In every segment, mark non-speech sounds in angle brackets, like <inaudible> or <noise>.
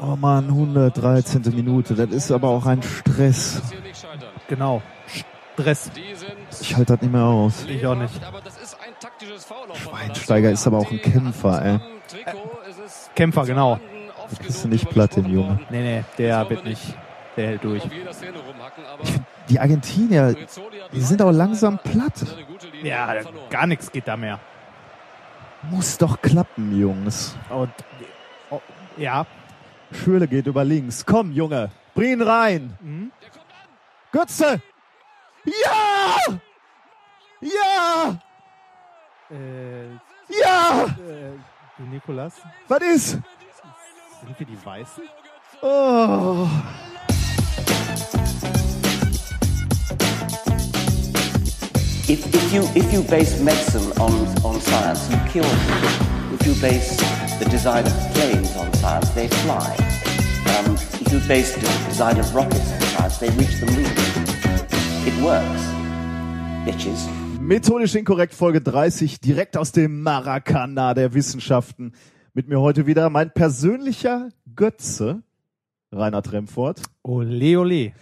Oh man, 113. Minute. Das ist aber auch ein Stress. Genau. Stress. Ich halte das nicht mehr aus. Ich auch nicht. Schweinsteiger ist aber auch ein Kämpfer, ey. Kämpfer, genau. Du kriegst du nicht platt, den Junge. Nee, nee, der wird nicht. Der hält durch. Die Argentinier, die sind auch langsam platt. Ja, gar nichts geht da mehr. Muss doch klappen, Jungs. Und, oh, ja. Schürle geht über links. Komm, Junge. Bring ihn rein. Mhm. Götze! Ja! Ja! Äh, Ja! äh, Nikolas, Was ist? sind wir die Weißen? Oh. If, if, you, if you base medicine on, on science, you cure people. You base the design of planes on science, they fly. Um, if you base the design of rockets on science, they reach the moon. It works. Bitches. Methodisch inkorrekt Folge 30, direkt aus dem Maracana der Wissenschaften. Mit mir heute wieder mein persönlicher Götze, Rainer Tremfort. Ole, ole.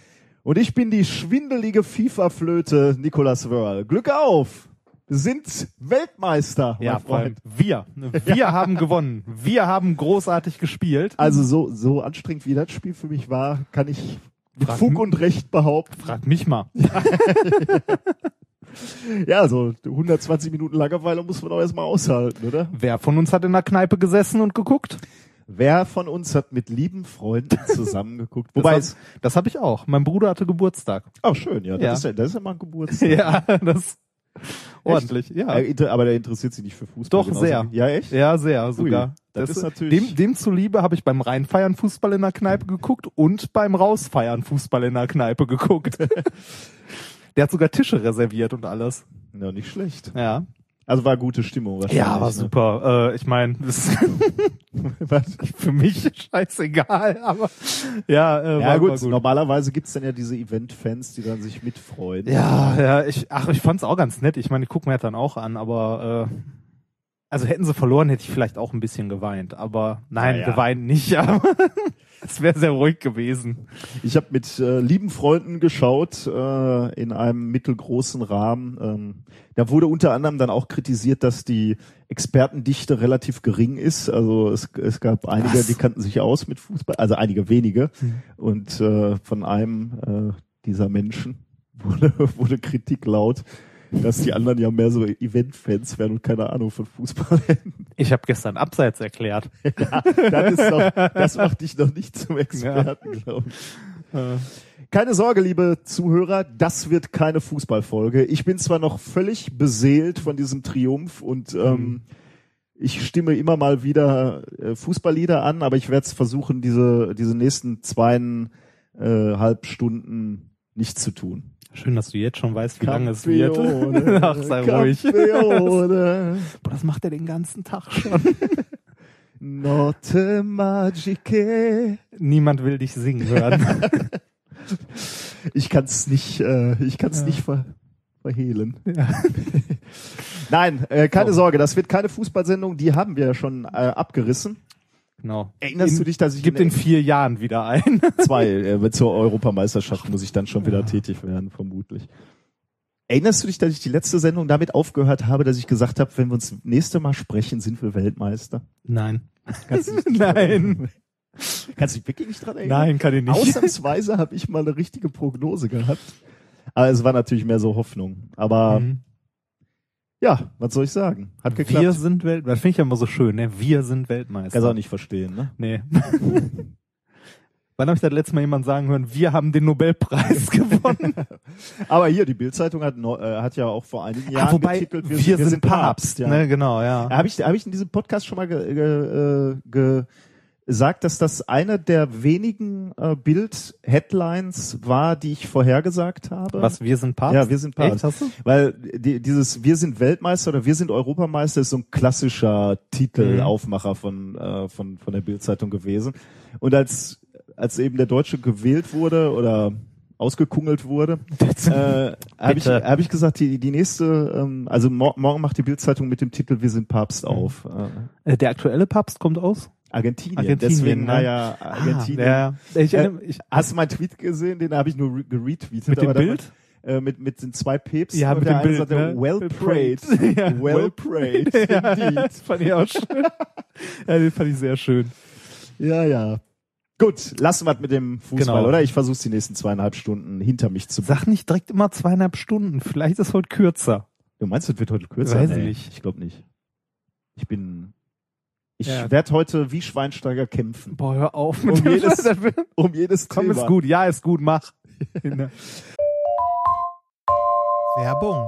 Und ich bin die schwindelige FIFA-Flöte Nicolas Wörl. Glück auf! Sind Weltmeister, mein Ja, Freund. wir. Wir haben gewonnen. Wir haben großartig gespielt. Also so, so anstrengend wie das Spiel für mich war, kann ich mit Frag Fug und Recht behaupten. Frag mich mal. <laughs> Ja, so 120 Minuten Langeweile muss man auch erstmal aushalten, oder? Wer von uns hat in der Kneipe gesessen und geguckt? Wer von uns hat mit lieben Freunden <laughs> zusammengeguckt? Wobei das, das habe ich auch. Mein Bruder hatte Geburtstag. ach schön, ja, das, Ja. Ist, ja, das ist ja mal ein <laughs> Geburtstag. Ja, das ordentlich. Ja. Inter- aber der interessiert sich nicht für Fußball. Doch, genauso sehr. Ja, echt? Ja, sehr sogar. das ist natürlich- dem, dem zuliebe habe ich beim Reinfeiern Fußball in der Kneipe geguckt und beim Rausfeiern Fußball in der Kneipe geguckt. <laughs> der hat sogar Tische reserviert und alles. Ja, nicht schlecht. Ja. Also war gute Stimmung wahrscheinlich. Ja, war ne? super. Äh, ich meine, das ist <laughs> Was? <laughs> für mich scheißegal, aber ja, äh, Ja war, gut, war gut. normalerweise gibt's dann ja diese Event-Fans, die dann sich mitfreuen. Ja, ja, ich, ach, ich fand's auch ganz nett. Ich meine, ich gucke mir das dann auch an, aber äh, also hätten sie verloren, hätte ich vielleicht auch ein bisschen geweint. Aber nein, ja. geweint nicht, <laughs> aber es wäre sehr ruhig gewesen. Ich habe mit äh, lieben Freunden geschaut äh, in einem mittelgroßen Rahmen. Ähm, da wurde unter anderem dann auch kritisiert, dass die Expertendichte relativ gering ist. Also es, es gab einige, Was? die kannten sich aus mit Fußball, also einige wenige. Mhm. Und äh, von einem äh, dieser Menschen <laughs> wurde, wurde Kritik laut, dass die anderen ja mehr so Event-Fans wären und keine Ahnung von Fußball hätten. <laughs> Ich habe gestern Abseits erklärt. das, ist doch, das macht dich noch nicht zum Experten, glaube ich. Äh, Keine Sorge, liebe Zuhörer, das wird keine Fußballfolge. Ich bin zwar noch völlig beseelt von diesem Triumph und ähm, ich stimme immer mal wieder äh, Fußballlieder an, aber ich werde es versuchen, diese, diese nächsten zweieinhalb Stunden nicht zu tun. Schön, dass du jetzt schon weißt, wie lange es wird. <laughs> Ach, sei ruhig. <laughs> Boah, das macht er den ganzen Tag schon. <laughs> Notte magiche. Niemand will dich singen hören. Ich kann es nicht, äh, ich kann es Ja. nicht ver verhehlen. ja. Nein, äh, keine So. Sorge, das wird keine Fußballsendung, die haben wir ja schon äh, abgerissen. Genau. Erinnerst in, du dich, dass ich Gibt in in vier Jahren wieder ein. <laughs> zwei äh, zur Europameisterschaft muss ich dann schon wieder tätig werden, vermutlich. Erinnerst du dich, dass ich die letzte Sendung damit aufgehört habe, dass ich gesagt habe, wenn wir uns nächste Mal sprechen, sind wir Weltmeister? Nein. Kannst du <laughs> Nein. Kannst du dich wirklich nicht dran erinnern? Nein, kann ich nicht. Ausnahmsweise habe ich mal eine richtige Prognose gehabt. Aber es war natürlich mehr so Hoffnung. Aber Mhm. Ja, was soll ich sagen? Hat geklappt. Wir sind Welt, das finde ich ja immer so schön, ne? Wir sind Weltmeister. Kannst auch nicht verstehen, ne? Nee. <laughs> Wann habe ich das letzte Mal jemand sagen hören, wir haben den Nobelpreis <laughs> gewonnen? Aber hier, die Bildzeitung hat, äh, hat ja auch vor einigen Jahren Ah, wobei, getitelt, wir, sind, Papst. ja. Ne, genau, ja. Habe ich, hab ich in diesem Podcast schon mal ge, ge, äh, ge, gesagt, dass das eine der wenigen äh, Bild-Headlines war, die ich vorhergesagt habe? Was, wir sind Papst? Ja, wir sind Papst. Echt, hast du? Weil die, dieses Wir sind Weltmeister oder Wir sind Europameister ist so ein klassischer Titel, Mhm. Von, äh, von, von der Bildzeitung gewesen. Und als, als eben der Deutsche gewählt wurde oder ausgekungelt wurde, <laughs> äh, habe ich, hab ich gesagt, die, die nächste, ähm, also mor morgen macht die Bildzeitung mit dem Titel Wir sind Papst Mhm. auf. Äh, Äh, Der aktuelle Papst kommt aus? Argentinien. Argentinien, Deswegen ne? war ja Argentinien. Ah, ja. Ich, Äh, ich, Hast du meinen Tweet gesehen? Den habe ich nur re- geretweetet. Mit dem Bild? Äh, mit, mit den zwei Päpsten. Ja, und mit der eine Bild, sagte, ne? Well prayed. <laughs> Ja, well prayed. <laughs> ja, das fand ich auch schön. <laughs> ja, den fand ich sehr schön. Ja, ja. Gut, lassen wir es mit dem Fußball, Genau. oder? Ich versuche die nächsten zweieinhalb Stunden hinter mich zu Sag nicht direkt immer zweieinhalb Stunden. Vielleicht ist heute kürzer. Du meinst, das wird heute kürzer? Weiß ich Nee, nicht. Ich glaube nicht. Ich bin. Ich Ja. werde heute wie Schweinsteiger kämpfen. Boah, hör auf Um dem jedes-. Um jedes Komm, Thema. ist gut. Ja, ist gut. Mach. <laughs> Werbung.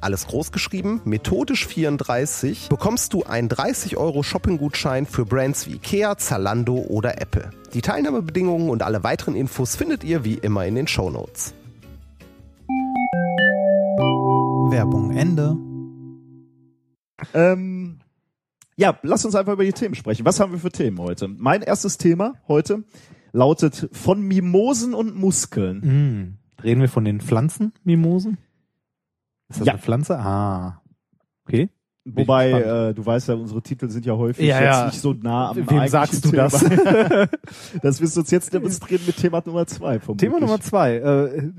alles groß geschrieben, methodisch 34, bekommst du einen 30 Euro Shopping-Gutschein für Brands wie Ikea, Zalando oder Apple. Die Teilnahmebedingungen und alle weiteren Infos findet ihr wie immer in den Shownotes. Werbung Ende. Ähm, ja, lass uns einfach über die Themen sprechen. Was haben wir für Themen heute? Mein erstes Thema heute lautet von Mimosen und Muskeln. Hm. Reden wir von den Pflanzenmimosen? Ist das Ja. eine Pflanze? Ah. Okay. Bin Wobei, äh, du weißt ja, unsere Titel sind ja häufig Ja, jetzt ja. nicht so nah am Wem sagst du Thema. das? <laughs> das wirst du uns jetzt demonstrieren mit Thema Nummer zwei. Vermutlich. Thema Nummer zwei. Äh,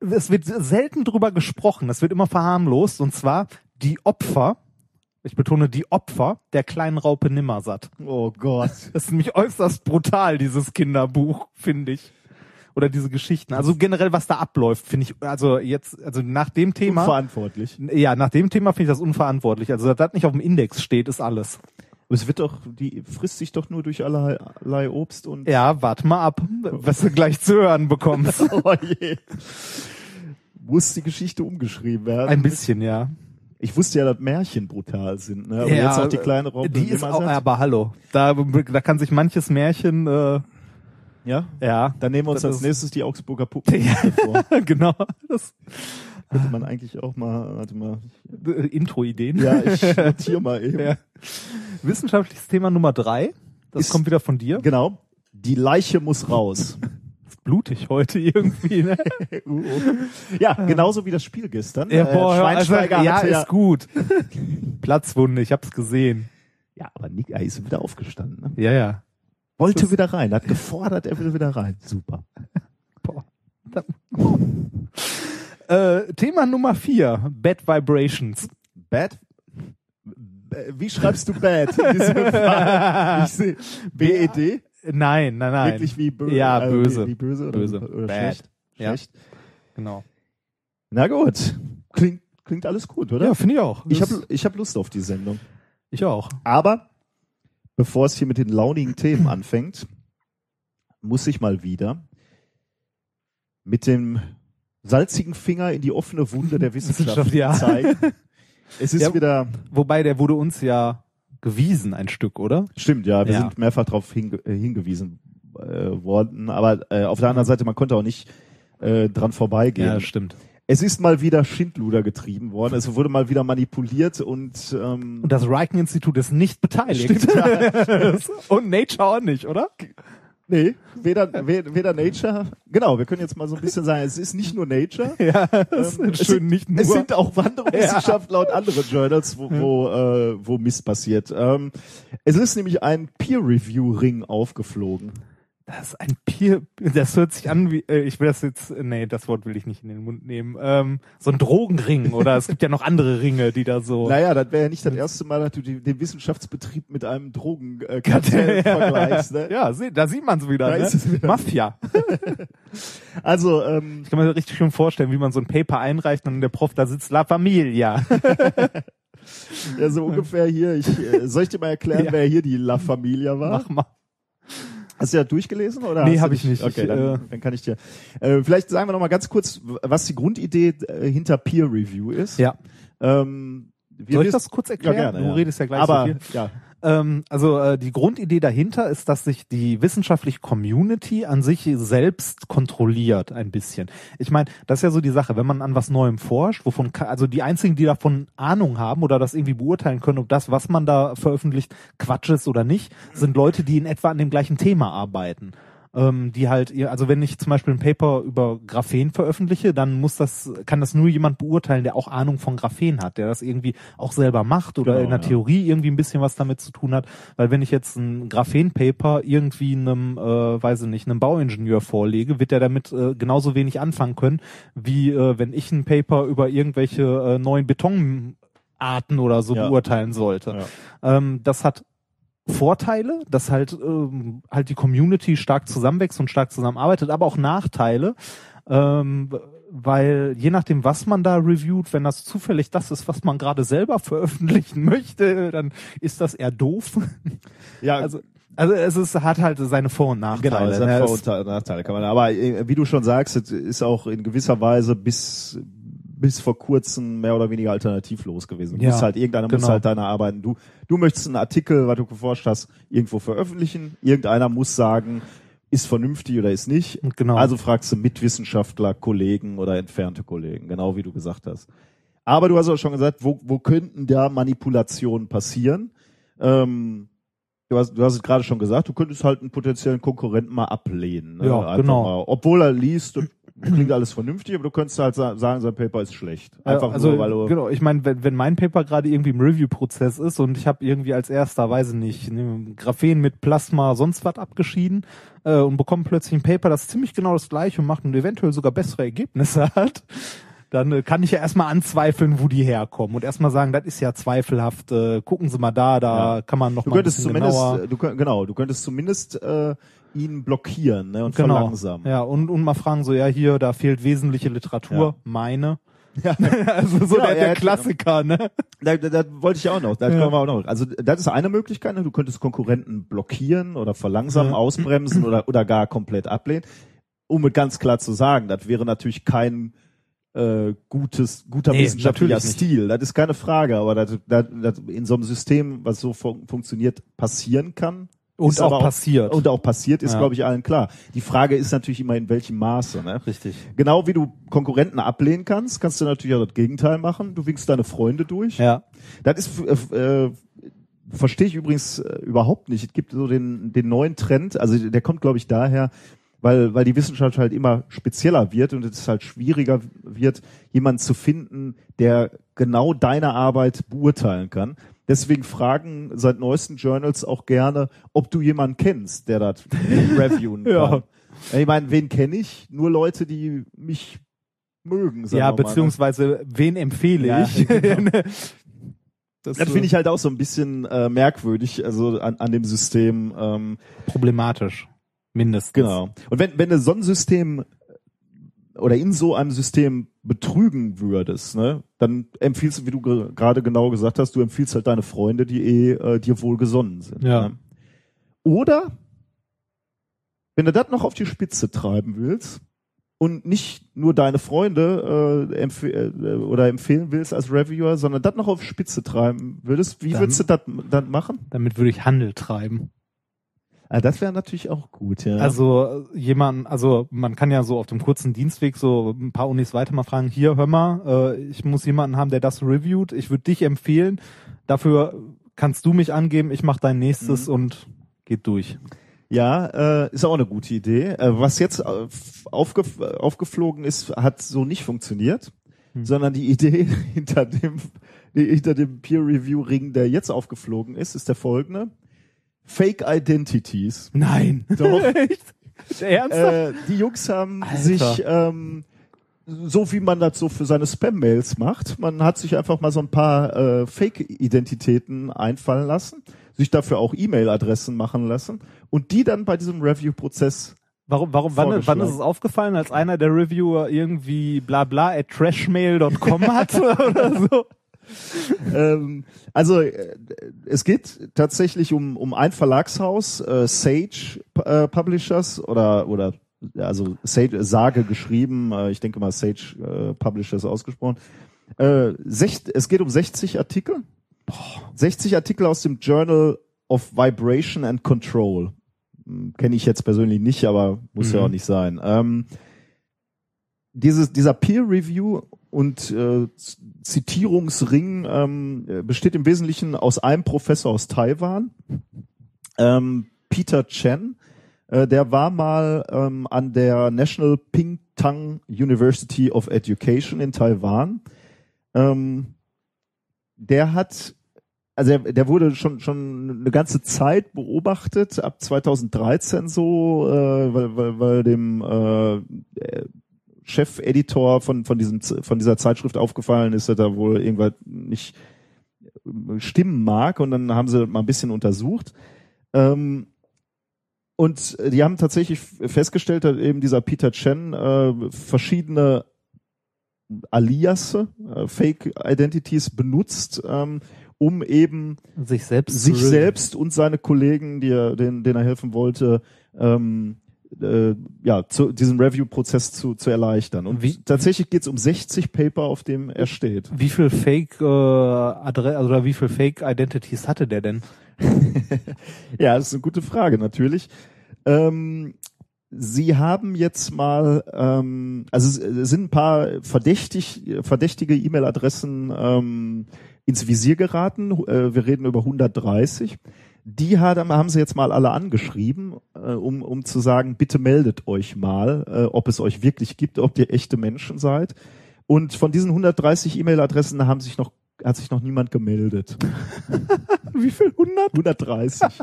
es wird selten drüber gesprochen. Es wird immer verharmlost. Und zwar die Opfer, ich betone die Opfer der kleinen Raupe Nimmersatt. Oh Gott. Das ist nämlich äußerst brutal, dieses Kinderbuch, finde ich. Oder diese Geschichten. Also generell, was da abläuft, finde ich, also jetzt, also nach dem Thema, Unverantwortlich. ja, nach dem Thema finde ich das unverantwortlich. Also, dass das nicht auf dem Index steht, ist alles. Aber es wird doch, die frisst sich doch nur durch allerlei Obst und. Ja, warte mal ab, was du gleich zu hören bekommst. <laughs> Oh je. Muss die Geschichte umgeschrieben werden? Ein bisschen, ja. Ich wusste ja, dass Märchen brutal sind, ne? Aber jetzt auch die kleine Raupe. Die ist auch, aber hallo. Da, da kann sich manches Märchen, äh, ja. ja, Dann nehmen wir uns Das als nächstes die Augsburger Puppen <laughs> Ja. vor. genau. Das, Könnte man eigentlich auch mal, warte mal. äh, Intro-Ideen. Ja, ich <laughs> notiere mal eben. Ja. Wissenschaftliches Thema Nummer drei. Das Ist- kommt wieder von dir. Genau. Die Leiche muss raus. <laughs> Blutig heute irgendwie, ne? ja, genauso wie das Spiel gestern. Ja, boah, äh, hör- also, Schweinsteiger ja, hatte ja, ist gut. Platzwunde, ich hab's gesehen. ja, aber Nick, er ist wieder aufgestanden. Ne? Ja, ja. Wollte wieder rein, hat gefordert, er will wieder rein. Super. <laughs> Boah. <laughs> äh, Thema Nummer vier. Bad Vibrations. Bad? B- Wie schreibst du bad? in diesem <laughs> Fall? Ich sehe B-E-D? Nein, nein, nein. Wirklich wie böse? Ja, böse. Wie, böse oder, Böse. oder Bad. schlecht? Ja. Schlecht. Genau. Na gut. Klingt, klingt alles gut, oder? Ja, finde ich auch. ich habe ich hab Lust auf die Sendung. ich auch. Aber bevor es hier mit den launigen Themen anfängt, muss ich mal wieder mit dem salzigen Finger in die offene Wunde der <laughs> Wissenschaft, Wissenschaft, ja. zeigen. Es ist Ja. wieder, Wobei, der wurde uns ja gewiesen, ein Stück, oder? stimmt, ja, wir Ja. sind mehrfach darauf hinge äh, hingewiesen äh, worden, aber äh, auf der anderen Seite, man konnte auch nicht äh, dran vorbeigehen. stimmt. Es ist mal wieder Schindluder getrieben worden, es wurde mal wieder manipuliert und, ähm, Und das Riken-Institut ist nicht beteiligt. Stimmt, ja. <laughs> Und Nature auch nicht, oder? Nee, weder, we- weder Nature, genau, wir können jetzt mal so ein bisschen sagen, es ist nicht nur Nature. <laughs> Ja, das Ähm, ist es schön sind, nicht nur. Es sind auch andere Wissenschaftler und andere Journals, wo, wo, äh, wo Mist passiert. Ähm, es ist nämlich ein Peer-Review-Ring aufgeflogen. Das ist ein Peer, das hört sich an wie, äh, ich will das jetzt, äh, nee, das Wort will ich nicht in den Mund nehmen, ähm, so ein Drogenring oder es gibt ja noch andere Ringe, die da so. <laughs> Naja, das wäre ja nicht das erste Mal, dass du die, den Wissenschaftsbetrieb mit einem Drogenkartell <laughs> vergleichst. Ne? Ja, da sieht man es wieder, Da ne? wieder. Mafia. <laughs> Also, ähm, Ich kann mir richtig schön vorstellen, wie man so ein Paper einreicht und der Prof da sitzt, La Familia. ja, so ungefähr hier, ich, äh, soll ich dir mal erklären, Ja. wer hier die La Familia war? Mach mal. Hast du ja durchgelesen oder? Nee, hast du hab ich nicht. Okay, Ich, dann, äh, dann kann ich dir. Äh, vielleicht sagen wir noch mal ganz kurz, was die Grundidee äh, hinter Peer Review ist. Ja. Ähm, wir Soll ich das kurz erklären? Ja, gerne, du ja. redest ja gleich Aber so viel. ja, Ähm, also äh, die Grundidee dahinter ist, dass sich die wissenschaftliche Community an sich selbst kontrolliert ein bisschen. Ich meine, das ist ja so die Sache, wenn man an was Neuem forscht, wovon also die einzigen, die davon Ahnung haben oder das irgendwie beurteilen können, ob das, was man da veröffentlicht, Quatsch ist oder nicht, sind Leute, die in etwa an dem gleichen Thema arbeiten. Ähm, die halt, also wenn ich zum Beispiel ein Paper über Graphen veröffentliche, dann muss das, kann das nur jemand beurteilen, der auch Ahnung von Graphen hat, der das irgendwie auch selber macht oder Genau, in der ja. Theorie irgendwie ein bisschen was damit zu tun hat. Weil wenn ich jetzt ein Graphen-Paper irgendwie einem, äh, weiß ich nicht, einem Bauingenieur vorlege, wird der damit äh, genauso wenig anfangen können, wie äh, wenn ich ein Paper über irgendwelche äh, neuen Betonarten oder so Ja. beurteilen sollte. Ja. Ähm, das hat Vorteile, dass halt ähm, halt die Community stark zusammenwächst und stark zusammenarbeitet, aber auch Nachteile, ähm, weil je nachdem, was man da reviewt, wenn das zufällig das ist, was man gerade selber <laughs> veröffentlichen möchte, dann ist das eher doof. ja, Also also es ist, hat halt seine Vor- und genau, Nachteile. das ne? hat Vor- Es- und Nachteile, kann man. Aber äh, wie du schon sagst, es ist auch in gewisser Weise bis bis vor kurzem mehr oder weniger alternativlos gewesen. Du Ja, musst halt irgendeiner muss genau. halt deine Arbeiten. Du du möchtest einen Artikel, was du geforscht hast, irgendwo veröffentlichen. Irgendeiner muss sagen, ist vernünftig oder ist nicht. Genau. Also fragst du Mitwissenschaftler, Kollegen oder entfernte Kollegen, genau wie du gesagt hast. Aber du hast auch schon gesagt, wo, wo könnten da Manipulationen passieren? Ähm, du hast, du hast es gerade schon gesagt, du könntest halt einen potenziellen Konkurrenten mal ablehnen. Ne? Ja, Einfach genau. Mal, obwohl er liest und klingt alles vernünftig, aber du könntest halt sa- sagen, sein Paper ist schlecht. Einfach also, nur, weil du genau, ich meine, wenn, wenn mein Paper gerade irgendwie im Review-Prozess ist und ich habe irgendwie als erster, weiß ich nicht, ne, Graphen mit Plasma sonst was abgeschieden äh, und bekomme plötzlich ein Paper, das ziemlich genau das gleiche macht und eventuell sogar bessere Ergebnisse <laughs> hat, dann äh, kann ich ja erstmal anzweifeln, wo die herkommen und erstmal sagen, das ist ja zweifelhaft, äh, gucken Sie mal da, da Ja. kann man noch Du mal ein könntest bisschen zumindest, genauer äh, du, genau, du könntest zumindest äh, ihn blockieren ne, und genau, verlangsamen. ja und und mal fragen so, ja hier, da fehlt wesentliche Literatur, Ja. meine, Ja. <laughs> also so Genau, der, der ja, Klassiker, ne? Da, da, da wollte ich ja auch noch. Da Ja. kommen wir auch noch. Also das ist eine Möglichkeit. Ne? Du könntest Konkurrenten blockieren oder verlangsamen, Ja. ausbremsen oder oder gar komplett ablehnen. Um ganz klar zu sagen, das wäre natürlich kein äh, gutes, guter Nee, wissenschaftlicher. Stil. Das ist keine Frage, aber das, das, das in so einem System, was so fun funktioniert, passieren kann. Und ist auch passiert. Und auch passiert ist, Ja. glaube ich, allen klar. Die Frage ist natürlich immer, in welchem Maße. Ne? Richtig. Genau wie du Konkurrenten ablehnen kannst, kannst du natürlich auch das Gegenteil machen. Du winkst deine Freunde durch. Ja. Das ist äh, äh, verstehe ich übrigens äh, überhaupt nicht. Es gibt so den den neuen Trend, also der kommt glaube ich daher, weil weil die Wissenschaft halt immer spezieller wird und es halt schwieriger wird, jemanden zu finden, der genau deine Arbeit beurteilen kann. Deswegen fragen seit neuesten Journals auch gerne, ob du jemanden kennst, der das <laughs> reviewen kann. Ja. Ich meine, wen kenne ich? Nur Leute, die mich mögen. Ja, mal, ne? beziehungsweise wen empfehle Ja, ich? <laughs> genau. <laughs> das Das finde ich halt auch so ein bisschen äh, merkwürdig, also an, an dem System. Ähm, problematisch. Mindestens. genau. Und wenn, wenn du so ein System oder in so einem System betrügen würdest, ne, dann empfiehlst du, wie du ge- gerade genau gesagt hast, du empfiehlst halt deine Freunde, die eh äh, dir wohlgesonnen sind. Ja. Ne? Oder wenn du das noch auf die Spitze treiben willst und nicht nur deine Freunde äh, empf äh, oder empfehlen willst als Reviewer, sondern das noch auf Spitze treiben würdest, wie Dann- würdest du das dann machen? Damit würde ich Handel treiben. Ah, das wäre natürlich auch gut, ja. Also äh, jemand, also man kann ja so auf dem kurzen Dienstweg so ein paar Unis weiter mal fragen, hier, hör mal, äh, ich muss jemanden haben, der das reviewt. Ich würde dich empfehlen. Dafür kannst du mich angeben, ich mache dein nächstes Mhm. und geht durch. Ja, äh, ist auch eine gute Idee. Äh, was jetzt äh, aufgef aufgeflogen ist, hat so nicht funktioniert, sondern die Idee <laughs> hinter dem, hinter dem Peer-Review-Ring, der jetzt aufgeflogen ist, ist der folgende. Fake Identities. Nein. Doch. <laughs> Ernsthaft? Äh, die Jungs haben Alter. sich, ähm, so wie man das so für seine Spam-Mails macht, man hat sich einfach mal so ein paar äh, Fake-Identitäten einfallen lassen, sich dafür auch E-Mail-Adressen machen lassen und die dann bei diesem Review-Prozess Warum, warum, wann, wann ist es aufgefallen, als einer der Reviewer irgendwie bla bla at trashmail.com hatte <laughs> oder so? <laughs> ähm, also äh, es geht tatsächlich um, um ein Verlagshaus, äh, Sage äh, Publishers oder oder also Sage, Sage geschrieben, äh, ich denke mal Sage äh, Publishers ausgesprochen. Äh, sech, es geht um 60 Artikel. 60 Artikel aus dem Journal of Vibration and Control. Kenne ich jetzt persönlich nicht, aber muss ja Mhm. auch nicht sein. Ähm, dieses, dieser Peer Review und äh, Zitierungsring ähm, äh, besteht im Wesentlichen aus einem Professor aus Taiwan, ähm, Peter Chen. Äh, der war mal ähm, an der National Pingtung University of Education in Taiwan. Ähm, der hat also der, der wurde schon schon eine ganze Zeit beobachtet, ab 2013 so, äh, weil, weil, weil dem äh, äh, Chefeditor von von diesem von dieser Zeitschrift aufgefallen ist, dass er wohl irgendwas nicht äh, stimmen mag und dann haben sie mal ein bisschen untersucht. Ähm, und die haben tatsächlich festgestellt, dass eben dieser Peter Chen äh, verschiedene Aliasse, äh, Fake Identities benutzt, ähm, um eben Sich selbst sich selbst und seine Kollegen, die er, denen, denen er helfen wollte, ähm, äh, ja, zu diesem Review-Prozess zu, zu erleichtern. Und Wie- tatsächlich geht es um 60 Paper, auf dem er steht. Wie viel Fake äh, Adresse oder wie viel Fake Identities hatte der denn? <laughs> Ja, das ist eine gute Frage natürlich. Ähm, Sie haben jetzt mal, ähm, also es es sind ein paar verdächtig, verdächtige E-Mail-Adressen ähm, ins Visier geraten. Äh, wir reden über 130. Die haben, sie jetzt mal alle angeschrieben, äh, um, um zu sagen, bitte meldet euch mal, äh, ob es euch wirklich gibt, ob ihr echte Menschen seid. Und von diesen 130 E-Mail-Adressen haben sich noch, hat sich noch niemand gemeldet. <laughs> Wie viel? 100? 130. <laughs>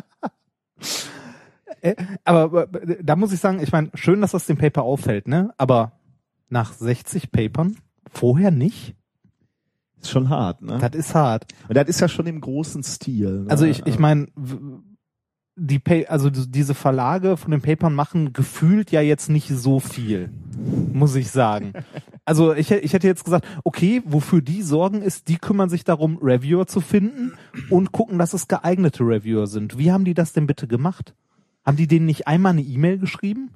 Äh, aber da muss ich sagen, ich meine, schön, dass das dem Paper auffällt, ne? Aber nach 60 Papern vorher nicht? Ist schon hart, ne? Das ist hart. Und das ist ja schon im großen Stil. Ne? Also ich, ich meine, die pa also diese Verlage von den Papern machen gefühlt ja jetzt nicht so viel, muss ich sagen. <laughs> Also ich, ich hätte jetzt gesagt, okay, wofür die sorgen ist, die kümmern sich darum, Reviewer zu finden und gucken, dass es geeignete Reviewer sind. Wie haben die das denn bitte gemacht? Haben die denen nicht einmal eine E-Mail geschrieben?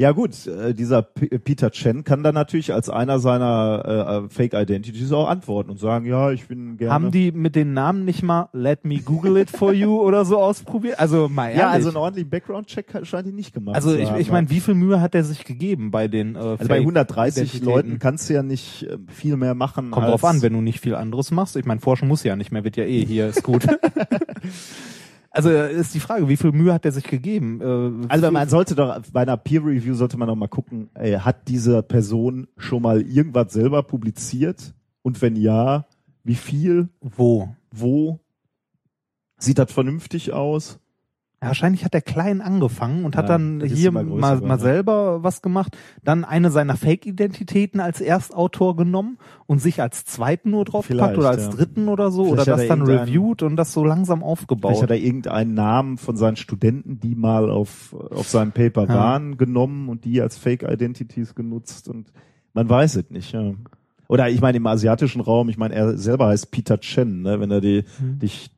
Ja gut, äh, dieser P Peter Chen kann dann natürlich als einer seiner äh, Fake Identities auch antworten und sagen, ja, ich bin gerne. Haben die mit den Namen nicht mal Let me Google it for you <laughs> oder so ausprobiert? Also mal ehrlich. ja, also einen ordentlichen Background-Check scheint die nicht gemacht Also ich, ich meine, wie viel Mühe hat er sich gegeben bei den äh, also bei Fake 130 Identitäten? Leuten kannst du ja nicht äh, viel mehr machen. Kommt drauf an, wenn du nicht viel anderes machst. Ich meine, forschen muss ja nicht mehr, wird ja eh hier, ist gut. <laughs> <laughs> also äh, ist die Frage, wie viel Mühe hat er sich gegeben? Äh, Also man sollte doch bei einer Peer Review sollte man doch mal gucken, ey, hat diese Person schon mal irgendwas selber publiziert und wenn ja, wie viel, wo? wo? Sieht das vernünftig aus? Wahrscheinlich hat er klein angefangen und hat Ja, dann das ist hier mal, mal ja. selber was gemacht, dann eine seiner Fake-Identitäten als Erstautor genommen und sich als zweiten nur draufgepackt Vielleicht, oder als ja. dritten oder so Vielleicht oder hat das dann reviewed und das so langsam Vielleicht aufgebaut. hat er irgendeinen Namen von seinen Studenten, die mal auf, auf seinem Paper Ja. waren, genommen und die als Fake Identities genutzt und man weiß es nicht. Ja. Oder ich meine im asiatischen Raum, ich meine er selber heißt Peter Chen, ne? wenn er die, Mhm. dich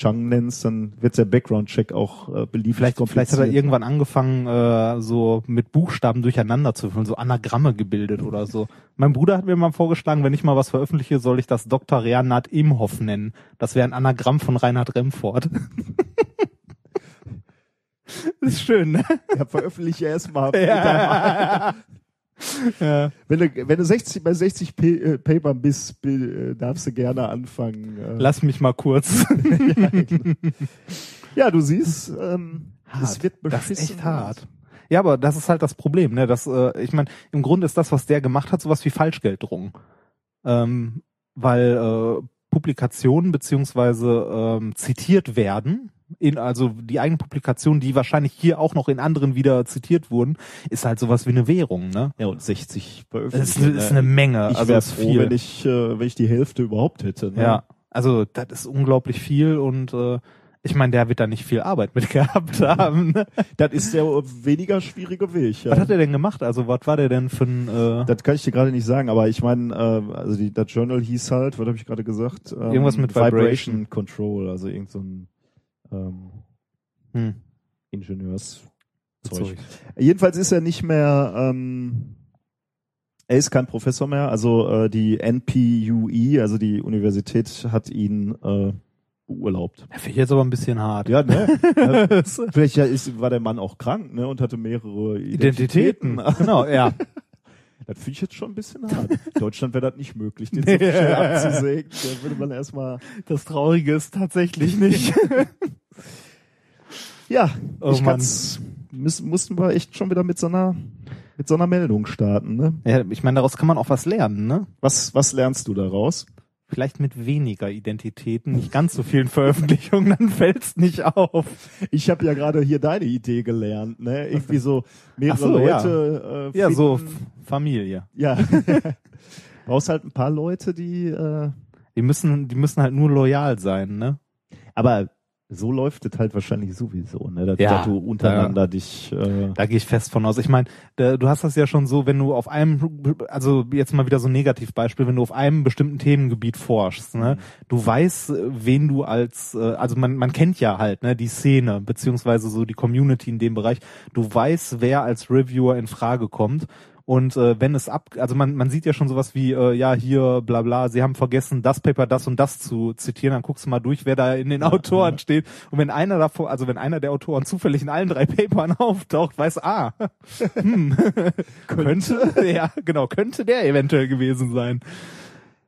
Chang nennst, dann wird der Background-Check auch äh, beliebig Vielleicht, vielleicht hat er irgendwann angefangen, äh, so mit Buchstaben durcheinander zu füllen, so Anagramme gebildet oder so. Mein Bruder hat mir mal vorgeschlagen, wenn ich mal was veröffentliche, soll ich das Dr. Reinhard Imhoff nennen. Das wäre ein Anagramm von Reinhard Remford. das <laughs> ist schön, ne? Ja, veröffentliche erstmal. Ja. <laughs> ja. Wenn du, wenn du 60, bei 60 P äh, Papern bist, bi- äh, darfst du gerne anfangen. Äh, Lass mich mal kurz. <laughs> ja, du siehst, ähm, Es wird das ist beschissen. echt hart. Ja, aber das ist halt das Problem, ne? Das, äh, ich meine, im Grunde ist das, was der gemacht hat, sowas wie Falschgelddrucken. Ähm, weil äh, Publikationen beziehungsweise ähm, zitiert werden, in, also die eigenen Publikationen, die wahrscheinlich hier auch noch in anderen wieder zitiert wurden, ist halt sowas wie eine Währung, ne? Ja, und 60 Das ist, ist eine Menge. Ich also wäre das ist froh, viel. wenn ich, äh, wenn ich die Hälfte überhaupt hätte. Ne? Ja, also das ist unglaublich viel und äh, ich meine, der wird da nicht viel Arbeit <laughs> mit gehabt haben. Ne? Das ist der weniger schwierige Weg. Ja. Was hat er denn gemacht? Also was war der denn für ein äh, Das kann ich dir gerade nicht sagen, aber ich meine, äh, also die, das Journal hieß halt, was habe ich gerade gesagt? Ähm, Irgendwas mit Vibration. Control, also irgend so ein ähm, hm, Ingenieurs. Zeug. Jedenfalls ist er nicht mehr, ähm, er ist kein Professor mehr, also äh, die NPUE, also die Universität hat ihn äh, beurlaubt. Ja, Finde ich jetzt aber ein bisschen hart. Ja, ne? <laughs> Ja, Vielleicht ist, war der Mann auch krank, ne, und hatte mehrere Identitäten. Identitäten. genau, ja. <laughs> Das finde ich jetzt schon ein bisschen hart. In <laughs> Deutschland wäre das nicht möglich, den <laughs> so schnell abzusägen. Da würde man erstmal. Das Traurige ist tatsächlich nicht. <laughs> Ja, Oh ich kann's, müssen, mussten wir echt schon wieder mit so einer, mit so einer Meldung starten, ne? ja, ich meine, daraus kann man auch was lernen, ne? Was, was lernst du daraus? Vielleicht mit weniger Identitäten, nicht ganz so vielen Veröffentlichungen, dann fällt's nicht auf. Ich habe ja gerade hier deine Idee gelernt, ne? Irgendwie so mehrere so, ja. Leute. Äh, Ja, so Familie. Ja. <laughs> Brauchst halt ein paar Leute, die. Äh, Die müssen, die müssen halt nur loyal sein, ne? aber so läuft es halt wahrscheinlich sowieso, ne? Dass, Ja, dass du untereinander dich. Äh, Da gehe ich fest von aus. Ich meine, du hast das ja schon so, wenn du auf einem, also jetzt mal wieder so ein Negativbeispiel, wenn du auf einem bestimmten Themengebiet forschst, ne, du weißt, äh, wen du als, äh, also man, man kennt ja halt, ne, die Szene, beziehungsweise so die Community in dem Bereich, du weißt, wer als Reviewer in Frage kommt. Und äh, wenn es ab, also man, man sieht ja schon sowas wie, äh, ja, hier, bla bla, sie haben vergessen, das Paper, das und das zu zitieren, dann guckst du mal durch, wer da in den Autoren steht. Und wenn einer davon, also wenn einer der Autoren zufällig in allen drei <laughs> Papern auftaucht, weiß, ah, <laughs> hm, <laughs> könnte, ja, genau, könnte der eventuell gewesen sein.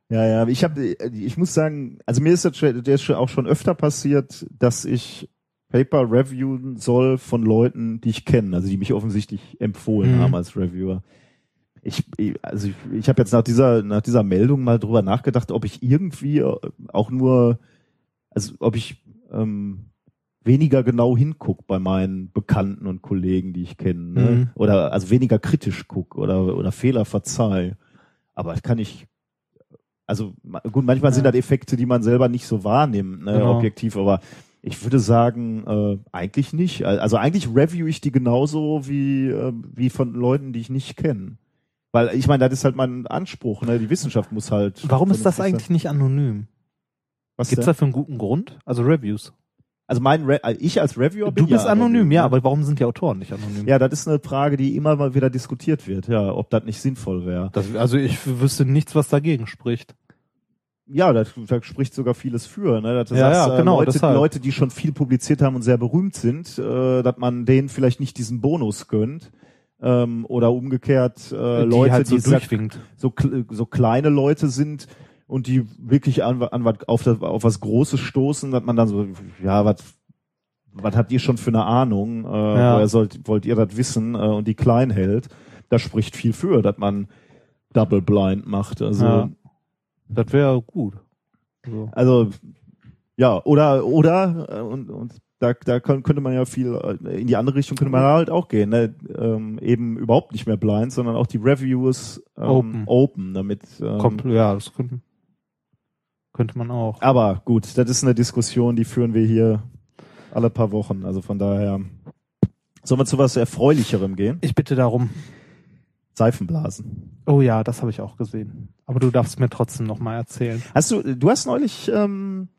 Ja, ja, ich habe, ich muss sagen, also mir ist das schon, der ist auch schon öfter passiert, dass ich Paper reviewen soll von Leuten, die ich kenne, also die mich offensichtlich empfohlen Mhm. haben als Reviewer. Ich, also ich, ich habe jetzt nach dieser nach dieser Meldung mal drüber nachgedacht, ob ich irgendwie auch nur, also ob ich ähm, weniger genau hinguck bei meinen Bekannten und Kollegen, die ich kenne, ne? Mhm. oder also weniger kritisch guck oder oder Fehler verzeih. Aber das kann ich also gut, manchmal sind Ja. das Effekte, die man selber nicht so wahrnimmt, ne, Genau. objektiv, aber ich würde sagen, äh, eigentlich nicht. Al- Also eigentlich review ich die genauso wie, äh, wie von Leuten, die ich nicht kenne. Weil ich meine, das ist halt mein Anspruch, ne? Die Wissenschaft muss halt. Warum ist das eigentlich nicht anonym? Was Gibt's denn? dafür einen guten Grund? Also Reviews. Also mein Re also ich als Reviewer bin Du bist ja anonym, ja, ne? aber warum sind die Autoren nicht anonym? Ja, das ist eine Frage, die immer mal wieder diskutiert wird, ja, ob das nicht sinnvoll wäre. Das, also ich wüsste nichts, was dagegen spricht. Ja, da, da spricht sogar vieles für, ne? Dass du Ja, sagst, ja, äh, genau, Leute, deshalb. Leute, die schon viel publiziert haben und sehr berühmt sind, äh, dass man denen vielleicht nicht diesen Bonus gönnt. Ähm, oder umgekehrt äh, die Leute, halt so die durchwinkt. so, so kleine Leute sind und die wirklich an, an was- auf, das, auf was Großes stoßen, dass man dann so, ja, was was habt ihr schon für eine Ahnung? Äh, Ja. Woher sollt, wollt ihr das wissen? Äh, und die klein hält. Da spricht viel für, dass man Double Blind macht. Also Ja. Das wäre gut. So. also ja, oder oder äh, und, und da, da könnte man ja viel äh, in die andere Richtung könnte man halt auch gehen, ne? ähm, eben überhaupt nicht mehr blind, sondern auch die Reviews ähm, Open. open, damit. Ähm, Kommt, ja, das könnte, könnte man auch. aber gut, das ist eine Diskussion, die führen wir hier alle paar Wochen. Also von daher sollen wir zu was erfreulicherem gehen? Ich bitte darum. Seifenblasen. Oh ja, das habe ich auch gesehen. Aber du darfst mir trotzdem noch mal erzählen. Hast du, du hast neulich ähm,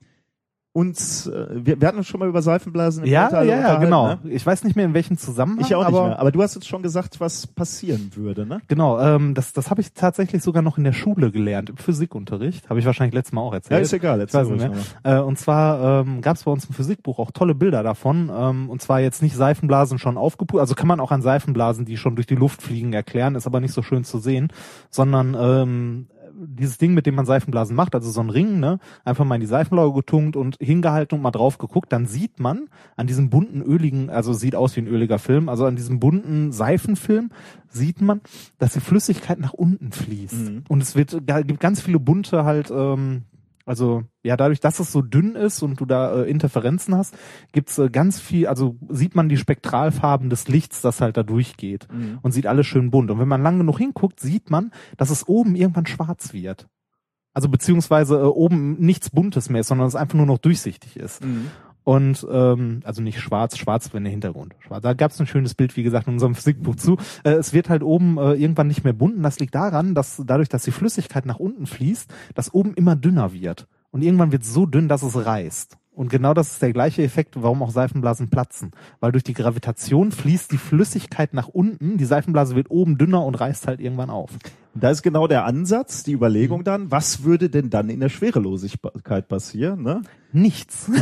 uns, äh, wir, wir hatten uns schon mal über Seifenblasen im Ja, Vorteil ja, ja, genau. Ne? Ich weiß nicht mehr in welchem Zusammenhang. Ich auch nicht aber mehr. Aber du hast jetzt schon gesagt, was passieren würde, ne? Genau, ähm, das, das habe ich tatsächlich sogar noch in der Schule gelernt, im Physikunterricht. Habe ich wahrscheinlich letztes Mal auch Ja, erzählt. ist egal. Jetzt weiß nicht mehr. Äh, und zwar ähm, gab es bei uns im Physikbuch auch tolle Bilder davon. Ähm, und zwar jetzt nicht Seifenblasen schon aufgepustet, also kann man auch an Seifenblasen, die schon durch die Luft fliegen, erklären, ist aber nicht so schön zu sehen, sondern ähm, dieses Ding, mit dem man Seifenblasen macht, also so ein Ring, ne, einfach mal in die Seifenlauge getunkt und hingehalten und mal drauf geguckt, dann sieht man an diesem bunten, öligen, also sieht aus wie ein öliger Film, also an diesem bunten Seifenfilm sieht man, dass die Flüssigkeit nach unten fließt. Mhm. Und es wird, da gibt ganz viele bunte halt, ähm, also ja, dadurch, dass es so dünn ist und du da äh, Interferenzen hast, gibt's äh, ganz viel, also sieht man die Spektralfarben des Lichts, das halt da durchgeht Mhm. und sieht alles schön bunt. Und wenn man lang genug hinguckt, sieht man, dass es oben irgendwann schwarz wird. Also beziehungsweise äh, oben nichts Buntes mehr ist, sondern es einfach nur noch durchsichtig ist. Mhm. Und ähm, also nicht schwarz, schwarz wenn der Hintergrund. Schwarz. Da gab es ein schönes Bild, wie gesagt, in unserem Physikbuch zu. Äh, es wird halt oben äh, irgendwann nicht mehr bunt. Und das liegt daran, dass dadurch, dass die Flüssigkeit nach unten fließt, das oben immer dünner wird. Und irgendwann wird es so dünn, dass es reißt. Und genau das ist der gleiche Effekt, warum auch Seifenblasen platzen. Weil durch die Gravitation fließt die Flüssigkeit nach unten, die Seifenblase wird oben dünner und reißt halt irgendwann auf. Da ist genau der Ansatz, die Überlegung dann, was würde denn dann in der Schwerelosigkeit passieren? Ne? Nichts. <laughs>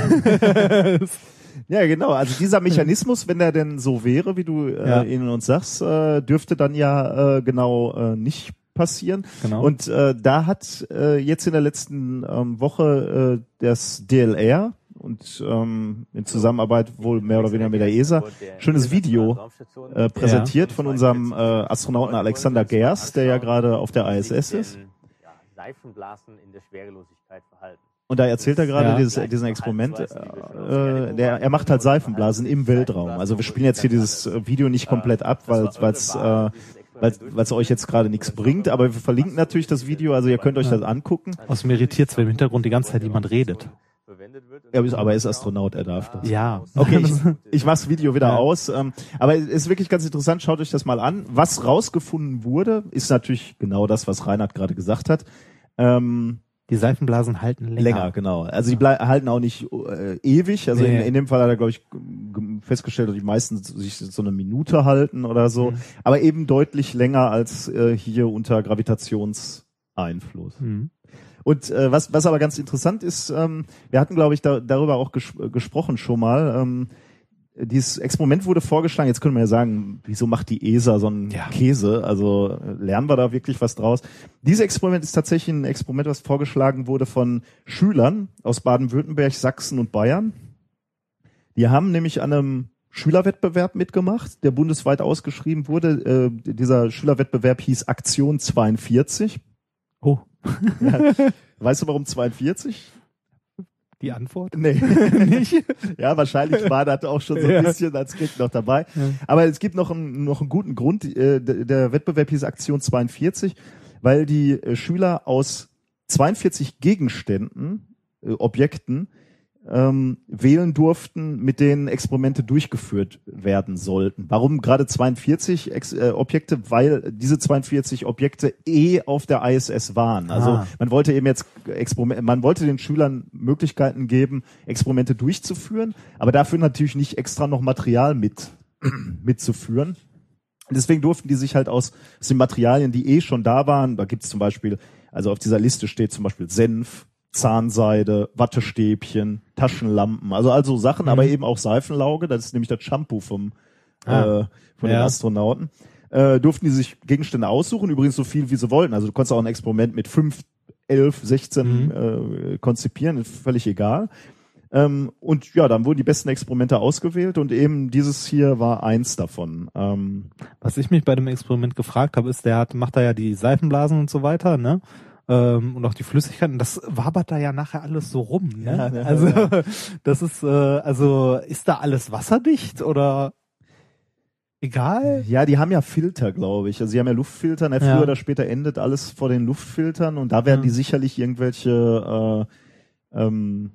Ja, genau. Also dieser Mechanismus, wenn der denn so wäre, wie du äh, Ja. ihn uns sagst, äh, dürfte dann ja äh, genau äh, nicht passieren. Genau. Und äh, da hat äh, jetzt in der letzten ähm, Woche äh, das DLR und ähm, in Zusammenarbeit wohl mehr oder weniger mit der ESA schönes Video äh, präsentiert von unserem äh, Astronauten Alexander Gers, der ja gerade auf der ISS ist. Seifenblasen in der Schwerelosigkeit verhalten. Und da erzählt er gerade Ja. dieses, diesen Experiment. Äh, der, er macht halt Seifenblasen im Weltraum. Also wir spielen jetzt hier dieses äh, Video nicht komplett ab, weil es äh, weil es euch jetzt gerade nichts bringt. Aber wir verlinken natürlich das Video, also ihr könnt euch das angucken. Aus mir irritiert wenn im Hintergrund die ganze Zeit jemand redet. Er ist, aber er ist Astronaut, er darf das. Ja. Okay, ich, <laughs> ich mach's Video wieder Ja. aus. Ähm, aber es ist wirklich ganz interessant, schaut euch das mal an. Was rausgefunden wurde, ist natürlich genau das, was Reinhard gerade gesagt hat. Ähm, Die Seifenblasen halten länger. länger, genau. Also die halten auch nicht äh, ewig. Also in, Nee. in dem Fall hat er, glaube ich, festgestellt, dass die meisten sich so eine Minute halten oder so. Mhm. Aber eben deutlich länger als äh, hier unter Gravitationseinfluss. Mhm. Und äh, was, was aber ganz interessant ist, ähm, wir hatten, glaube ich, da, darüber auch ges gesprochen schon mal. Ähm, dieses Experiment wurde vorgeschlagen. Jetzt können wir ja sagen, wieso macht die ESA so einen Ja. Käse? Also äh, lernen wir da wirklich was draus? Dieses Experiment ist tatsächlich ein Experiment, was vorgeschlagen wurde von Schülern aus Baden-Württemberg, Sachsen und Bayern. Die haben nämlich an einem Schülerwettbewerb mitgemacht, der bundesweit ausgeschrieben wurde. Äh, dieser Schülerwettbewerb hieß Aktion 42. Oh, Ja. Weißt du, warum 42? die Antwort? Nee. <laughs> Nicht? Ja, wahrscheinlich war das auch schon so ein Ja. bisschen als Gag noch dabei. Aber es gibt noch einen, noch einen guten Grund. Äh, der, der Wettbewerb hieß Aktion 42, weil die äh, Schüler aus 42 Gegenständen, äh, Objekten, ähm, wählen durften, mit denen Experimente durchgeführt werden sollten. Warum gerade 42 Ex äh, Objekte? Weil diese 42 Objekte eh auf der ISS waren. Also Ah. man wollte eben jetzt Experimente, man wollte den Schülern Möglichkeiten geben, Experimente durchzuführen, aber dafür natürlich nicht extra noch Material mit <clears throat> mitzuführen. Deswegen durften die sich halt aus, aus den Materialien, die eh schon da waren, da gibt's zum Beispiel, also auf dieser Liste steht zum Beispiel Senf, Zahnseide, Wattestäbchen, Taschenlampen, also also Sachen, aber eben auch Seifenlauge, das ist nämlich das Shampoo vom Ah. äh, von den Ja. Astronauten. Äh, durften die sich Gegenstände aussuchen, übrigens so viel wie sie wollten. Also du konntest auch ein Experiment mit fünf, elf, 16 äh, konzipieren, völlig egal. Ähm, und ja, dann wurden die besten Experimente ausgewählt und eben dieses hier war eins davon. Ähm, Was ich mich bei dem Experiment gefragt habe, ist, der hat, macht da ja die Seifenblasen und so weiter, ne? Ähm, und auch die Flüssigkeiten, das wabert da ja nachher alles so rum, ne? Ja, ja, also ja. <laughs> das ist, äh, also ist da alles wasserdicht oder egal? ja, die haben ja Filter, glaube ich. Also sie haben ja Luftfilter, na, früher oder später endet alles vor den Luftfiltern und da werden die sicherlich irgendwelche äh, ähm,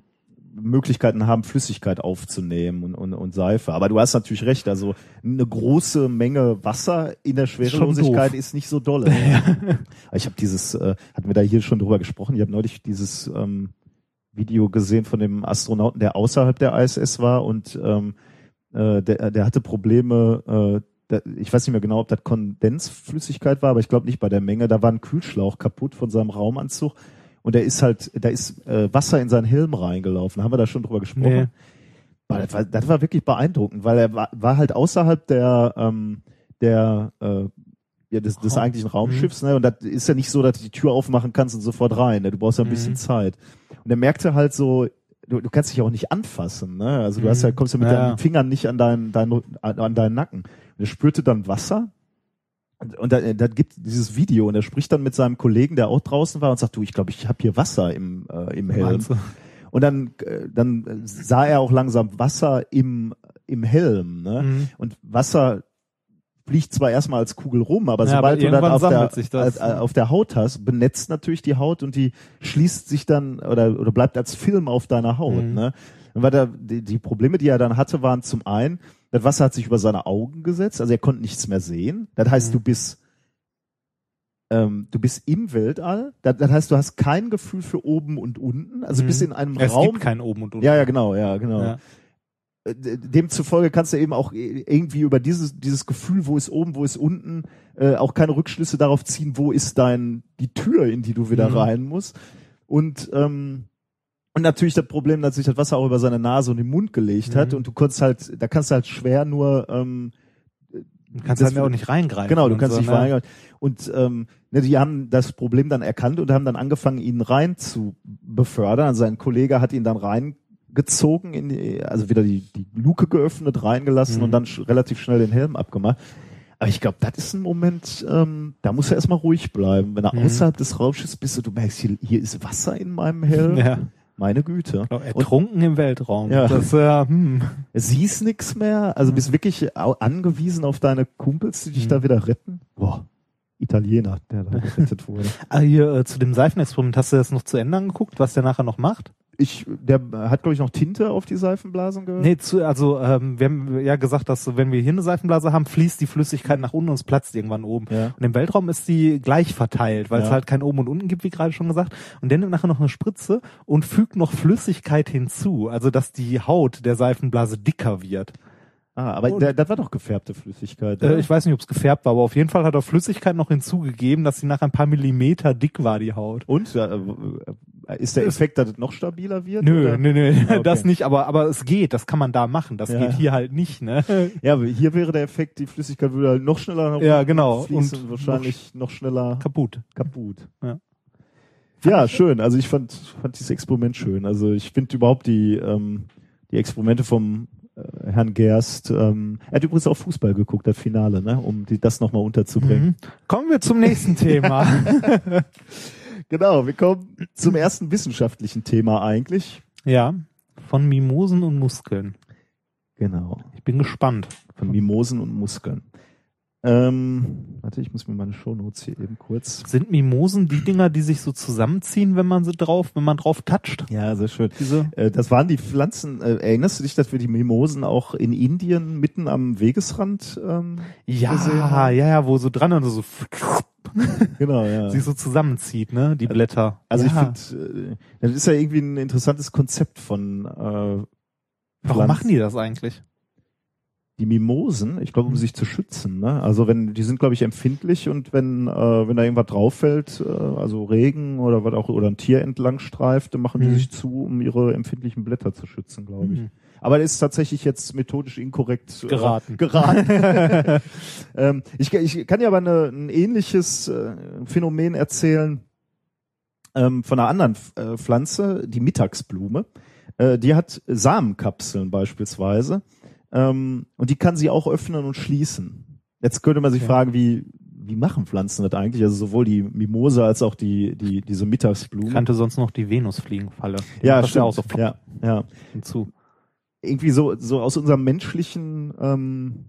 Möglichkeiten haben, Flüssigkeit aufzunehmen und, und, und Seife. Aber du hast natürlich recht, also eine große Menge Wasser in der Schwerelosigkeit ist nicht so dolle. <laughs> Ich habe dieses, äh, hatten wir da hier schon drüber gesprochen, ich habe neulich dieses ähm, Video gesehen von dem Astronauten, der außerhalb der ISS war und ähm, äh, der, der hatte Probleme, äh, ich weiß nicht mehr genau, ob das Kondensflüssigkeit war, aber ich glaube nicht bei der Menge. Da war ein Kühlschlauch kaputt von seinem Raumanzug und der ist halt, da ist äh, Wasser in seinen Helm reingelaufen. Haben wir da schon drüber gesprochen? Nee. Boah, Das, war, das war wirklich beeindruckend, weil er war, war halt außerhalb der, ähm, der äh, ja, des, des eigentlichen Raumschiffs, ne? Und das ist ja nicht so, dass du die Tür aufmachen kannst und sofort rein. Ne? Du brauchst ja ein bisschen Mhm. Zeit. Und er merkte halt so, du, du kannst dich auch nicht anfassen, ne? Also du hast Mhm. ja, kommst ja mit Ja, deinen. Fingern nicht an deinen, deinen an deinen Nacken. Und er spürte dann Wasser. Und, da, da gibt dieses Video und er spricht dann mit seinem Kollegen, der auch draußen war und sagt, du, ich glaube, ich habe hier Wasser im, äh, im Helm. Du? Und dann, äh, dann sah er auch langsam Wasser im, im Helm. Ne? Mhm. Und Wasser fliegt zwar erstmal als Kugel rum, aber Ja, sobald aber du dann auf der, das. äh, auf der Haut hast, benetzt natürlich die Haut und die schließt sich dann oder, oder bleibt als Film auf deiner Haut. Mhm. Ne? Und weil er, die, die Probleme, die er dann hatte, waren zum einen, das Wasser hat sich über seine Augen gesetzt, also er konnte nichts mehr sehen. Das heißt, Mhm. du bist ähm, du bist im Weltall. Das, das heißt, du hast kein Gefühl für oben und unten. Also Mhm. bist in einem Es Raum. gibt kein oben und unten. ja, ja, genau, ja, genau. Ja. Äh, demzufolge kannst du eben auch irgendwie über dieses dieses Gefühl, wo ist oben, wo ist unten, äh, auch keine Rückschlüsse darauf ziehen, wo ist dein die Tür, in die du wieder Mhm. rein musst. Und ähm, und natürlich das Problem, dass sich das Wasser auch über seine Nase und den Mund gelegt hat Mhm. und du konntest halt, da kannst du halt schwer nur ähm, Du kannst Das halt auch nicht reingreifen. Genau, du kannst so, nicht ne? verheiraten. Und ähm, ne, die haben das Problem dann erkannt und haben dann angefangen, ihn rein zu befördern. Also sein Kollege hat ihn dann reingezogen, in die, also wieder die, die Luke geöffnet, reingelassen Mhm. und dann sch relativ schnell den Helm abgemacht. Aber ich glaube, das ist ein Moment, ähm, da muss er erstmal ruhig bleiben. Wenn er Mhm. außerhalb des Raumschiffs bist und du merkst, hier, hier ist Wasser in meinem Helm. Ja. Meine Güte. Glaub, Ertrunken im Weltraum. Ja. Das, äh, hm. Siehst nix mehr, also bist wirklich angewiesen auf deine Kumpels, die dich Mhm. da wieder retten. Boah, Italiener, der da gerettet wurde. <laughs> Ah, hier äh, zu dem Seifenexperiment, hast du das noch zu Ende angeguckt, was der nachher noch macht? Ich, der hat, glaube ich, noch Tinte auf die Seifenblasen ge Nee, zu, also ähm, wir haben ja gesagt, dass wenn wir hier eine Seifenblase haben, fließt die Flüssigkeit nach unten und es platzt irgendwann oben. Ja. Und im Weltraum ist die gleich verteilt, weil es Ja. halt kein oben und unten gibt, wie gerade schon gesagt. Und der nimmt nachher noch eine Spritze und fügt noch Flüssigkeit hinzu, also dass die Haut der Seifenblase dicker wird. Ah, aber der, das war doch gefärbte Flüssigkeit. Äh, ich weiß nicht, ob es gefärbt war, aber auf jeden Fall hat er Flüssigkeit noch hinzugegeben, dass sie nach ein paar Millimeter dick war, die Haut. Und äh, ist der Effekt, dass es noch stabiler wird? Nö, oder? nö, nö, Ah, <laughs> okay. das nicht, aber, aber es geht, das kann man da machen, das Ja. geht hier halt nicht, ne? <laughs> Ja, hier wäre der Effekt, die Flüssigkeit würde halt noch schneller nach Ja, genau. fließen Und und wahrscheinlich noch, schneller Kaputt. kaputt. Ja. Ja, schön. Also ich fand, fand dieses Experiment schön. Also ich finde überhaupt die, ähm, die Experimente vom äh, Herrn Gerst, ähm, er hat übrigens auch Fußball geguckt, das Finale, ne, um die, das nochmal unterzubringen. Mhm. Kommen wir zum nächsten Thema. <laughs> Genau, wir kommen zum ersten wissenschaftlichen Thema eigentlich. ja, von Mimosen und Muskeln. Genau, Ich bin gespannt. von Mimosen und Muskeln. Ähm, warte, ich muss mir meine Shownotes hier eben kurz. Sind Mimosen die Dinger, die sich so zusammenziehen, wenn man sie drauf, wenn man drauf toucht? Ja, sehr schön. Diese? Äh, das waren die Pflanzen. Äh, erinnerst du dich, dass wir die Mimosen auch in Indien mitten am Wegesrand? Ähm, Ja, gesehen ja, haben? ja, wo so dran und so <laughs> genau, ja. sich so zusammenzieht, ne? Die Blätter. Also ja. ich finde, äh, das ist ja irgendwie ein interessantes Konzept von äh, Warum machen die das eigentlich? die Mimosen, ich glaube, um Mhm. sich zu schützen. Ne? Also wenn die sind, glaube ich, empfindlich und wenn äh, wenn da irgendwas drauf fällt, äh, also Regen oder was auch oder ein Tier entlang streift, dann machen die Mhm. sich zu, um ihre empfindlichen Blätter zu schützen, glaube ich. Mhm. Aber das ist tatsächlich jetzt methodisch inkorrekt äh, Geraten. geraten. <laughs> <laughs> ähm, ich, ich kann dir aber eine, ein ähnliches äh, Phänomen erzählen ähm, von einer anderen äh, Pflanze, die Mittagsblume. Äh, die hat Samenkapseln beispielsweise ähm, und die kann sie auch öffnen und schließen. Jetzt könnte man sich Okay. fragen, wie wie machen Pflanzen das eigentlich? Also sowohl die Mimose als auch die die diese Mittagsblume. Ich kannte sonst noch die Venusfliegenfalle. Die ja, stimmt. auch so ja, ja. hinzu. Irgendwie so, so aus unserer menschlichen ähm,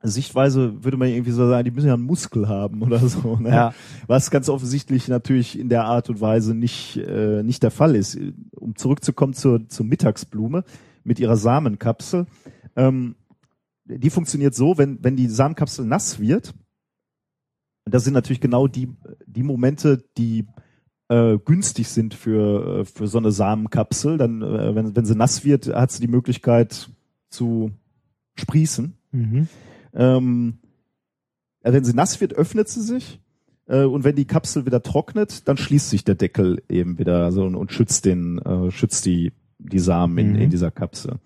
Sichtweise würde man irgendwie so sagen, die müssen ja einen Muskel haben oder so. Ne? Ja. Was ganz offensichtlich natürlich in der Art und Weise nicht, äh, nicht der Fall ist. Um zurückzukommen zur, zur Mittagsblume mit ihrer Samenkapsel. Ähm, die funktioniert so, wenn, wenn die Samenkapsel nass wird, und das sind natürlich genau die, die Momente, die äh, günstig sind für, äh, für so eine Samenkapsel. Dann, äh, wenn, wenn sie nass wird, hat sie die Möglichkeit zu sprießen. Mhm. Ähm, wenn sie nass wird, öffnet sie sich. Äh, und wenn die Kapsel wieder trocknet, dann schließt sich der Deckel eben wieder also, und, und schützt den, äh, schützt die, die Samen in, Mhm. in dieser Kapsel.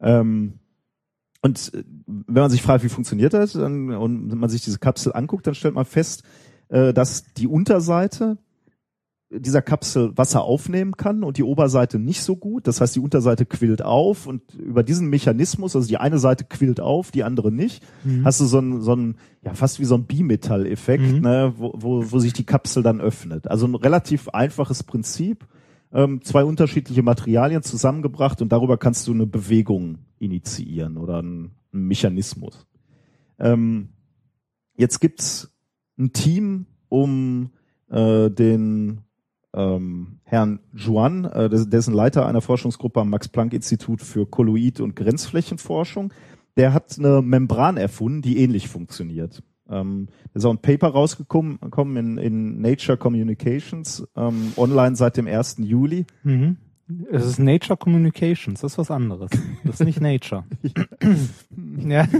Ähm, Und äh, wenn man sich fragt, wie funktioniert das, dann, und man sich diese Kapsel anguckt, dann stellt man fest, äh, dass die Unterseite dieser Kapsel Wasser aufnehmen kann und die Oberseite nicht so gut. Das heißt, die Unterseite quillt auf und über diesen Mechanismus, also die eine Seite quillt auf, die andere nicht, hast du so ein, so ein, ja, fast wie so ein Bimetall-Effekt, Mhm. ne, wo, wo, wo sich die Kapsel dann öffnet. Also ein relativ einfaches Prinzip. Ähm, zwei unterschiedliche Materialien zusammengebracht und darüber kannst du eine Bewegung initiieren oder einen, einen Mechanismus. Ähm, jetzt gibt's ein Team um äh, den ähm, Herrn Juan, äh, des- dessen Leiter einer Forschungsgruppe am Max-Planck-Institut für Kolloid- und Grenzflächenforschung. Der hat eine Membran erfunden, die ähnlich funktioniert. Ähm, da ist auch ein Paper rausgekommen gekommen in, in Nature Communications, ähm, online seit dem 1. Juli. Mhm. Es ist Nature Communications, das ist was anderes. Das ist nicht Nature. <laughs> ja. <laughs>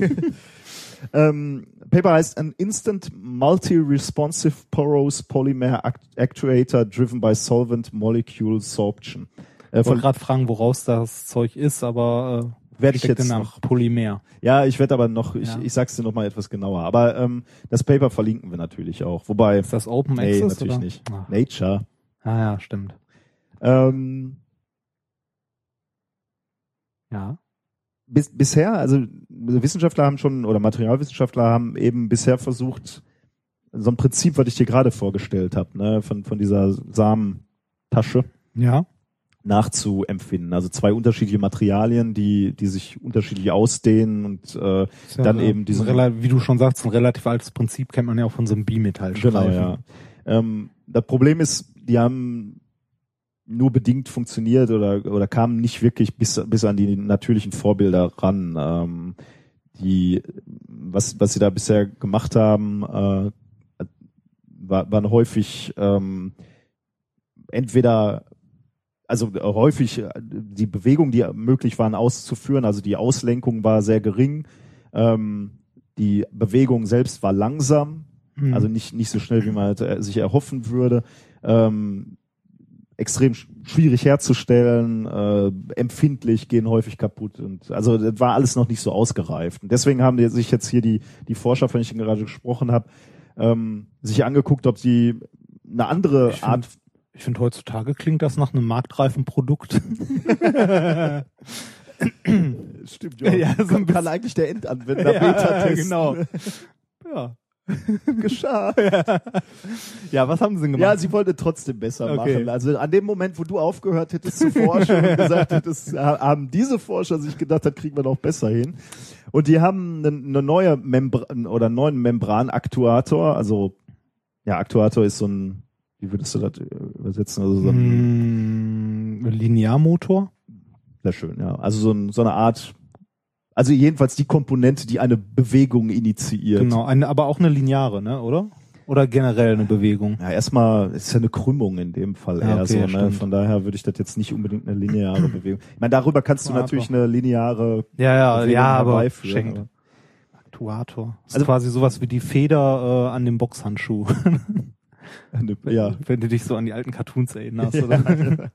Ähm, Paper heißt An Instant Multi-Responsive Porous Polymer Act Actuator Driven by Solvent Molecule Sorption. Äh, Ich wollte gerade fragen, woraus das Zeug ist, aber äh, Werd ich jetzt noch- Polymer. ja, ich werde aber noch, ich, Ja. ich sag's dir noch mal etwas genauer. Aber ähm, das Paper verlinken wir natürlich auch. Wobei, Ist das Open nee, Access? natürlich oder? nicht. Ah. Nature. ah ja, stimmt. Ähm, Ja. Bis, bisher, also Wissenschaftler haben schon, oder Materialwissenschaftler haben eben bisher versucht, so ein Prinzip, was ich dir gerade vorgestellt habe, ne, von, von dieser Samentasche Ja. nachzuempfinden. Also zwei unterschiedliche Materialien, die, die sich unterschiedlich ausdehnen und äh, ja Dann ein- eben rela- wie du schon sagst, ein relativ altes Prinzip kennt man ja auch von so einem Bimetallstreifen. genau, ja. Ähm, das Problem ist, die haben nur bedingt funktioniert oder, oder kamen nicht wirklich bis, bis an die natürlichen Vorbilder ran. Ähm, die, was, was sie da bisher gemacht haben, äh, war, waren häufig ähm, entweder also häufig die Bewegung, die möglich waren auszuführen, also die Auslenkung war sehr gering, ähm, die Bewegung selbst war langsam, Mhm. also nicht nicht so schnell, wie man äh, sich erhoffen würde, ähm, extrem sch- schwierig herzustellen, äh, empfindlich, gehen häufig kaputt und also das war alles noch nicht so ausgereift. Und deswegen haben die sich jetzt hier die die Forscher, von denen ich gerade gesprochen habe, ähm, sich angeguckt, ob sie eine andere Ich find- Art Ich finde, heutzutage klingt das nach einem marktreifen Produkt. <laughs> Stimmt, Ja, so ein kann, kann eigentlich der Endanwender <laughs> Beta testen. genau. <laughs> Ja. <laughs> Geschah. ja, was haben sie denn gemacht? Ja, sie wollte trotzdem besser Okay. machen. Also an dem Moment, wo du aufgehört hättest zu forschen und gesagt hättest, ha- haben diese Forscher sich gedacht, das kriegen wir noch besser hin. Und die haben eine, neue Membran oder einen neuen Membranaktuator. Also ja, Aktuator ist so ein, wie würdest du das übersetzen? Also so ein, Mm, Linearmotor? sehr schön, ja. Also so, ein, so eine Art, also jedenfalls die Komponente, die eine Bewegung initiiert. Genau, eine, aber auch eine lineare, ne, oder? Oder generell eine Bewegung? Ja, erstmal ist ja eine Krümmung in dem Fall Ja, eher okay, so. Ne? stimmt. Von daher würde ich das jetzt nicht unbedingt eine lineare <clears throat> Bewegung. Ich meine, darüber kannst du natürlich eine lineare Ja, ja, Bewegung ja, aber herbeiführen. schenkt. aber- Aktuator. Ist Also- quasi sowas wie die Feder äh, an dem Boxhandschuh. <laughs> Ja. Wenn du dich so an die alten Cartoons erinnerst, <laughs> oder?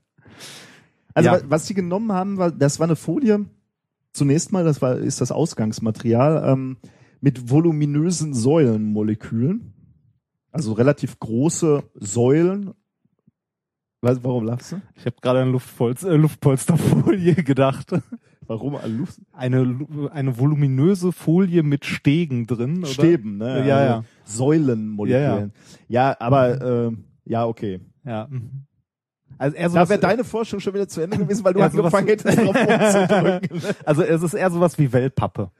Also was sie genommen haben, war, das war eine Folie. Zunächst mal, das war ist das Ausgangsmaterial ähm, mit voluminösen Säulenmolekülen, also relativ große Säulen. Weißt, warum lachst du? Ich habe gerade an Luftpolz äh, Luftpolsterfolie <laughs> gedacht. Warum Luft? Eine, eine voluminöse Folie mit Stegen drin, oder? Stäben, ne? Ja, also ja. Säulenmolekülen. Ja, aber äh, ja, okay. Ja. mhm. Also eher Da sowas, wäre deine Forschung schon wieder zu Ende gewesen, weil du <laughs> angefangen hättest, drauf rumzudrücken. <laughs> also es ist eher sowas wie Wellpappe.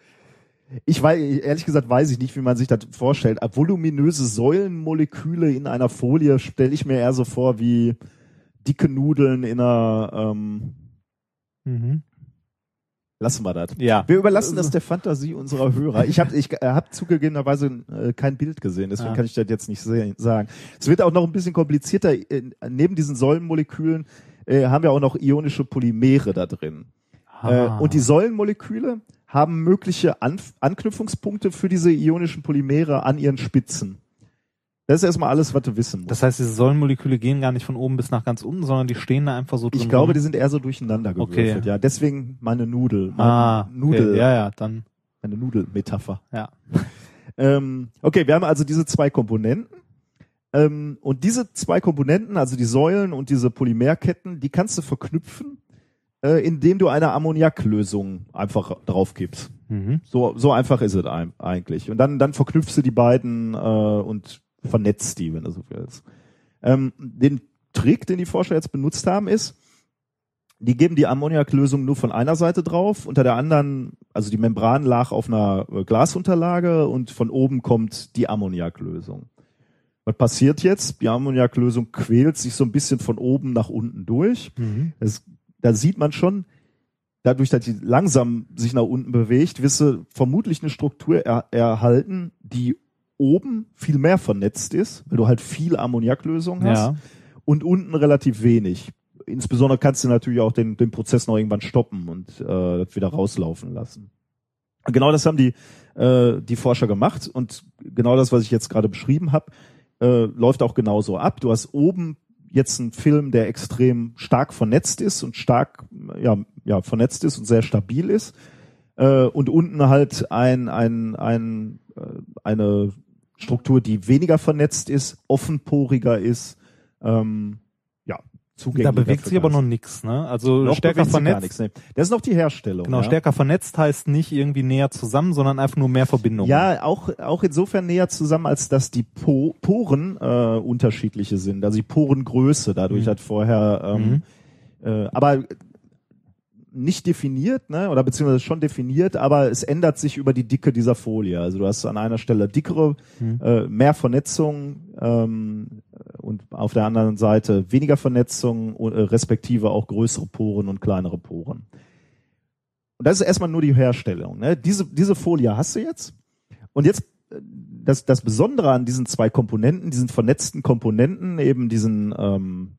Ich weiß, ehrlich gesagt weiß ich nicht, wie man sich das vorstellt. Ab voluminöse Säulenmoleküle in einer Folie stelle ich mir eher so vor wie dicke Nudeln in einer, ähm, Mhm. Lassen wir das. Ja. Wir überlassen das der Fantasie unserer Hörer. Ich habe ich äh, hab zugegebenerweise äh, kein Bild gesehen, deswegen Ja. kann ich das jetzt nicht sehen, sagen. Es wird auch noch ein bisschen komplizierter. Äh, Neben diesen Säulenmolekülen äh, haben wir auch noch ionische Polymere da drin. Äh, Ah. und die Säulenmoleküle haben mögliche Anf Anknüpfungspunkte für diese ionischen Polymere an ihren Spitzen. Das ist erstmal alles, was du wissen musst. Das heißt, diese Säulenmoleküle gehen gar nicht von oben bis nach ganz unten, sondern die stehen da einfach so drin. ich glaube, rum. die sind eher so durcheinander gewürfelt. Okay. Ja, deswegen meine Nudel. Meine Ah, Nudel. Okay. Ja, ja, dann. Eine Nudelmetapher. Ja. <laughs> Ähm, okay, wir haben also diese zwei Komponenten. Ähm, und diese zwei Komponenten, also die Säulen und diese Polymerketten, die kannst du verknüpfen, äh, indem du eine Ammoniaklösung einfach drauf gibst. Mhm. So, so einfach ist es eigentlich. Und dann, dann verknüpfst du die beiden äh, und vernetzt die, wenn du so willst. Ähm, den Trick, den die Forscher jetzt benutzt haben, ist, die geben die Ammoniaklösung nur von einer Seite drauf, unter der anderen, also die Membran lag auf einer äh, Glasunterlage und von oben kommt die Ammoniaklösung. Was passiert jetzt? Die Ammoniaklösung quält sich so ein bisschen von oben nach unten durch. Mhm. Das, da sieht man schon, dadurch, dass die langsam sich nach unten bewegt, wirst du vermutlich eine Struktur er, erhalten, die oben viel mehr vernetzt ist, weil du halt viel Ammoniaklösung hast Ja. und unten relativ wenig. Insbesondere kannst du natürlich auch den, den Prozess noch irgendwann stoppen und äh, wieder rauslaufen lassen. Genau das haben die, äh, die Forscher gemacht und genau das, was ich jetzt gerade beschrieben habe, äh, läuft auch genauso ab. Du hast oben jetzt einen Film, der extrem stark vernetzt ist und stark ja, ja, vernetzt ist und sehr stabil ist. Äh, und unten halt ein, ein, ein, äh, eine Struktur, die weniger vernetzt ist, offenporiger ist, ähm, ja, zugänglicher. Da bewegt sich aber noch nichts, ne? Also Noch stärker vernetzt. nichts, nee. Das ist noch die Herstellung. Genau, ja. stärker vernetzt heißt nicht irgendwie näher zusammen, sondern einfach nur mehr Verbindungen. Ja, auch, auch insofern näher zusammen, als dass die po Poren äh, unterschiedliche sind. Also die Porengröße dadurch Mhm. hat vorher, ähm, Mhm. äh, aber nicht definiert, ne, oder beziehungsweise schon definiert, aber es ändert sich über die Dicke dieser Folie. Also du hast an einer Stelle dickere, Mhm. äh, mehr Vernetzung ähm, und auf der anderen Seite weniger Vernetzung, äh, respektive auch größere Poren und kleinere Poren. Und das ist erstmal nur die Herstellung. Ne? Diese, diese Folie hast du jetzt. Und jetzt äh, das, das Besondere an diesen zwei Komponenten, diesen vernetzten Komponenten, eben diesen, ähm,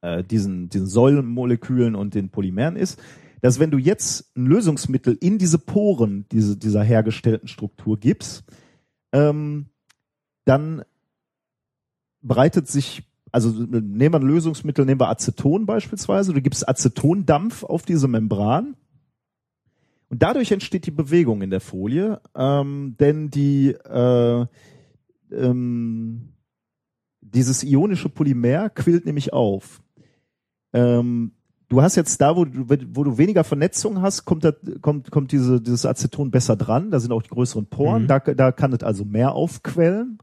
äh, diesen, diesen Säulenmolekülen und den Polymeren ist, dass wenn du jetzt ein Lösungsmittel in diese Poren diese, dieser hergestellten Struktur gibst, ähm, dann breitet sich, also nehmen wir ein Lösungsmittel, nehmen wir Aceton beispielsweise, du gibst Acetondampf auf diese Membran und dadurch entsteht die Bewegung in der Folie, ähm, denn die äh, ähm, dieses ionische Polymer quillt nämlich auf. Ähm, du hast jetzt da, wo du, wo du weniger Vernetzung hast, kommt, das, kommt, kommt diese, dieses Aceton besser dran. Da sind auch die größeren Poren. Mhm. Da, da kann es also mehr aufquellen.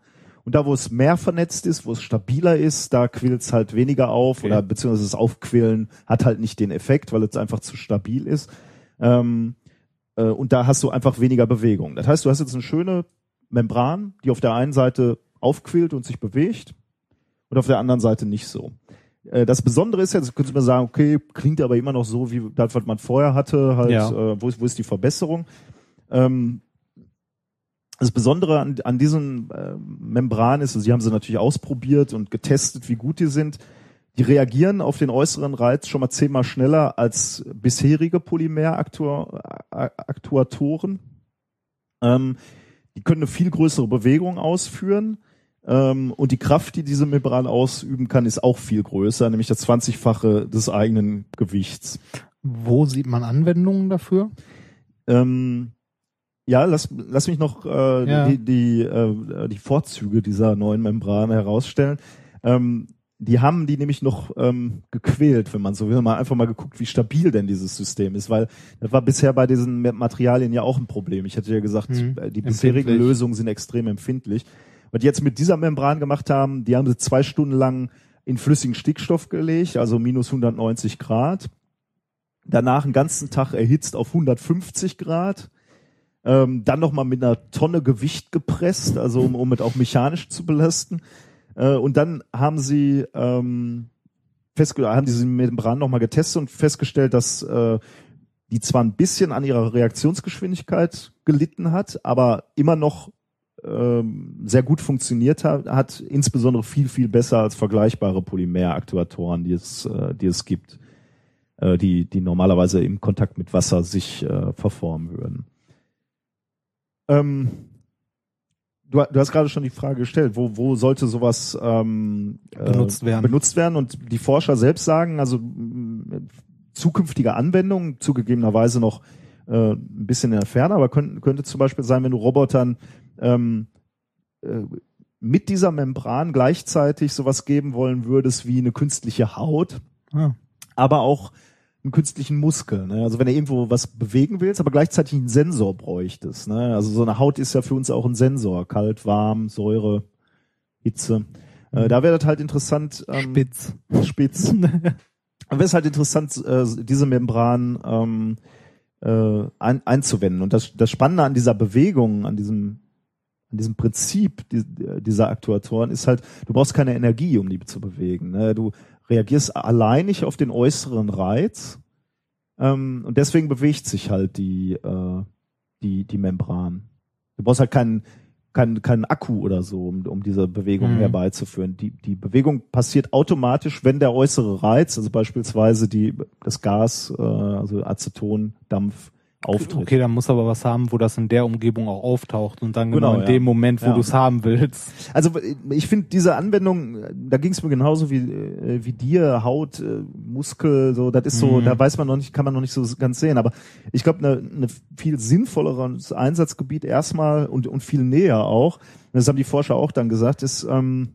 Und da, wo es mehr vernetzt ist, wo es stabiler ist, da quillt es halt weniger auf Okay. oder beziehungsweise das Aufquillen hat halt nicht den Effekt, weil es einfach zu stabil ist. Ähm, äh, und da hast du einfach weniger Bewegung. Das heißt, du hast jetzt eine schöne Membran, die auf der einen Seite aufquillt und sich bewegt und auf der anderen Seite nicht so. Äh, Das Besondere ist jetzt, könnte man sagen, okay, klingt aber immer noch so, wie das, was man vorher hatte, halt, Ja. äh, wo, ist, wo ist die Verbesserung? Ähm, das Besondere an, an diesen äh, Membran ist, sie haben sie natürlich ausprobiert und getestet, wie gut die sind. Die reagieren auf den äußeren Reiz schon mal zehnmal schneller als bisherige Polymeraktuatoren. Ähm, die können eine viel größere Bewegung ausführen. Ähm, und die Kraft, die diese Membran ausüben kann, ist auch viel größer, nämlich das 20-fache des eigenen Gewichts. Wo sieht man Anwendungen dafür? Ähm, ja, lass, lass mich noch äh, Ja. die, die, äh, die Vorzüge dieser neuen Membran herausstellen. Ähm, die haben die nämlich noch ähm, gequält, wenn man so will, mal einfach mal geguckt, wie stabil denn dieses System ist, weil das war bisher bei diesen Materialien ja auch ein Problem. Ich hatte ja gesagt, äh, die bisherigen. Lösungen sind extrem empfindlich. Was die jetzt mit dieser Membran gemacht haben, die haben sie zwei Stunden lang in flüssigen Stickstoff gelegt, also minus 190 Grad. Danach einen ganzen Tag erhitzt auf 150 Grad. Ähm, dann nochmal mit einer Tonne Gewicht gepresst, also um, um es auch mechanisch zu belasten. Äh, und dann haben sie ähm, festge haben diese Membran nochmal getestet und festgestellt, dass äh, die zwar ein bisschen an ihrer Reaktionsgeschwindigkeit gelitten hat, aber immer noch ähm, sehr gut funktioniert hat, hat, insbesondere viel, viel besser als vergleichbare Polymeraktuatoren, die es, äh, die es gibt, äh, die, die normalerweise im Kontakt mit Wasser sich äh, verformen würden. Ähm, du, du hast gerade schon die Frage gestellt, wo, wo sollte sowas ähm, äh, Benutzt werden. benutzt werden? Und die Forscher selbst sagen, also zukünftige Anwendungen, zugegebenerweise noch äh, ein bisschen in der Ferne, aber könnte, könnte zum Beispiel sein, wenn du Robotern ähm, äh, mit dieser Membran gleichzeitig sowas geben wollen würdest wie eine künstliche Haut, Ah. aber auch einen künstlichen Muskel. Ne? Also wenn du irgendwo was bewegen willst, aber gleichzeitig einen Sensor bräuchtest. Ne? Also so eine Haut ist ja für uns auch ein Sensor. Kalt, warm, Säure, Hitze. Äh, da wäre das halt interessant. Ähm, Spitz. Spitz. <laughs> Dann wäre es halt interessant, äh, diese Membran ähm, äh, ein, einzuwenden. Und das, das Spannende an dieser Bewegung, an diesem, an diesem Prinzip die, dieser Aktuatoren ist halt, du brauchst keine Energie, um die zu bewegen. Ne? Du reagierst alleinig auf den äußeren Reiz ähm, und deswegen bewegt sich halt die, äh, die, die Membran. Du brauchst halt keinen keinen keinen Akku oder so, um, um diese Bewegung Mhm. herbeizuführen. Die, die Bewegung passiert automatisch, wenn der äußere Reiz, also beispielsweise die, das Gas, äh, also Aceton, Dampf, auftritt. Okay, dann muss aber was haben, wo das in der Umgebung auch auftaucht und dann genau, Genau, in ja. dem Moment, wo Ja. du es haben willst. Also ich finde diese Anwendung, da ging es mir genauso wie äh, wie dir, Haut, äh, Muskel, so, das ist so, Mhm. da weiß man noch nicht, kann man noch nicht so ganz sehen. Aber ich glaube, eine ne viel sinnvolleres Einsatzgebiet erstmal und und viel näher auch. Das haben die Forscher auch dann gesagt, ist, ähm,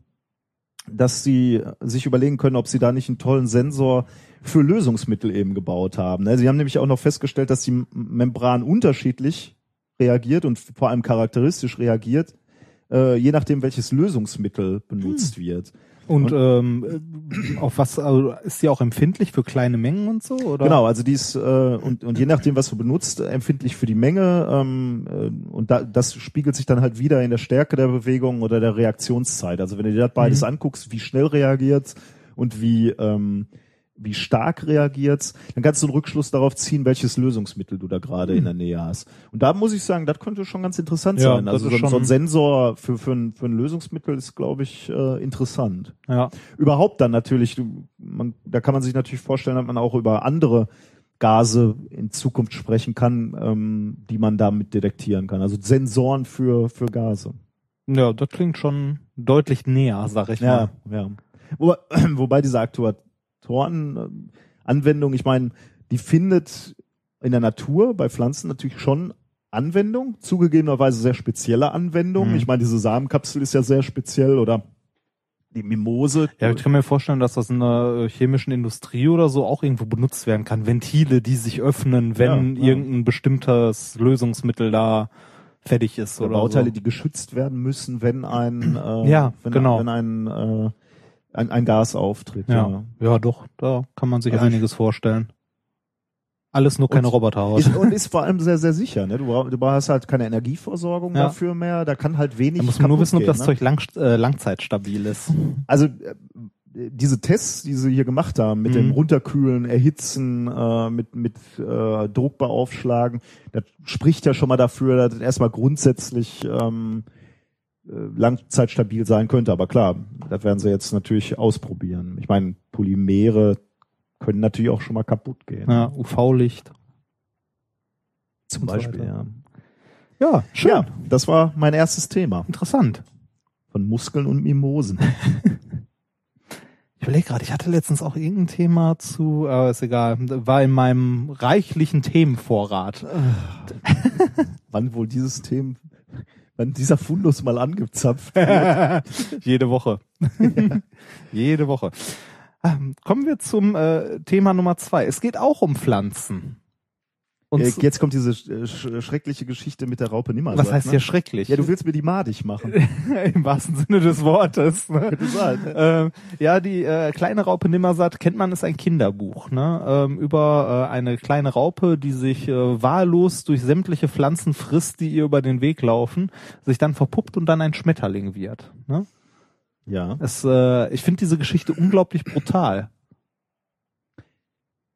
dass sie sich überlegen können, ob sie da nicht einen tollen Sensor für Lösungsmittel eben gebaut haben. ne? Sie haben nämlich auch noch festgestellt, dass die Membran unterschiedlich reagiert und vor allem charakteristisch reagiert, äh, je nachdem, welches Lösungsmittel benutzt wird. Und ähm, äh, auf was also ist die auch empfindlich für kleine Mengen und so? Oder? Genau, also die ist äh, und, und je nachdem, was du benutzt, empfindlich für die Menge ähm, äh, und da, das spiegelt sich dann halt wieder in der Stärke der Bewegung oder der Reaktionszeit. Also wenn du dir das beides anguckst, wie schnell reagiert und wie ähm, wie stark reagiert, dann kannst du einen Rückschluss darauf ziehen, welches Lösungsmittel du da gerade in der Nähe hast. Und da muss ich sagen, das könnte schon ganz interessant Ja, sein. Also so, ein- so ein Sensor für, für, ein, für ein Lösungsmittel ist, glaube ich, äh, interessant Ja. überhaupt dann natürlich, du, man, da kann man sich natürlich vorstellen, dass man auch über andere Gase in Zukunft sprechen kann, ähm, die man damit detektieren kann. Also Sensoren für, für Gase. ja, das klingt schon deutlich näher, sag ich mal. Ja, ja. <clears throat> Wobei, wobei diese Aktuatoren-Anwendung, ich meine, die findet in der Natur bei Pflanzen natürlich schon Anwendung, zugegebenerweise sehr spezielle Anwendung. Mhm. Ich meine, diese Samenkapsel ist ja sehr speziell oder die Mimose. Ja, ich kann mir vorstellen, dass das in der äh, chemischen Industrie oder so auch irgendwo benutzt werden kann. Ventile, die sich öffnen, wenn Ja, ja. irgendein bestimmtes Lösungsmittel da fertig ist oder oder Bauteile, so. die geschützt werden müssen, wenn ein äh, Ja, wenn, genau. wenn ein, äh, ein ein Gas auftritt. Ja. ja, doch, da kann man sich Also einiges vorstellen. Alles nur keine Roboterhaut. Ist, und ist vor allem sehr sehr sicher. Ne? Du, du brauchst halt keine Energieversorgung Ja. dafür mehr. Da kann halt wenig. Da muss man nur wissen, ob gehen, das ne? Zeug lang, äh, langzeitstabil ist. Also äh, diese Tests, die sie hier gemacht haben, mit Mhm. dem Runterkühlen, Erhitzen, äh, mit, mit äh, Druck beaufschlagen, das spricht ja schon mal dafür, dass das erstmal grundsätzlich ähm, äh, langzeitstabil sein könnte. Aber klar, das werden sie jetzt natürlich ausprobieren. Ich meine, Polymere können natürlich auch schon mal kaputt gehen. Ja, UV-Licht. Zum Beispiel, ja. Ja, schön. Ja, das war mein erstes Thema Interessant. von Muskeln und Mimosen. <laughs> Ich überlege gerade, ich hatte letztens auch irgendein Thema zu, aber ist egal, war in meinem reichlichen Themenvorrat. Wann wohl dieses Thema, wann dieser Fundus mal angezapft <laughs> Jede Woche. <laughs> Jede Woche. Ähm, kommen wir zum äh, Thema Nummer zwei. Es geht auch um Pflanzen. Und Äh, Jetzt kommt diese äh, sch schreckliche Geschichte mit der Raupe Nimmersatt. was heißt ne? hier schrecklich? Ja, du willst mir die madig machen. <laughs> Im wahrsten Sinne des Wortes. Ne? Ne? ähm, ja, die äh, kleine Raupe Nimmersatt kennt man, ist ein Kinderbuch, ne? Ähm, über äh, eine kleine Raupe, die sich äh, wahllos durch sämtliche Pflanzen frisst, die ihr über den Weg laufen, sich dann verpuppt und dann ein Schmetterling wird. Ne? Ja. Es, äh, ich finde diese Geschichte unglaublich brutal.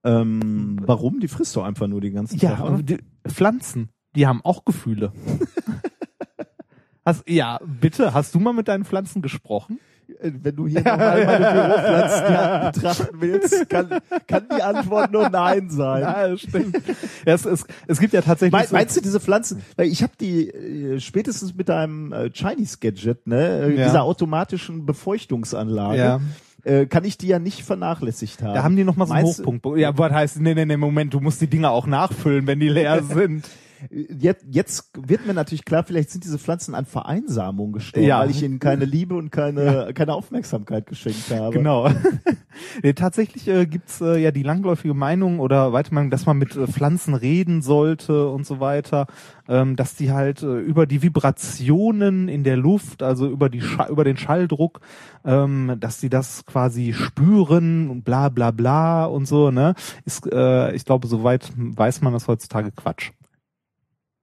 Ähm, warum? Die frisst doch einfach nur den ganzen Ja, Tag. oder? die Pflanzen, die haben auch Gefühle. <laughs> Hast, ja, bitte, hast du mal mit deinen Pflanzen gesprochen? Äh, Wenn du hier nochmal meine Büropflanzen <laughs> betrachten willst, kann, kann die Antwort nur Nein sein. Ja, stimmt. ja, es, es, es gibt ja tatsächlich Mein, so, meinst du diese Pflanzen? Weil ich habe die äh, spätestens mit deinem äh, Chinese Gadget, ne, äh, Ja. dieser automatischen Befeuchtungsanlage, Ja. Äh, kann ich die ja nicht vernachlässigt haben. Da haben die noch mal so einen Hochpunkt. Ja, was heißt, nee, nee, nee, Moment, du musst die Dinger auch nachfüllen, wenn die leer <laughs> sind. Jetzt, jetzt wird mir natürlich klar, vielleicht sind diese Pflanzen an Vereinsamung gestorben, Ja. weil ich ihnen keine Liebe und keine, keine Aufmerksamkeit geschenkt habe. Genau. <laughs> nee, tatsächlich äh, gibt's äh, ja die langläufige Meinung oder weite Meinung, dass man mit äh, Pflanzen reden sollte und so weiter, ähm, dass die halt äh, über die Vibrationen in der Luft, also über die Scha über den Schalldruck, ähm, dass sie das quasi spüren und bla bla bla und so, ne? Ist, äh, ich glaube, soweit weiß man das heutzutage Quatsch.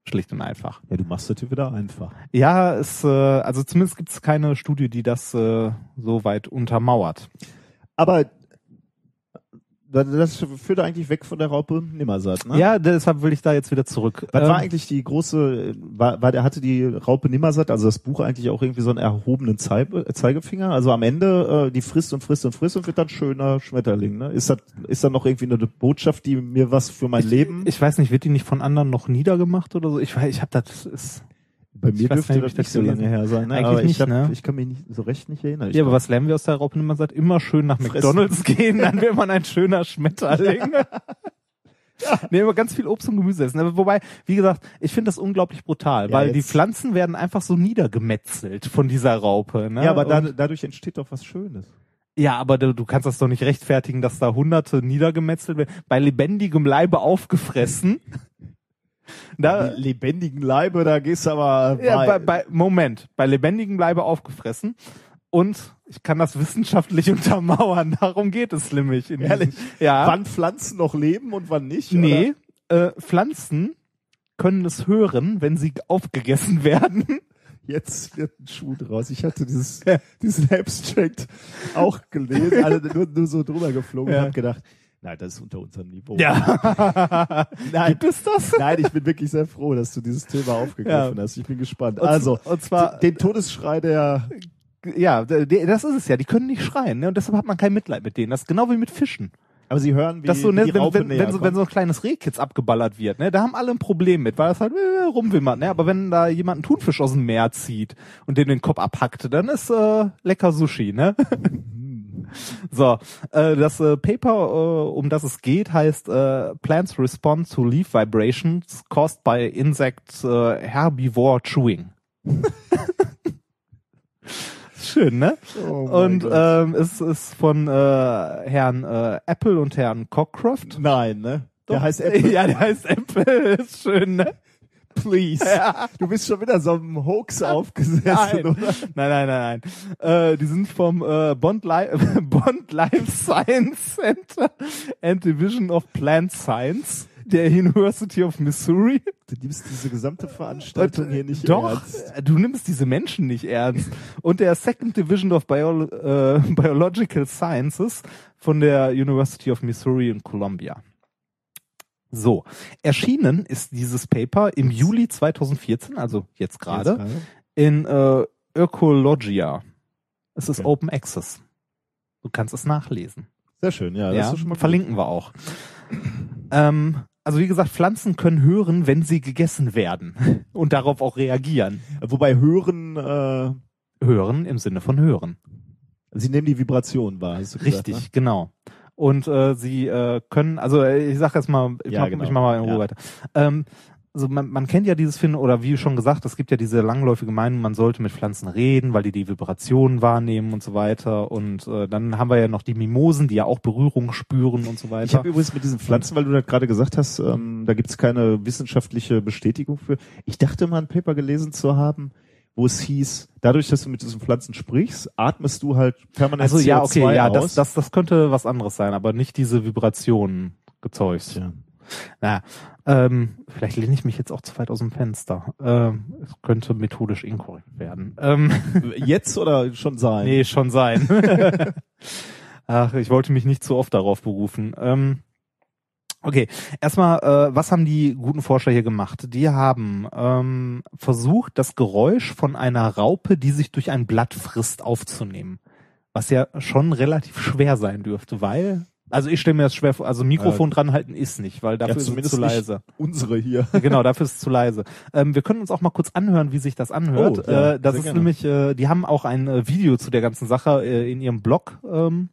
Schlicht und einfach. Ja, du machst das hier wieder einfach. Ja, es, äh, also zumindest gibt es keine Studie, die das äh, so weit untermauert. Aber das führt eigentlich weg von der Raupe Nimmersatt, ne? Ja, deshalb will ich da jetzt wieder zurück. Was Ähm, war eigentlich die große, war, war der hatte die Raupe Nimmersatt, also das Buch eigentlich auch irgendwie so einen erhobenen Zeige, Zeigefinger? Also am Ende, äh, die frisst und frisst und frisst und wird dann schöner Schmetterling, ne? Ist das, ist da noch irgendwie eine Botschaft, die mir was für mein Leben? Ich weiß nicht, wird die nicht von anderen noch niedergemacht oder so? Ich weiß, ich habe das ist. Bei mir ich dürfte das ich nicht so lange her sein, ne? Eigentlich aber ich, nicht, hab, ne? ich kann mich nicht so recht nicht erinnern. Ich Ja, aber was lernen wir aus der Raupe immer sagt? Immer schön nach Fressen. McDonalds gehen, dann wird man ein schöner Schmetterling. <laughs> Nee, aber ganz viel Obst und Gemüse essen. Aber Wobei, wie gesagt, ich finde das unglaublich brutal, Ja, weil die Pflanzen werden einfach so niedergemetzelt von dieser Raupe. Ne? ja, aber da, dadurch entsteht doch was Schönes. Ja, aber du, du kannst das doch nicht rechtfertigen, dass da Hunderte niedergemetzelt werden, bei lebendigem Leibe aufgefressen. Da, lebendigen Leibe, da gehst du aber ja, bei, bei, Moment, bei lebendigem Leibe aufgefressen. Und ich kann das wissenschaftlich <laughs> untermauern, darum geht es nämlich. Ehrlich? Diesem, ja. wann Pflanzen noch leben und wann nicht? nee, äh, Pflanzen können es hören, wenn sie aufgegessen <laughs> werden. Jetzt wird ein Schuh draus. Ich hatte dieses, diesen Abstract auch gelesen, <laughs> also nur, nur so drüber geflogen Ja. und hab gedacht, nein, das ist unter unserem Niveau. Ja. <laughs> Nein, Gibt es das? nein, ich bin wirklich sehr froh, dass du dieses Thema aufgegriffen Ja. hast. Ich bin gespannt. Und- also, und zwar- den Todesschrei der, Ja, das ist es ja. Die können nicht schreien, ne? Und deshalb hat man kein Mitleid mit denen. Das ist genau wie mit Fischen. aber sie hören, wie, Das so, ne, die wenn, Raupe wenn, wenn, so, wenn so ein kleines Rehkitz abgeballert wird, ne, da haben alle ein Problem mit, weil das halt äh, rumwimmert, ne, aber wenn da jemand einen Thunfisch aus dem Meer zieht und dem den Kopf abhackt, dann ist äh, lecker Sushi, ne? <laughs> <laughs> so, äh, das äh, Paper, äh, um das es geht, heißt äh, Plants respond to leaf vibrations caused by insect äh, herbivore chewing. <laughs> Schön, ne? Oh und Gott. ähm, es ist von äh, Herrn äh, Apple und Herrn Cockcroft. Nein, ne? Der heißt Apple. <laughs> Ja, der heißt Apple. Ist schön, ne? Please. Du bist schon wieder so einem Hoax aufgesessen, Nein. oder? Nein, nein, nein, nein. Äh, die sind vom äh, Bond, Li <laughs> Bond Life Science Center and Division of Plant Science der University of Missouri. Du nimmst diese gesamte Veranstaltung hier nicht Doch, ernst. du nimmst diese Menschen nicht ernst. Und der Second Division of Bio äh, Biological Sciences von der University of Missouri in Columbia. So, erschienen ist dieses Paper im Juli 2014, also jetzt gerade, in äh, Ökologia. Es ist Okay. Open Access. Du kannst es nachlesen. Sehr schön, ja. Ja, ist schon mal gut. verlinken wir auch. Ähm, also wie gesagt, Pflanzen können hören, wenn sie gegessen werden <laughs> und darauf auch reagieren. Wobei Hören, äh, Hören im Sinne von hören. sie nehmen die Vibration wahr. Hast du gesagt, Richtig, ne? genau. Und äh, sie äh, können, also äh, ich sag jetzt mal, ich, Ja, mach, genau. ich mach mal in Ruhe Ja. weiter. Ähm, also man, man kennt ja dieses Finden, oder wie schon gesagt, es gibt ja diese langläufige Meinung, man sollte mit Pflanzen reden, weil die die Vibrationen wahrnehmen und so weiter. Und äh, dann haben wir ja noch die Mimosen, die ja auch Berührung spüren und so Ich weiter. habe übrigens mit diesen Pflanzen, weil du das gerade gesagt hast, ähm, da gibt's keine wissenschaftliche Bestätigung für. Ich dachte mal ein Paper gelesen zu haben, wo es hieß, dadurch, dass du mit diesen Pflanzen sprichst, atmest du halt permanent Also ja, okay, CO2 ja, aus. das, das, das könnte was anderes sein, aber nicht diese Vibrationen gezeugt. Tja. Na, ähm, vielleicht lehne ich mich jetzt auch zu weit aus dem Fenster. Ähm, es könnte methodisch inkorrekt werden. Ähm, <laughs> Jetzt oder schon sein? nee, schon sein. <laughs> Ach, ich wollte mich nicht zu oft darauf berufen. Ähm, okay, erstmal, äh, was haben die guten Forscher hier gemacht? Die haben ähm, versucht, das Geräusch von einer Raupe, die sich durch ein Blatt frisst, aufzunehmen. Was ja schon relativ schwer sein dürfte, weil Also ich stelle mir das schwer vor, also Mikrofon dran halten ist nicht, weil dafür Ja, ist es zu leise. Unsere hier. genau, dafür ist es zu leise. Ähm, wir können uns auch mal kurz anhören, wie sich das anhört. Oh, ja, äh, das ist gerne. nämlich, äh, die haben auch ein äh, Video zu der ganzen Sache äh, in ihrem Blog ähm,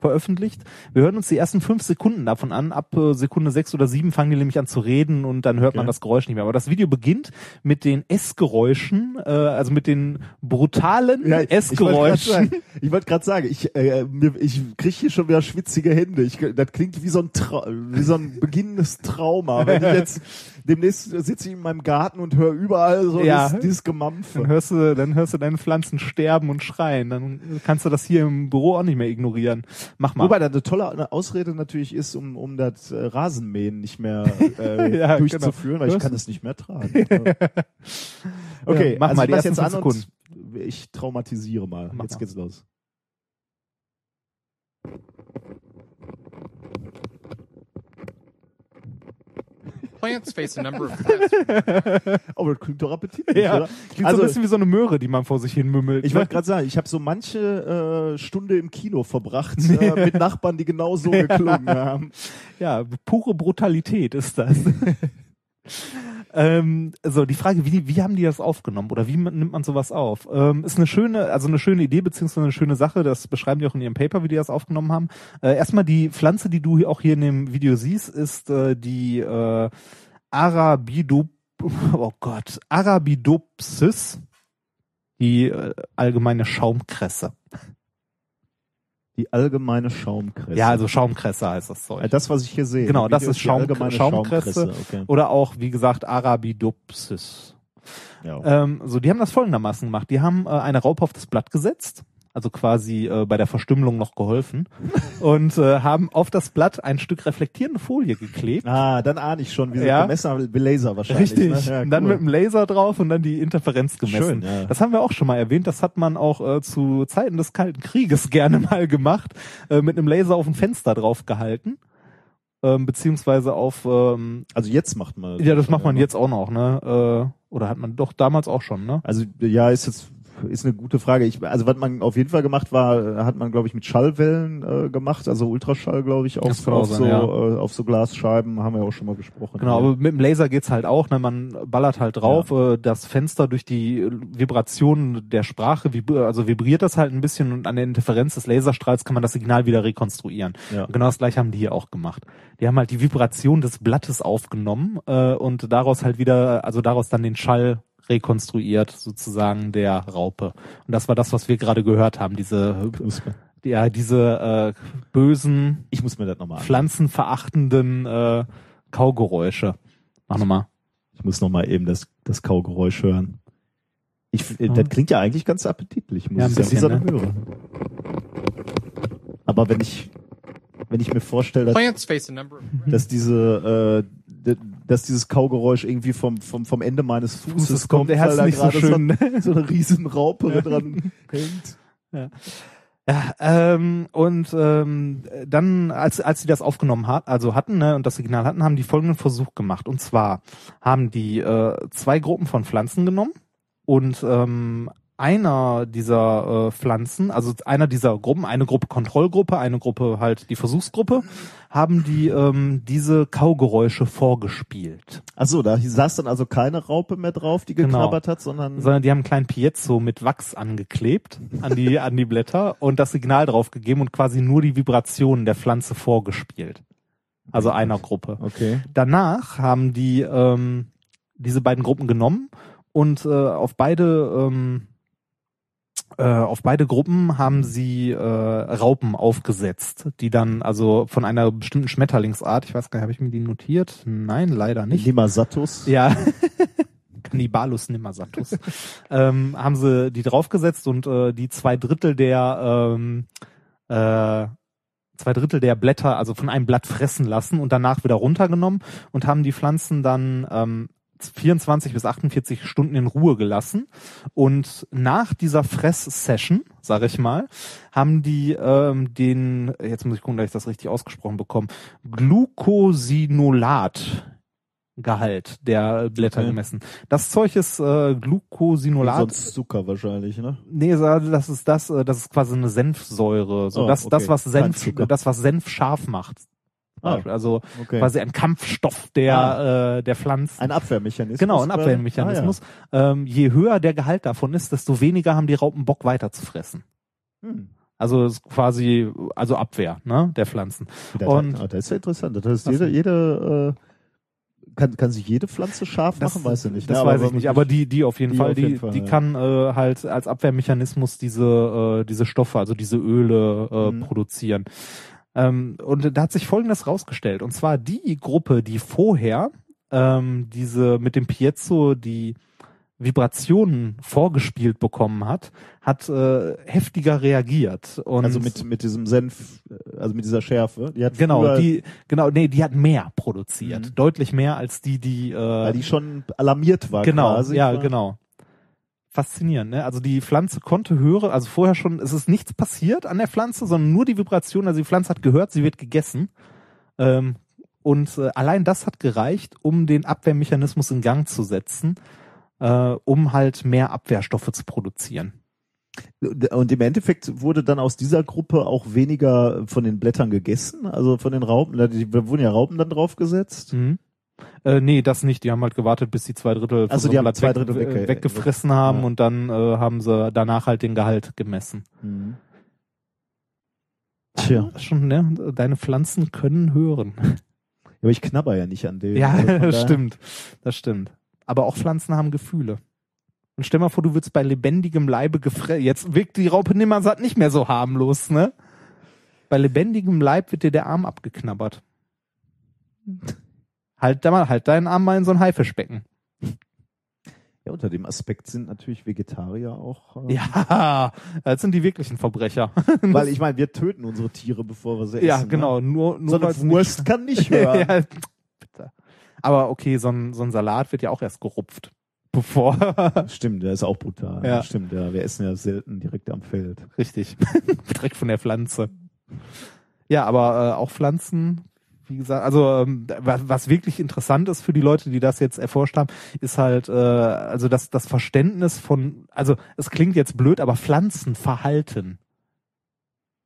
veröffentlicht. Wir hören uns die ersten fünf Sekunden davon an. Ab äh, Sekunde sechs oder sieben fangen die nämlich an zu reden und dann hört man Okay. das Geräusch nicht mehr. Aber das Video beginnt mit den Essgeräuschen, äh, also mit den brutalen Ja, ich wollte gerade Essgeräuschen. sagen, ich wollte gerade sagen, ich, äh, ich kriege hier schon wieder schwitzige Hände. Ich, das klingt wie so ein Trau wie so ein beginnendes Trauma. Wenn ich <laughs> jetzt demnächst sitze ich in meinem Garten und höre überall so Ja. dieses, dieses Dann Gemampfe. hörst du, dann hörst du deine Pflanzen sterben und schreien. Dann kannst du das hier im Büro auch nicht mehr ignorieren. Mach mal. Wobei das eine tolle Ausrede natürlich ist, um, um das äh, Rasenmähen nicht mehr äh, <laughs> Ja, durchzuführen, weil ich kann du? es nicht mehr tragen. <laughs> okay, Ja, mach also mal ich die ersten jetzt an und ich traumatisiere mal. Mach jetzt mal. geht's los. Plants face a number of <laughs> threats. Oh, das klingt doch appetitlich, ja, oder? klingt Also- so ein bisschen wie so eine Möhre, die man vor sich hin mümmelt. Ich ne? wollte gerade sagen, ich habe so manche äh, Stunde im Kino verbracht <laughs> äh, mit Nachbarn, die genau so geklungen haben. Ja, pure Brutalität ist das. <laughs> ähm, so, die Frage, wie, wie haben die das aufgenommen oder wie nimmt man sowas auf? Ähm, ist eine schöne, also eine schöne Idee beziehungsweise eine schöne Sache, das beschreiben die auch in ihrem Paper, wie die das aufgenommen haben. Äh, erstmal die Pflanze, die du auch hier in dem Video siehst, ist äh, die äh, Arabidop, oh Gott, Arabidopsis, die äh, allgemeine Schaumkresse. Die allgemeine Schaumkresse. Ja, also Schaumkresse heißt das Zeug. Äh, das, was ich hier sehe. Genau, das ist Schaum- allgemeine Schaumkresse. Okay. Oder auch, wie gesagt, Arabidopsis. Ja. Ähm, so, die haben das folgendermaßen gemacht. Die haben äh, eine Raupe auf das Blatt gesetzt, also quasi äh, bei der Verstümmelung noch geholfen <laughs> und äh, haben auf das Blatt ein Stück reflektierende Folie geklebt. Ah, dann ahne ich schon, wie Ja. so Messer, Laser wahrscheinlich. Richtig. Ne? Ja, und dann cool. mit dem Laser drauf und dann die Interferenz gemessen. Schön, ja. Das haben wir auch schon mal erwähnt. Das hat man auch äh, zu Zeiten des Kalten Krieges <laughs> gerne mal gemacht, äh, mit einem Laser auf ein Fenster drauf gehalten. Ähm, beziehungsweise auf ähm, Also jetzt macht man ja, das macht man jetzt auch noch, ne? Äh, oder hat man doch damals auch schon, ne? Also ja, ist jetzt ist eine gute Frage. Ich, also was man auf jeden Fall gemacht war, hat man glaube ich mit Schallwellen äh, gemacht, also Ultraschall glaube ich auf, auf sein, so ja. äh, auf so Glasscheiben haben wir auch schon mal gesprochen. Genau, aber mit dem Laser geht's halt auch, ne? Man ballert halt drauf, äh, das Fenster durch die Vibration der Sprache, vib also vibriert das halt ein bisschen und an der Interferenz des Laserstrahls kann man das Signal wieder rekonstruieren. Ja. Und genau das gleiche haben die hier auch gemacht. Die haben halt die Vibration des Blattes aufgenommen äh, und daraus halt wieder, also daraus dann den Schall rekonstruiert, sozusagen der Raupe. Und das war das, was wir gerade gehört haben, diese ja, diese äh, bösen, ich muss mir das nochmal an. pflanzenverachtenden äh, Kaugeräusche. Mach nochmal. Ich muss nochmal eben das, das Kaugeräusch hören. Ich, äh. Das klingt ja eigentlich ganz appetitlich, muss Ja, ich ein sagen, bisschen, eine Möhre. Aber wenn ich, wenn ich mir vorstelle, dass, dass diese, äh, dass dieses Kaugeräusch irgendwie vom, vom, vom Ende meines Fußes, Fußes kommt, der da nicht so schön. So, eine riesen Raupe <laughs> dran hängt. Ja, ähm, und ähm, dann, als, als sie das aufgenommen hat, also hatten ne, und das Signal hatten, haben die folgenden Versuch gemacht. Und zwar haben die äh, zwei Gruppen von Pflanzen genommen und ähm, einer dieser äh, Pflanzen, also einer dieser Gruppen, eine Gruppe Kontrollgruppe, eine Gruppe halt die Versuchsgruppe, haben die ähm, diese Kaugeräusche vorgespielt. Achso, da saß dann also keine Raupe mehr drauf, die Genau. geknabbert hat, sondern sondern die haben einen kleinen Piezo mit Wachs angeklebt an die, an die Blätter und das Signal draufgegeben und quasi nur die Vibrationen der Pflanze vorgespielt. Also einer Gruppe. okay. Danach haben die ähm, diese beiden Gruppen genommen und äh, auf beide ähm, äh, auf beide Gruppen haben sie äh, Raupen aufgesetzt, die dann also von einer bestimmten Schmetterlingsart, ich weiß gar nicht, habe ich mir die notiert? Nein, leider nicht. Limasatus. Ja. <laughs> Cannibalus nimmersatus. <laughs> ähm, haben sie die draufgesetzt und äh, die zwei Drittel der ähm, äh, zwei Drittel der Blätter, also von einem Blatt fressen lassen und danach wieder runtergenommen und haben die Pflanzen dann ähm, 24 bis 48 Stunden in Ruhe gelassen. Und nach dieser Fress-Session, sage ich mal, haben die ähm, den, jetzt muss ich gucken, dass ich das richtig ausgesprochen bekomme, Glucosinolat Gehalt der Blätter Okay. gemessen. Das Zeug ist äh, Glucosinolat. Sonst Zucker wahrscheinlich, ne? Nee, das ist das, äh, das ist quasi eine Senfsäure. So Oh, das, das okay. was Kein Senf, das was Senf scharf macht. Ah, Also okay. quasi ein Kampfstoff der äh, der Pflanzen. Ein Abwehrmechanismus. Genau, ein. Abwehrmechanismus. Ähm, je höher der Gehalt davon ist, desto weniger haben die Raupen Bock weiter zu fressen. Ah, ja. Hm. Also quasi, also Abwehr, ne, der Pflanzen. Das, Und- ah, das ist ja interessant. Das heißt, jede, jede äh, kann, kann sich jede Pflanze scharf Das, machen, weiß ich nicht. Das ne? weiß ich wenn nicht, aber die, die auf jeden die Fall, auf die, jeden Fall, die ja. kann äh, halt als Abwehrmechanismus diese, äh, diese Stoffe, also diese Öle äh, Mhm. produzieren. Ähm, und da hat sich Folgendes rausgestellt. Und zwar die Gruppe, die vorher ähm, diese mit dem Piezo die Vibrationen vorgespielt bekommen hat, hat äh, heftiger reagiert. Und also mit, mit diesem Senf, äh, also mit dieser Schärfe. Die hat genau, die genau, nee, die hat mehr produziert, Mhm. deutlich mehr als die, die äh, weil die schon alarmiert war genau, quasi. ja, genau. Faszinierend, ne? Also die Pflanze konnte hören, also vorher schon, es ist nichts passiert an der Pflanze, sondern nur die Vibration, also die Pflanze hat gehört, sie wird gegessen. Ähm, und äh, allein das hat gereicht, um den Abwehrmechanismus in Gang zu setzen, äh, um halt mehr Abwehrstoffe zu produzieren. Und im Endeffekt wurde dann aus dieser Gruppe auch weniger von den Blättern gegessen, also von den Raupen. Da wurden ja Raupen dann draufgesetzt. Mhm. Äh, nee, das nicht. Die haben halt gewartet, bis die zwei Drittel von Also so die haben zwei Drittel weg, wegge- äh, weggefressen haben ja. und dann äh, haben sie danach halt den Gehalt gemessen. Mhm. Tja, schon, ne? Deine Pflanzen können hören. aber ich knabber ja nicht an denen. Ja, Also das stimmt. Das stimmt. Aber auch Pflanzen haben Gefühle. Und stell mal vor, du würdest bei lebendigem Leibe gefressen. Jetzt wirkt die Raupe Nimmersatt nicht mehr so harmlos, ne? Bei lebendigem Leib wird dir der Arm abgeknabbert. <laughs> Halt da mal, halt deinen Arm mal in so ein Haifischbecken. Ja, unter dem Aspekt sind natürlich Vegetarier auch. äh, Ja, das sind die wirklichen Verbrecher. <laughs> Weil ich meine, wir töten unsere Tiere, bevor wir sie essen. ja, ne? genau. Nur, nur So eine Wurst <laughs> kann nicht hören. ja, bitte. Aber okay, so ein, so ein Salat wird ja auch erst gerupft. Bevor. <laughs> Stimmt, der ist auch brutal. Ja. Stimmt, ja. Wir essen ja selten direkt am Feld. Richtig. Direkt von der Pflanze. Ja, aber äh, auch Pflanzen, wie gesagt, also ähm, was, was wirklich interessant ist für die Leute, die das jetzt erforscht haben, ist halt äh, also das, das Verständnis von, also es klingt jetzt blöd, aber Pflanzenverhalten.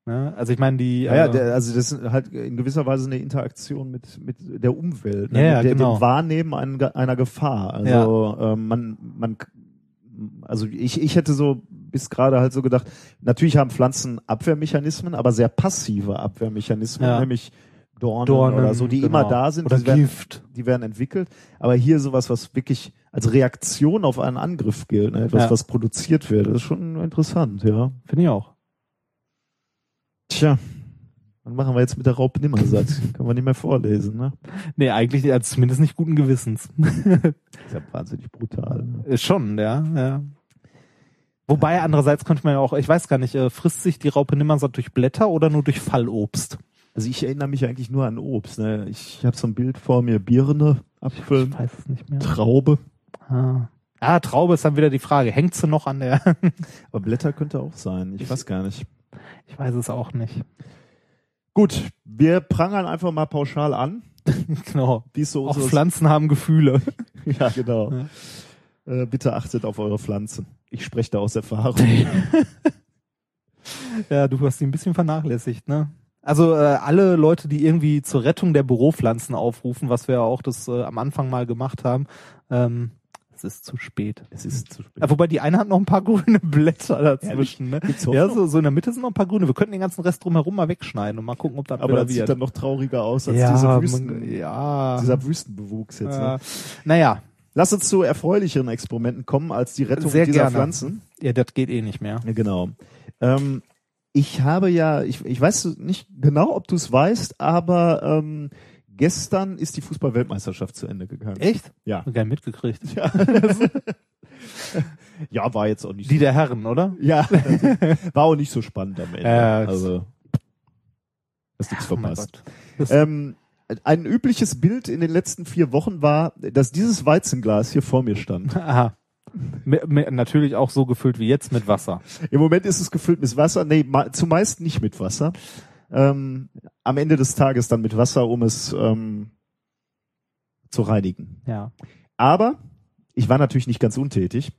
Ne? Also ich meine, die Ja, ja äh, der, also das ist halt in gewisser Weise eine Interaktion mit, mit der Umwelt, ne? Ja, ja, mit der, genau. dem Wahrnehmen einer, einer Gefahr. Also ähm, man, man, also ich, ich hätte so bis gerade halt so gedacht, natürlich haben Pflanzen Abwehrmechanismen, aber sehr passive Abwehrmechanismen, Ja. nämlich Dornen, Dornen oder so, die genau. immer da sind. Oder die werden, Gift. die werden entwickelt. Aber hier sowas, was wirklich als Reaktion auf einen Angriff gilt, ne? etwas, Ja. was produziert wird, das ist schon interessant, ja. Finde ich auch. Tja, dann machen wir jetzt mit der Raupe Nimmersatt. <laughs> Können wir nicht mehr vorlesen, ne? Nee, eigentlich also zumindest nicht guten Gewissens. <laughs> ist ja wahnsinnig brutal. Ne? Schon, ja, ja. Wobei andererseits könnte man ja auch, ich weiß gar nicht, äh, frisst sich die Raupe Nimmersatt durch Blätter oder nur durch Fallobst? Also ich erinnere mich eigentlich nur an Obst. Ne? Ich habe so ein Bild vor mir, Birne, Apfel, Ich weiß es nicht mehr. Traube. Ah. ah, Traube ist dann wieder die Frage. Hängt sie noch an der? <laughs> Aber Blätter könnte auch sein. Ich weiß gar nicht. ich weiß es auch nicht. Gut, wir prangern einfach mal pauschal an, <laughs> genau. wie so Auch Pflanzen haben Gefühle. <laughs> Ja, genau. Äh, bitte achtet auf eure Pflanzen. Ich spreche da aus Erfahrung. ja, du hast sie ein bisschen vernachlässigt, ne? Also äh, alle Leute, die irgendwie zur Rettung der Büropflanzen aufrufen, was wir ja auch das äh, am Anfang mal gemacht haben, ähm, es ist zu spät. es ist zu spät. Ja, wobei die eine hat noch ein paar <laughs> grüne Blätter dazwischen. Ne? Gibt's Ja, so, so in der Mitte sind noch ein paar grüne. Wir könnten den ganzen Rest drumherum mal wegschneiden und mal gucken, ob das Aber das sieht wird. dann noch trauriger aus als ja, dieser, Wüsten, man, ja. dieser Wüstenbewuchs jetzt. ja. Ne? Naja, Lass uns zu erfreulicheren Experimenten kommen als die Rettung Sehr dieser gerne. Pflanzen. ja, das geht eh nicht mehr. Ja, genau. Ähm, ich habe ja, ich, ich weiß nicht genau, ob du es weißt, aber ähm, gestern ist die Fußball-Weltmeisterschaft zu Ende gegangen. Echt? Ja. Hab Geil mitgekriegt. Ja. <laughs> ja, war jetzt auch nicht Die so. der Herren, oder? Ja, <laughs> war auch nicht so spannend am Ende. Ja, also hast nichts verpasst. Ähm, ein übliches Bild in den letzten vier Wochen war, dass dieses Weizenglas hier vor mir stand. Aha. Natürlich auch so gefüllt wie jetzt mit Wasser. Im Moment ist es gefüllt mit Wasser. Nee, zumeist nicht mit Wasser. Ähm, am Ende des Tages dann mit Wasser, um es ähm, zu reinigen. Ja. Aber ich war natürlich nicht ganz untätig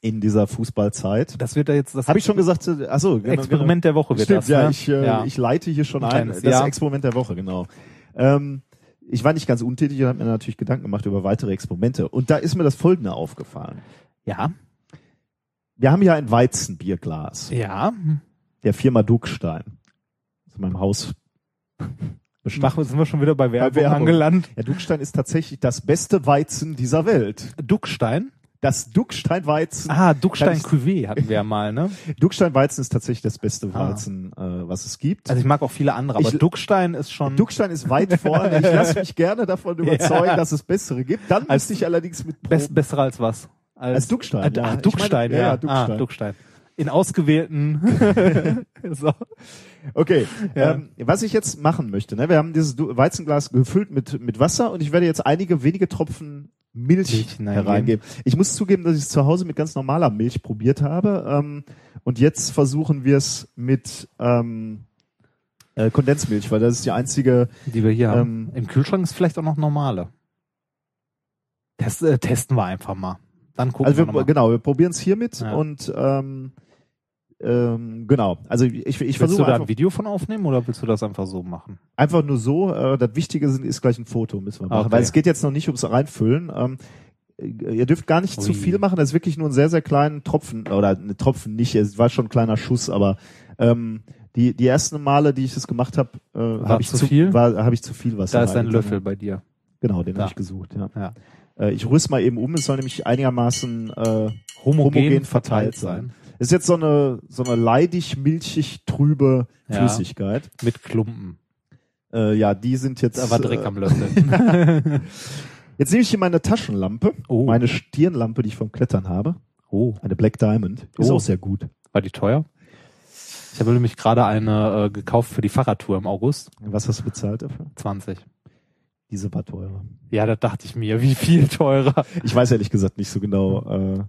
in dieser Fußballzeit. Das wird da jetzt das Habe ich schon gesagt, äh, achso, genau, Experiment der Woche wird Stimmt, das. ja, ne? ich, äh, ja. ich leite hier schon Ein ein. Das ja. Experiment der Woche, genau. Ähm, ich war nicht ganz untätig und habe mir natürlich Gedanken gemacht über weitere Experimente. Und da ist mir das Folgende aufgefallen. ja. Wir haben hier ein Weizenbierglas Ja. der Firma Duckstein. Aus meinem Haus. Machen, sind wir schon wieder bei Werbung, Werbung. angelandet. Ja, Duckstein ist tatsächlich das beste Weizen dieser Welt. Duckstein? Das Duckstein-Weizen. Ah, Duckstein Kann Cuvée hatten wir ja mal, ne? <laughs> Duckstein-Weizen ist tatsächlich das beste Ah. Weizen, äh, was es gibt. Also ich mag auch viele andere, aber Ich- Duckstein ist schon. Duckstein ist weit vorne. Ich lasse mich gerne davon <laughs> überzeugen, Ja. dass es bessere gibt. Dann Als- müsste ich allerdings mit Best, Proben- besser als was? Als Duckstein, Ah, ja. ah, Duckstein, meine- ja, ja. Duckstein. Ah, Duckstein. In ausgewählten. <laughs> so. Okay, Ja. ähm, was ich jetzt machen möchte, ne, wir haben dieses Weizenglas gefüllt mit, mit Wasser und ich werde jetzt einige wenige Tropfen Milch, Milch hereingeben. Ich muss zugeben, dass ich es zu Hause mit ganz normaler Milch probiert habe ähm, und jetzt versuchen wir es mit ähm, äh, Kondensmilch, weil das ist die einzige, Die wir hier haben. Ähm, Im Kühlschrank ist vielleicht auch noch normale. Test, äh, testen wir einfach mal. Dann gucken also wir wir, nochmal. genau, wir probieren es hiermit Ja. und ähm, ähm, genau, also ich, ich Willst versuche du da einfach, ein Video von aufnehmen oder willst du das einfach so machen? einfach nur so, äh, das Wichtige sind, ist gleich ein Foto, müssen wir machen, Okay. weil es geht jetzt noch nicht ums Reinfüllen. Ähm, ihr dürft gar nicht zu Ui. viel machen, das ist wirklich nur ein sehr, sehr kleinen Tropfen, oder ein Tropfen nicht, es war schon ein kleiner Schuss, aber ähm, die, die ersten Male, die ich das gemacht habe, äh, habe ich zu viel? War, habe ich zu viel Wasser. Da ist ein. Löffel bei dir. Genau, den habe ich gesucht, ja. Ja. Äh, ich rüst mal eben um, es soll nämlich einigermaßen äh, Homogen, Homogen verteilt verteilt sein. Ist jetzt so eine so eine leidig milchig trübe Ja. Flüssigkeit. Mit Klumpen. Äh, ja, die sind jetzt Da war Dreck äh, am <laughs> Löffel. Jetzt nehme ich hier meine Taschenlampe, Oh. meine Stirnlampe, die ich vom Klettern habe. oh, Eine Black Diamond. Ist Oh. auch sehr gut. war die teuer? Ich habe nämlich gerade eine äh, gekauft für die Fahrradtour im August. Was hast du bezahlt dafür? 20. Diese war teurer. Ja, da dachte ich mir, wie viel teurer. Ich weiß ehrlich gesagt nicht so genau. Äh,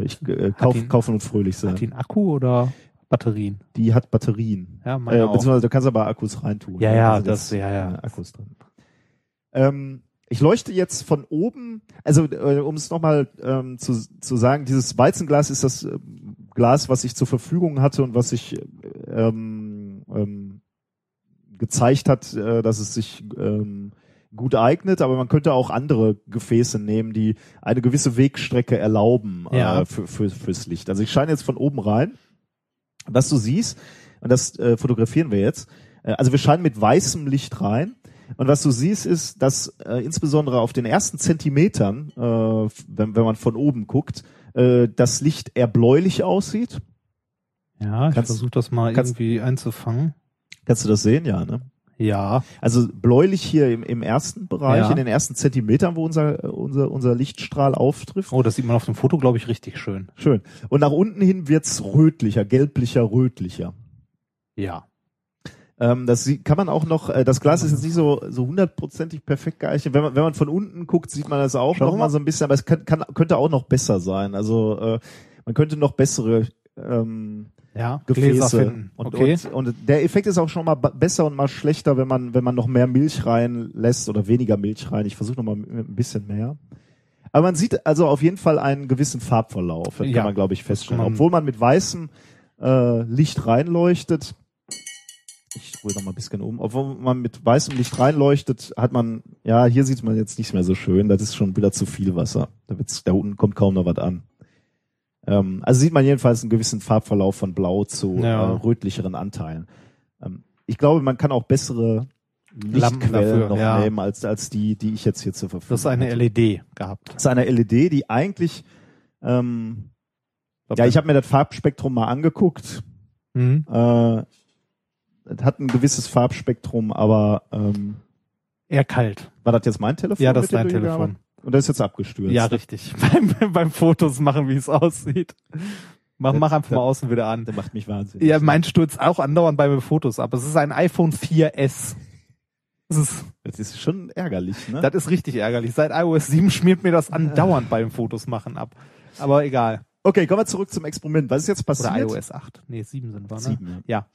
ich äh, kauf, die- kaufen und fröhlich Hat sein. die einen Akku oder Batterien? Die hat Batterien. Ja, meine Äh, auch. beziehungsweise du kannst aber Akkus reintun. Ja, ne? ja, sind das- jetzt, ja, ja. äh, Akkus drin. Ähm, ich leuchte jetzt von oben, also äh, um es nochmal ähm, zu, zu sagen, dieses Weizenglas ist das äh, Glas, was ich zur Verfügung hatte und was ich ähm, ähm, gezeigt hat, äh, dass es sich ähm, gut eignet, aber man könnte auch andere Gefäße nehmen, die eine gewisse Wegstrecke erlauben Ja. äh, für, für, fürs Licht. Also ich scheine jetzt von oben rein. Was du siehst, und das äh, fotografieren wir jetzt, äh, also wir scheinen mit weißem Licht rein. Und was du siehst, ist, dass äh, insbesondere auf den ersten Zentimetern, äh, wenn, wenn man von oben guckt, äh, das Licht eher bläulich aussieht. Ja, ich versuche das mal kannst- irgendwie einzufangen. Kannst du das sehen? Ja, ne? Ja, Also bläulich hier im, im ersten Bereich, Ja. in den ersten Zentimetern, wo unser, unser, unser Lichtstrahl auftrifft. oh, das sieht man auf dem Foto, glaube ich, richtig schön. Schön. Und nach unten hin wird's rötlicher, gelblicher, rötlicher. Ja. Ähm, das kann man auch noch, äh, das Glas ist jetzt nicht so so hundertprozentig perfekt geeignet. Wenn man, wenn man von unten guckt, sieht man das auch Schau noch mal. mal so ein bisschen, aber es kann, kann, könnte auch noch besser sein. Also äh, man könnte noch bessere ähm, Ja, Gefäße und, okay. und, und der Effekt ist auch schon mal besser und mal schlechter, wenn man wenn man noch mehr Milch reinlässt oder weniger Milch rein. Ich versuche noch mal mit ein bisschen mehr. Aber man sieht also auf jeden Fall einen gewissen Farbverlauf, das Ja, kann man glaube ich feststellen. man- Obwohl man mit weißem äh, Licht reinleuchtet. Ich ruhe noch mal ein bisschen um. Obwohl man mit weißem Licht reinleuchtet, hat man, ja, hier sieht man jetzt nicht mehr so schön. Das ist schon wieder zu viel Wasser. Da, wird's, da unten kommt kaum noch was an. Ähm, also sieht man jedenfalls einen gewissen Farbverlauf von blau zu Ja. äh, rötlicheren Anteilen. Ähm, ich glaube, man kann auch bessere Lampen Lichtquellen noch ja. nehmen als, als die, die ich jetzt hier zur Verfügung Das ist eine hatte. LED gehabt. Das ist eine LED, die eigentlich, ähm, ja, ich habe mir das Farbspektrum mal angeguckt. Mhm. Äh, es hat ein gewisses Farbspektrum, aber ähm, Eher kalt. war das jetzt mein Telefon? Ja, das ist dein Telefon. Und das ist jetzt abgestürzt. Ja, richtig. <laughs> beim, beim Fotos machen, wie es aussieht. Mach, mach einfach mal außen wieder an. Der macht mich wahnsinnig. Ja, mein stürzt auch andauernd bei mir Fotos ab. Es ist ein iPhone 4S. Das ist, das ist schon ärgerlich, ne? das ist richtig ärgerlich. Seit iOS 7 schmiert mir das andauernd beim Fotos machen ab. Aber egal. okay, kommen wir zurück zum Experiment. Was ist jetzt passiert? Oder iOS 8. Nee, 7 sind wir, ne? Sieben, ja.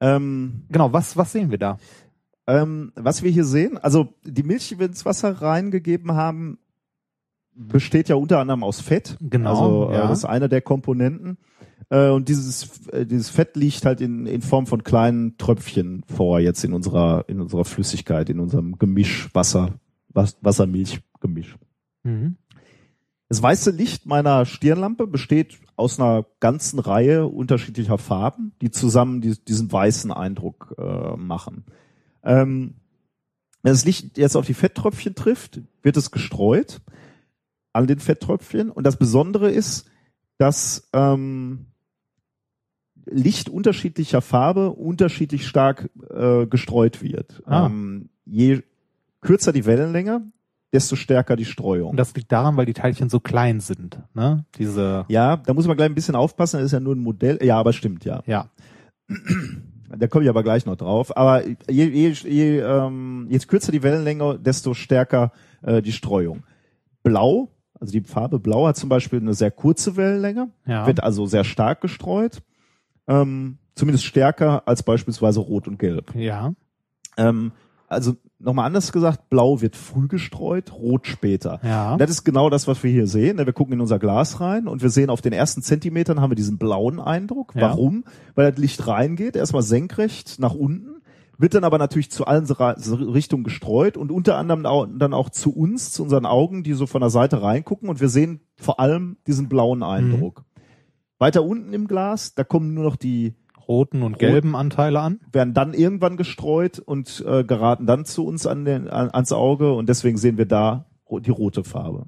Ja. Ähm, Genau, was, was sehen wir da? Ähm, was wir hier sehen, also die Milch, die wir ins Wasser reingegeben haben, besteht ja unter anderem aus Fett. Genau, Also äh, ja. das ist eine der Komponenten. Äh, und dieses, äh, dieses Fett liegt halt in, in Form von kleinen Tröpfchen vor jetzt in unserer, in unserer Flüssigkeit, in unserem Gemisch Wasser, Was, Wasser-Milch-Gemisch. Mhm. Das weiße Licht meiner Stirnlampe besteht aus einer ganzen Reihe unterschiedlicher Farben, die zusammen die, diesen weißen Eindruck äh, machen. Ähm, wenn das Licht jetzt auf die Fetttröpfchen trifft, wird es gestreut an den Fetttröpfchen. Und das Besondere ist, dass ähm, Licht unterschiedlicher Farbe unterschiedlich stark äh, gestreut wird. Ah. Ähm, je kürzer die Wellenlänge, desto stärker die Streuung. Und das liegt daran, weil die Teilchen so klein sind. Ne? Diese, Ja, da muss man gleich ein bisschen aufpassen, das ist ja nur ein Modell. Ja, aber stimmt, ja. ja. <clears throat> Da komme ich aber gleich noch drauf. Aber je, je, je, ähm, je kürzer die Wellenlänge, desto stärker äh, die Streuung. Blau, also die Farbe Blau hat zum Beispiel eine sehr kurze Wellenlänge, Ja. wird also sehr stark gestreut. Ähm, zumindest stärker als beispielsweise Rot und Gelb. Ja. Ähm, also nochmal anders gesagt, Blau wird früh gestreut, Rot später. Ja. Und Das ist genau das, was wir hier sehen. Wir gucken in unser Glas rein und wir sehen auf den ersten Zentimetern haben wir diesen blauen Eindruck. Ja. Warum? Weil das Licht reingeht, erstmal senkrecht nach unten, wird dann aber natürlich zu allen Richtungen gestreut und unter anderem dann auch zu uns, zu unseren Augen, die so von der Seite reingucken und wir sehen vor allem diesen blauen Eindruck. Mhm. Weiter unten im Glas, da kommen nur noch die Roten und gelben Anteile an. werden dann irgendwann gestreut und äh, geraten dann zu uns an den, an, ans Auge und deswegen sehen wir da die rote Farbe.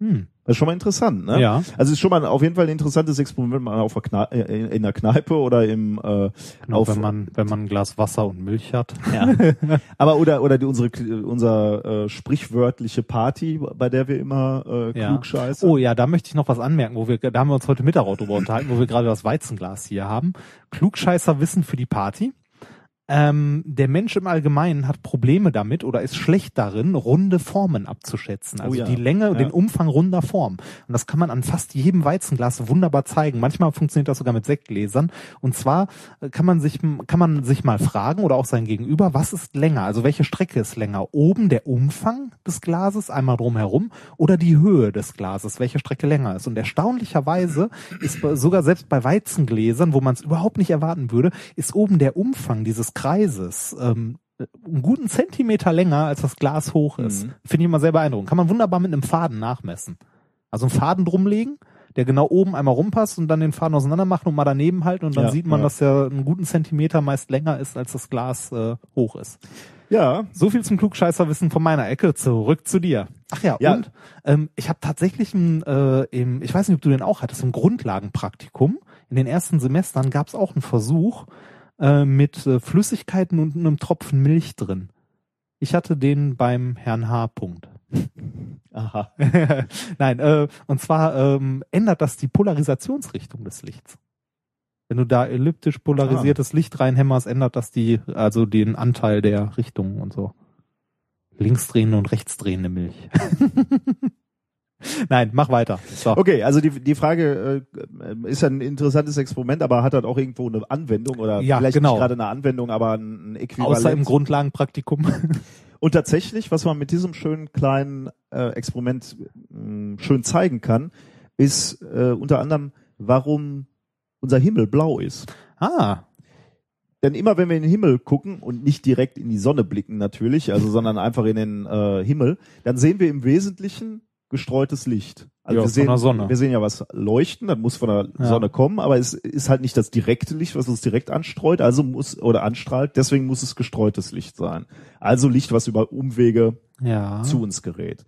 Hm. Das ist schon mal interessant, ne? Ja. Also es ist schon mal auf jeden Fall ein interessantes Experiment, wenn man auf der Kne äh, in der Kneipe oder im äh, Genau, auf, wenn man, wenn man ein Glas Wasser und Milch hat. ja. <laughs> aber oder oder die, unsere unser äh, sprichwörtliche Party, bei der wir immer äh, Ja. klugscheißen. Oh ja, da möchte ich noch was anmerken, wo wir, da haben wir uns heute Mittag drüber unterhalten, wo wir gerade das Weizenglas hier haben. Klugscheißer Wissen für die Party. Ähm, der Mensch im Allgemeinen hat Probleme damit oder ist schlecht darin, runde Formen abzuschätzen. Also Oh ja. die Länge, Ja. den Umfang runder Formen. Und das kann man an fast jedem Weizenglas wunderbar zeigen. Manchmal funktioniert das sogar mit Sektgläsern. Und zwar äh, kann man sich, kann man sich mal fragen oder auch sein Gegenüber, was ist länger? Also welche Strecke ist länger? Oben der Umfang des Glases, einmal drumherum, oder die Höhe des Glases, welche Strecke länger ist? Und erstaunlicherweise ist sogar selbst bei Weizengläsern, wo man es überhaupt nicht erwarten würde, ist oben der Umfang dieses Kreises ähm, einen guten Zentimeter länger, als das Glas hoch ist. Mhm. Finde ich immer sehr beeindruckend. Kann man wunderbar mit einem Faden nachmessen. Also einen Faden drumlegen, der genau oben einmal rumpasst und dann den Faden auseinander machen und mal daneben halten und dann Ja, sieht man, ja. dass der einen guten Zentimeter meist länger ist, als das Glas äh, hoch ist. Ja, So viel zum Klugscheißerwissen von meiner Ecke. Zurück zu dir. Ach ja, Ja. und ähm, ich habe tatsächlich ein, äh, im, ich weiß nicht, ob du den auch hattest, im Grundlagenpraktikum. In den ersten Semestern gab es auch einen Versuch äh, mit äh, Flüssigkeiten und einem Tropfen Milch drin. Ich hatte den beim Herrn H. Punkt. <laughs> aha. <laughs> Nein, äh, und zwar ähm, ändert das die Polarisationsrichtung des Lichts. Wenn du da elliptisch polarisiertes Licht reinhämmerst, ändert das die, also den Anteil der Richtungen und so. Linksdrehende und rechtsdrehende Milch. <laughs> <laughs> Nein, mach weiter. So. Okay, also die, die Frage äh, ist ja ein interessantes Experiment, aber hat halt auch irgendwo eine Anwendung oder Ja, vielleicht genau. nicht gerade eine Anwendung, aber ein, Äquivalent. Außer im Grundlagenpraktikum. <laughs> Und tatsächlich, was man mit diesem schönen kleinen äh, Experiment mh, schön zeigen kann, ist äh, unter anderem, warum unser Himmel blau ist. ah, Denn immer wenn wir in den Himmel gucken und nicht direkt in die Sonne blicken natürlich, also sondern einfach in den äh, Himmel, dann sehen wir im Wesentlichen gestreutes Licht. Also Ja, wir sehen, Sonne. wir sehen ja was leuchten, das muss von der Ja. Sonne kommen, aber es ist halt nicht das direkte Licht, was uns direkt anstreut, also muss oder anstrahlt, deswegen muss es gestreutes Licht sein. Also Licht, was über Umwege ja. zu uns gerät.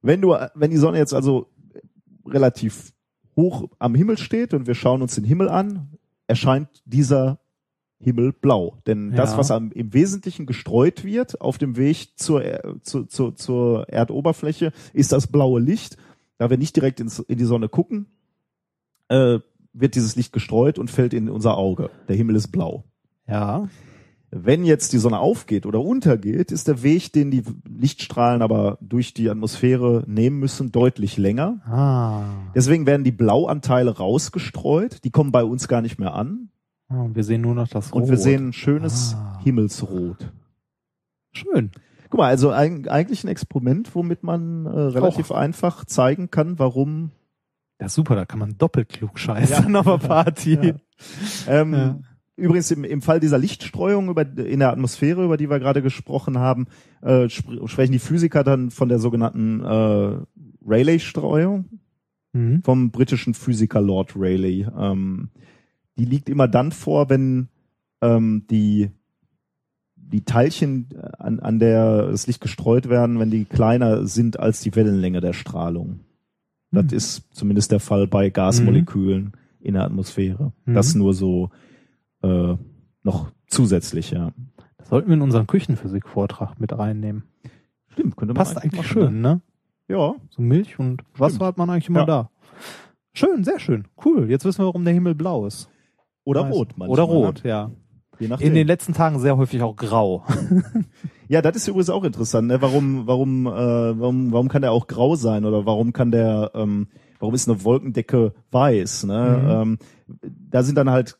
Wenn du, wenn die Sonne jetzt also relativ hoch am Himmel steht und wir schauen uns den Himmel an, erscheint dieser Himmel blau. Denn das, Ja. was am, im Wesentlichen gestreut wird auf dem Weg zur, zu, zu, zur Erdoberfläche, ist das blaue Licht. Da wir nicht direkt ins, in die Sonne gucken, äh, wird dieses Licht gestreut und fällt in unser Auge. Der Himmel ist blau. Ja. Wenn jetzt die Sonne aufgeht oder untergeht, ist der Weg, den die Lichtstrahlen aber durch die Atmosphäre nehmen müssen, deutlich länger. Ah. Deswegen werden die Blauanteile rausgestreut. Die kommen bei uns gar nicht mehr an. Ah, Und wir sehen nur noch das Rot. Und wir sehen ein schönes Ah. Himmelsrot. Schön. Guck mal, also eig eigentlich ein Experiment, womit man äh, relativ einfach zeigen kann, warum Ja, super, da kann man doppelt klug scheißen <laughs> auf der Party. Ähm, Ja. Übrigens im, im Fall dieser Lichtstreuung über, in der Atmosphäre, über die wir gerade gesprochen haben, äh, spr sprechen die Physiker dann von der sogenannten äh, Rayleigh-Streuung Mhm. vom britischen Physiker Lord Rayleigh. Ähm, die liegt immer dann vor, wenn ähm, die die Teilchen äh, an, an der das Licht gestreut werden, wenn die kleiner sind als die Wellenlänge der Strahlung. Das Mhm. ist zumindest der Fall bei Gasmolekülen in der Atmosphäre. Mhm. Das nur so äh, noch zusätzlich, ja. Das sollten wir in unseren Küchenphysik-Vortrag mit reinnehmen. Stimmt, könnte man Passt eigentlich machen, schön, ne? Ne? Ja, So Milch und Wasser hat man eigentlich immer Ja. da. Schön, sehr schön. Cool. Jetzt wissen wir, warum der Himmel blau ist. Oder Nice. rot manchmal. Oder rot, Ne? ja. Je nachdem. In den letzten Tagen sehr häufig auch grau. <laughs> Ja, das ist übrigens auch interessant. Ne? Warum, warum, äh, warum, warum kann der auch grau sein oder warum kann der, ähm, warum ist eine Wolkendecke weiß? Ne? Ähm, da sind dann halt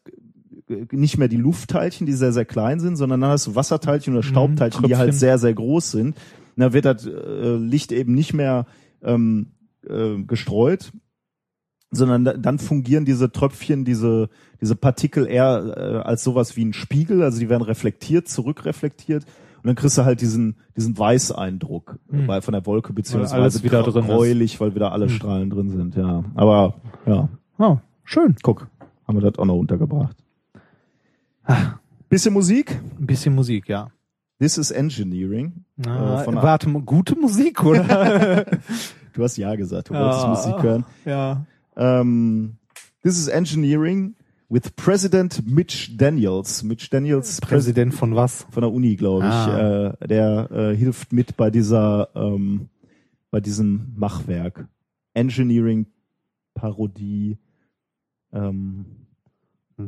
nicht mehr die Luftteilchen, die sehr sehr klein sind, sondern dann hast du Wasserteilchen oder Staubteilchen, die halt sehr sehr groß sind. Und da wird das äh, Licht eben nicht mehr ähm, äh, gestreut, sondern da, dann fungieren diese Tröpfchen, diese diese Partikel eher äh, als sowas wie ein Spiegel, also die werden reflektiert, zurückreflektiert und dann kriegst du halt diesen diesen Weißeindruck Hm. bei von der Wolke beziehungsweise alles wieder drin ist. gräulich, weil wieder alle Hm. Strahlen drin sind, ja. Aber ja, Oh, schön. guck, haben wir das auch noch untergebracht. Bisschen Musik. Ein bisschen Musik, ja. This is Engineering. Ah, Äh, warte, gute Musik, oder? <laughs> Du hast ja gesagt, du wolltest Musik hören. Ja. Ähm, This is Engineering with President Mitch Daniels. Mitch Daniels, Präsident von was? von der Uni, glaube ich. Ah. Äh, der äh, hilft mit bei dieser, ähm, bei diesem Machwerk. Engineering Parodie. Ähm,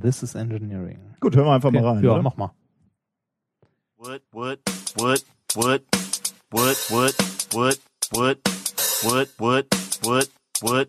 This is Engineering. gut, hören wir einfach Okay. mal rein. Ja, oder? mach mal. Wood, wood, wood, wood, wood, wood, wood, wood, wood, wood, wood,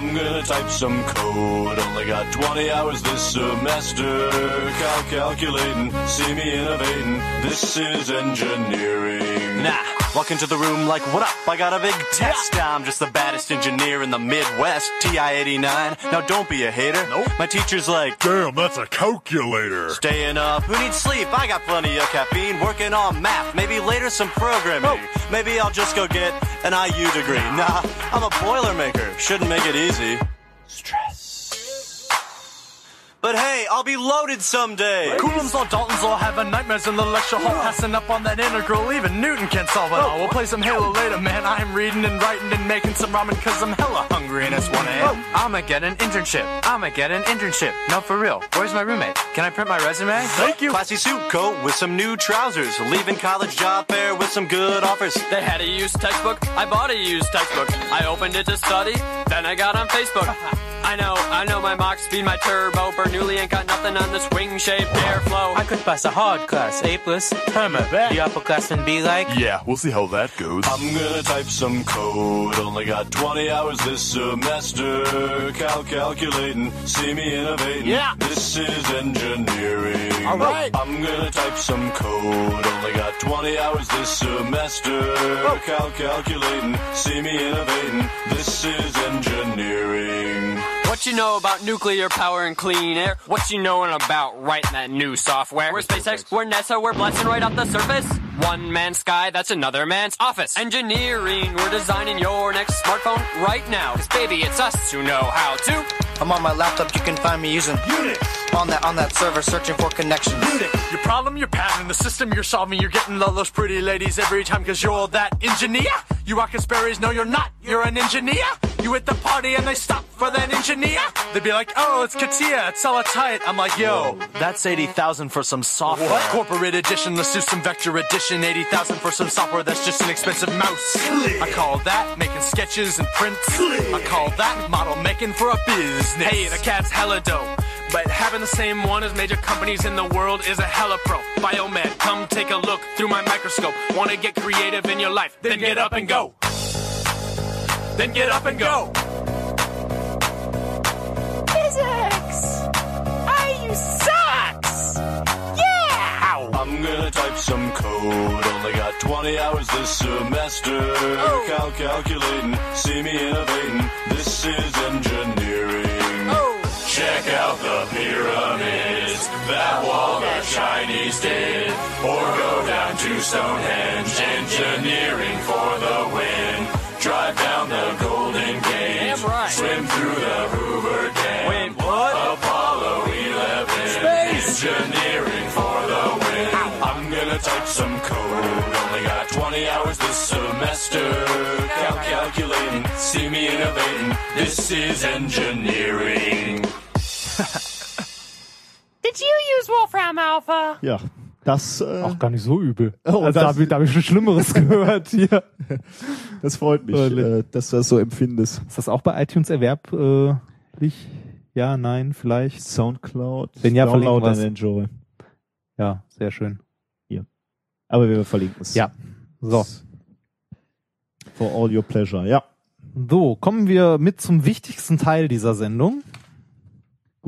I'm gonna type some code. Only got 20 hours this semester. Cal calculating, see me innovating. This is engineering. Nah, walk into the room like, what up? I got a big test. I'm just the baddest engineer in the Midwest. TI-89. Now don't be a hater. Nope. My teacher's like, Damn, that's a calculator. staying up. Who needs sleep? I got plenty of caffeine. Working on math. Maybe later some programming. Maybe I'll just go get an IU degree. Nah, I'm a Boilermaker. Shouldn't make it easy. Stress. But hey, I'll be loaded someday. Coulomb's law, Dalton's law, having nightmares in the lecture hall, passing up on that integral. Even Newton can't solve it all. We'll play some Halo later, man. I'm reading and writing and making some ramen cause I'm hella hungry and it's 1 a.m. Oh. I'ma get an internship. I'ma get an internship. No, for real. Where's my roommate? Can I print my resume? Thank you. Classy suit coat with some new trousers. Leaving college job fair with some good offers. They had a used textbook. I bought a used textbook. I opened it to study. Then I got on Facebook. <laughs> I know, I know my mock speed, my turbo. Bernoulli ain't got nothing on this wing-shaped airflow. I could pass a hard class, A plus. Herman, the upper class and be like. Yeah, we'll see how that goes. I'm gonna type some code. Only got 20 hours this semester. Cal calculating, see me innovating. Yeah. This is engineering. All right. I'm gonna type some code. Only got 20 hours this semester. Cal calculating, see me innovating. This is engineering. What you know about nuclear power and clean air? What you knowin' about writing that new software? We're SpaceX, we're NASA, we're blasting right off the surface. One man's sky, that's another man's office. Engineering, we're designing your next smartphone right now. Cause baby, it's us who know how to. I'm on my laptop, you can find me using Unix. on that on that server searching for connections. Unix. Your problem, your pattern, the system you're solving, you're getting all those pretty ladies every time cause you're all that engineer. You rock Sperry's, no you're not, you're an engineer. You hit the party and they stop for that engineer? They'd be like, oh, it's Katia, it's hella tight. I'm like, yo, that's 80,000 for some software. Corporate edition, let's do some vector edition. 80,000 for some software that's just an expensive mouse. I call that making sketches and prints. I call that model making for a business. Hey, the cat's hella dope. But having the same one as major companies in the world is a hella pro. Biomed, come take a look through my microscope. Wanna get creative in your life? Then get up and go. Then get up and go. Physics! I use socks! Yeah! I'm gonna type some code. Only got 20 hours this semester. Oh. Cal calculating, see me innovating. This is engineering. Oh. Check out the pyramids, that wall the Chinese did. Or go down to Stonehenge, engineering for the win. Drive down the Golden Gate, swim through the Hoover Dam. Wait, what? Apollo 11, engineering for the win. I'm gonna type some code, only got 20 hours this semester. Cal calculating, see me innovating. This is engineering. <laughs> Did you use Wolfram Alpha? Ja, das, äh, Auch gar nicht so übel. <laughs> Oh, also da das- habe ich, da hab ich schon Schlimmeres <laughs> gehört hier. das freut mich, Äh, äh, dass du das so empfindest. Ist das auch bei iTunes erwerblich? Ja, nein, vielleicht. Soundcloud, Wenn ja, Download verlinken and enjoy. Ja, sehr schön. Aber wir verlinken es. Ja. So. For all your pleasure, ja. So, kommen wir mit zum wichtigsten Teil dieser Sendung.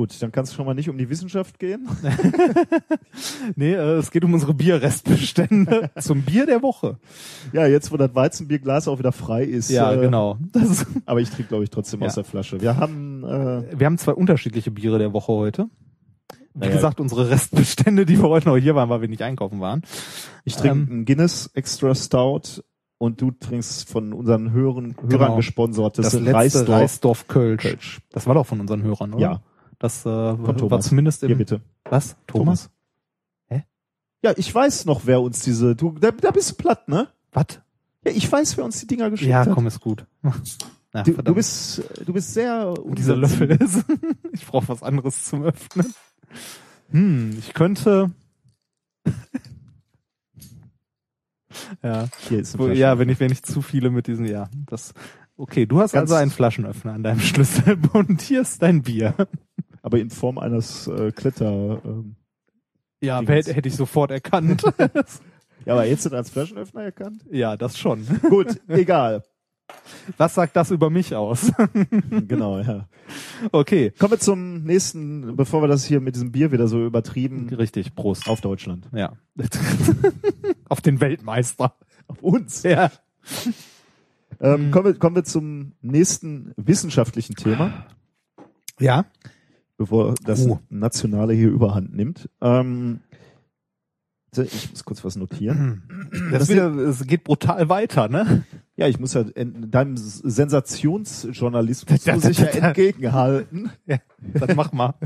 Gut, dann kann es schon mal nicht um die Wissenschaft gehen. <laughs> Nee, äh, es geht um unsere Bierrestbestände <laughs> zum Bier der Woche. Ja, jetzt wo das Weizenbierglas auch wieder frei ist. Ja, äh, genau. Das, <laughs> Aber ich trinke, glaube ich, trotzdem Ja. aus der Flasche. Wir haben, äh, wir haben zwei unterschiedliche Biere der Woche heute. Wie Naja. gesagt, unsere Restbestände, die wir heute noch hier waren, weil wir nicht einkaufen waren. ich trinke Ähm, einen Guinness Extra Stout und du trinkst von unseren Hörern, Hörern Genau. gesponsertes Das letzte Reisdorf. Reisdorf Kölsch. Kölsch. Das war doch von unseren Hörern, oder? Ja. Das äh, war Thomas. zumindest im... Hier bitte. Was? Thomas? Ja, ich weiß noch, wer uns diese, du, da, da bist du platt, ne? Was? Ja, ich weiß, wer uns die Dinger geschickt Ja, hat. komm, ist gut. <laughs> Ja, Du, du bist, du bist sehr dieser Löffel ist. <laughs> ich brauche was anderes zum Öffnen. Hm, ich könnte. <laughs> ja, Hier ist ein ja, wenn ich wenn ich zu viele mit diesen, ja, das. Okay, du hast Ganz- also einen Flaschenöffner an deinem Schlüssel und hier ist dein Bier. Aber in Form eines äh, Kletter. Ähm, Ja, hätte, hätte ich sofort erkannt. <laughs> ja, aber jetzt als Flaschenöffner erkannt? ja, das schon. Gut, egal. <laughs> Was sagt das über mich aus? <laughs> Genau, ja. okay, Kommen wir zum nächsten, bevor wir das hier mit diesem Bier wieder so übertrieben richtig, Prost. auf Deutschland. Ja. Auf den Weltmeister. Auf uns. Ja. Ähm, Mhm. kommen, wir, kommen wir zum nächsten wissenschaftlichen Thema, Ja. Bevor das Oh. Nationale hier überhand nimmt. Ähm, ich muss kurz was notieren. Das, wieder, es geht brutal weiter, ne? Ja, ich muss ja in deinem Sensationsjournalismus Da, da, muss ich ja entgegenhalten. Ja, dann mach mal. <laughs>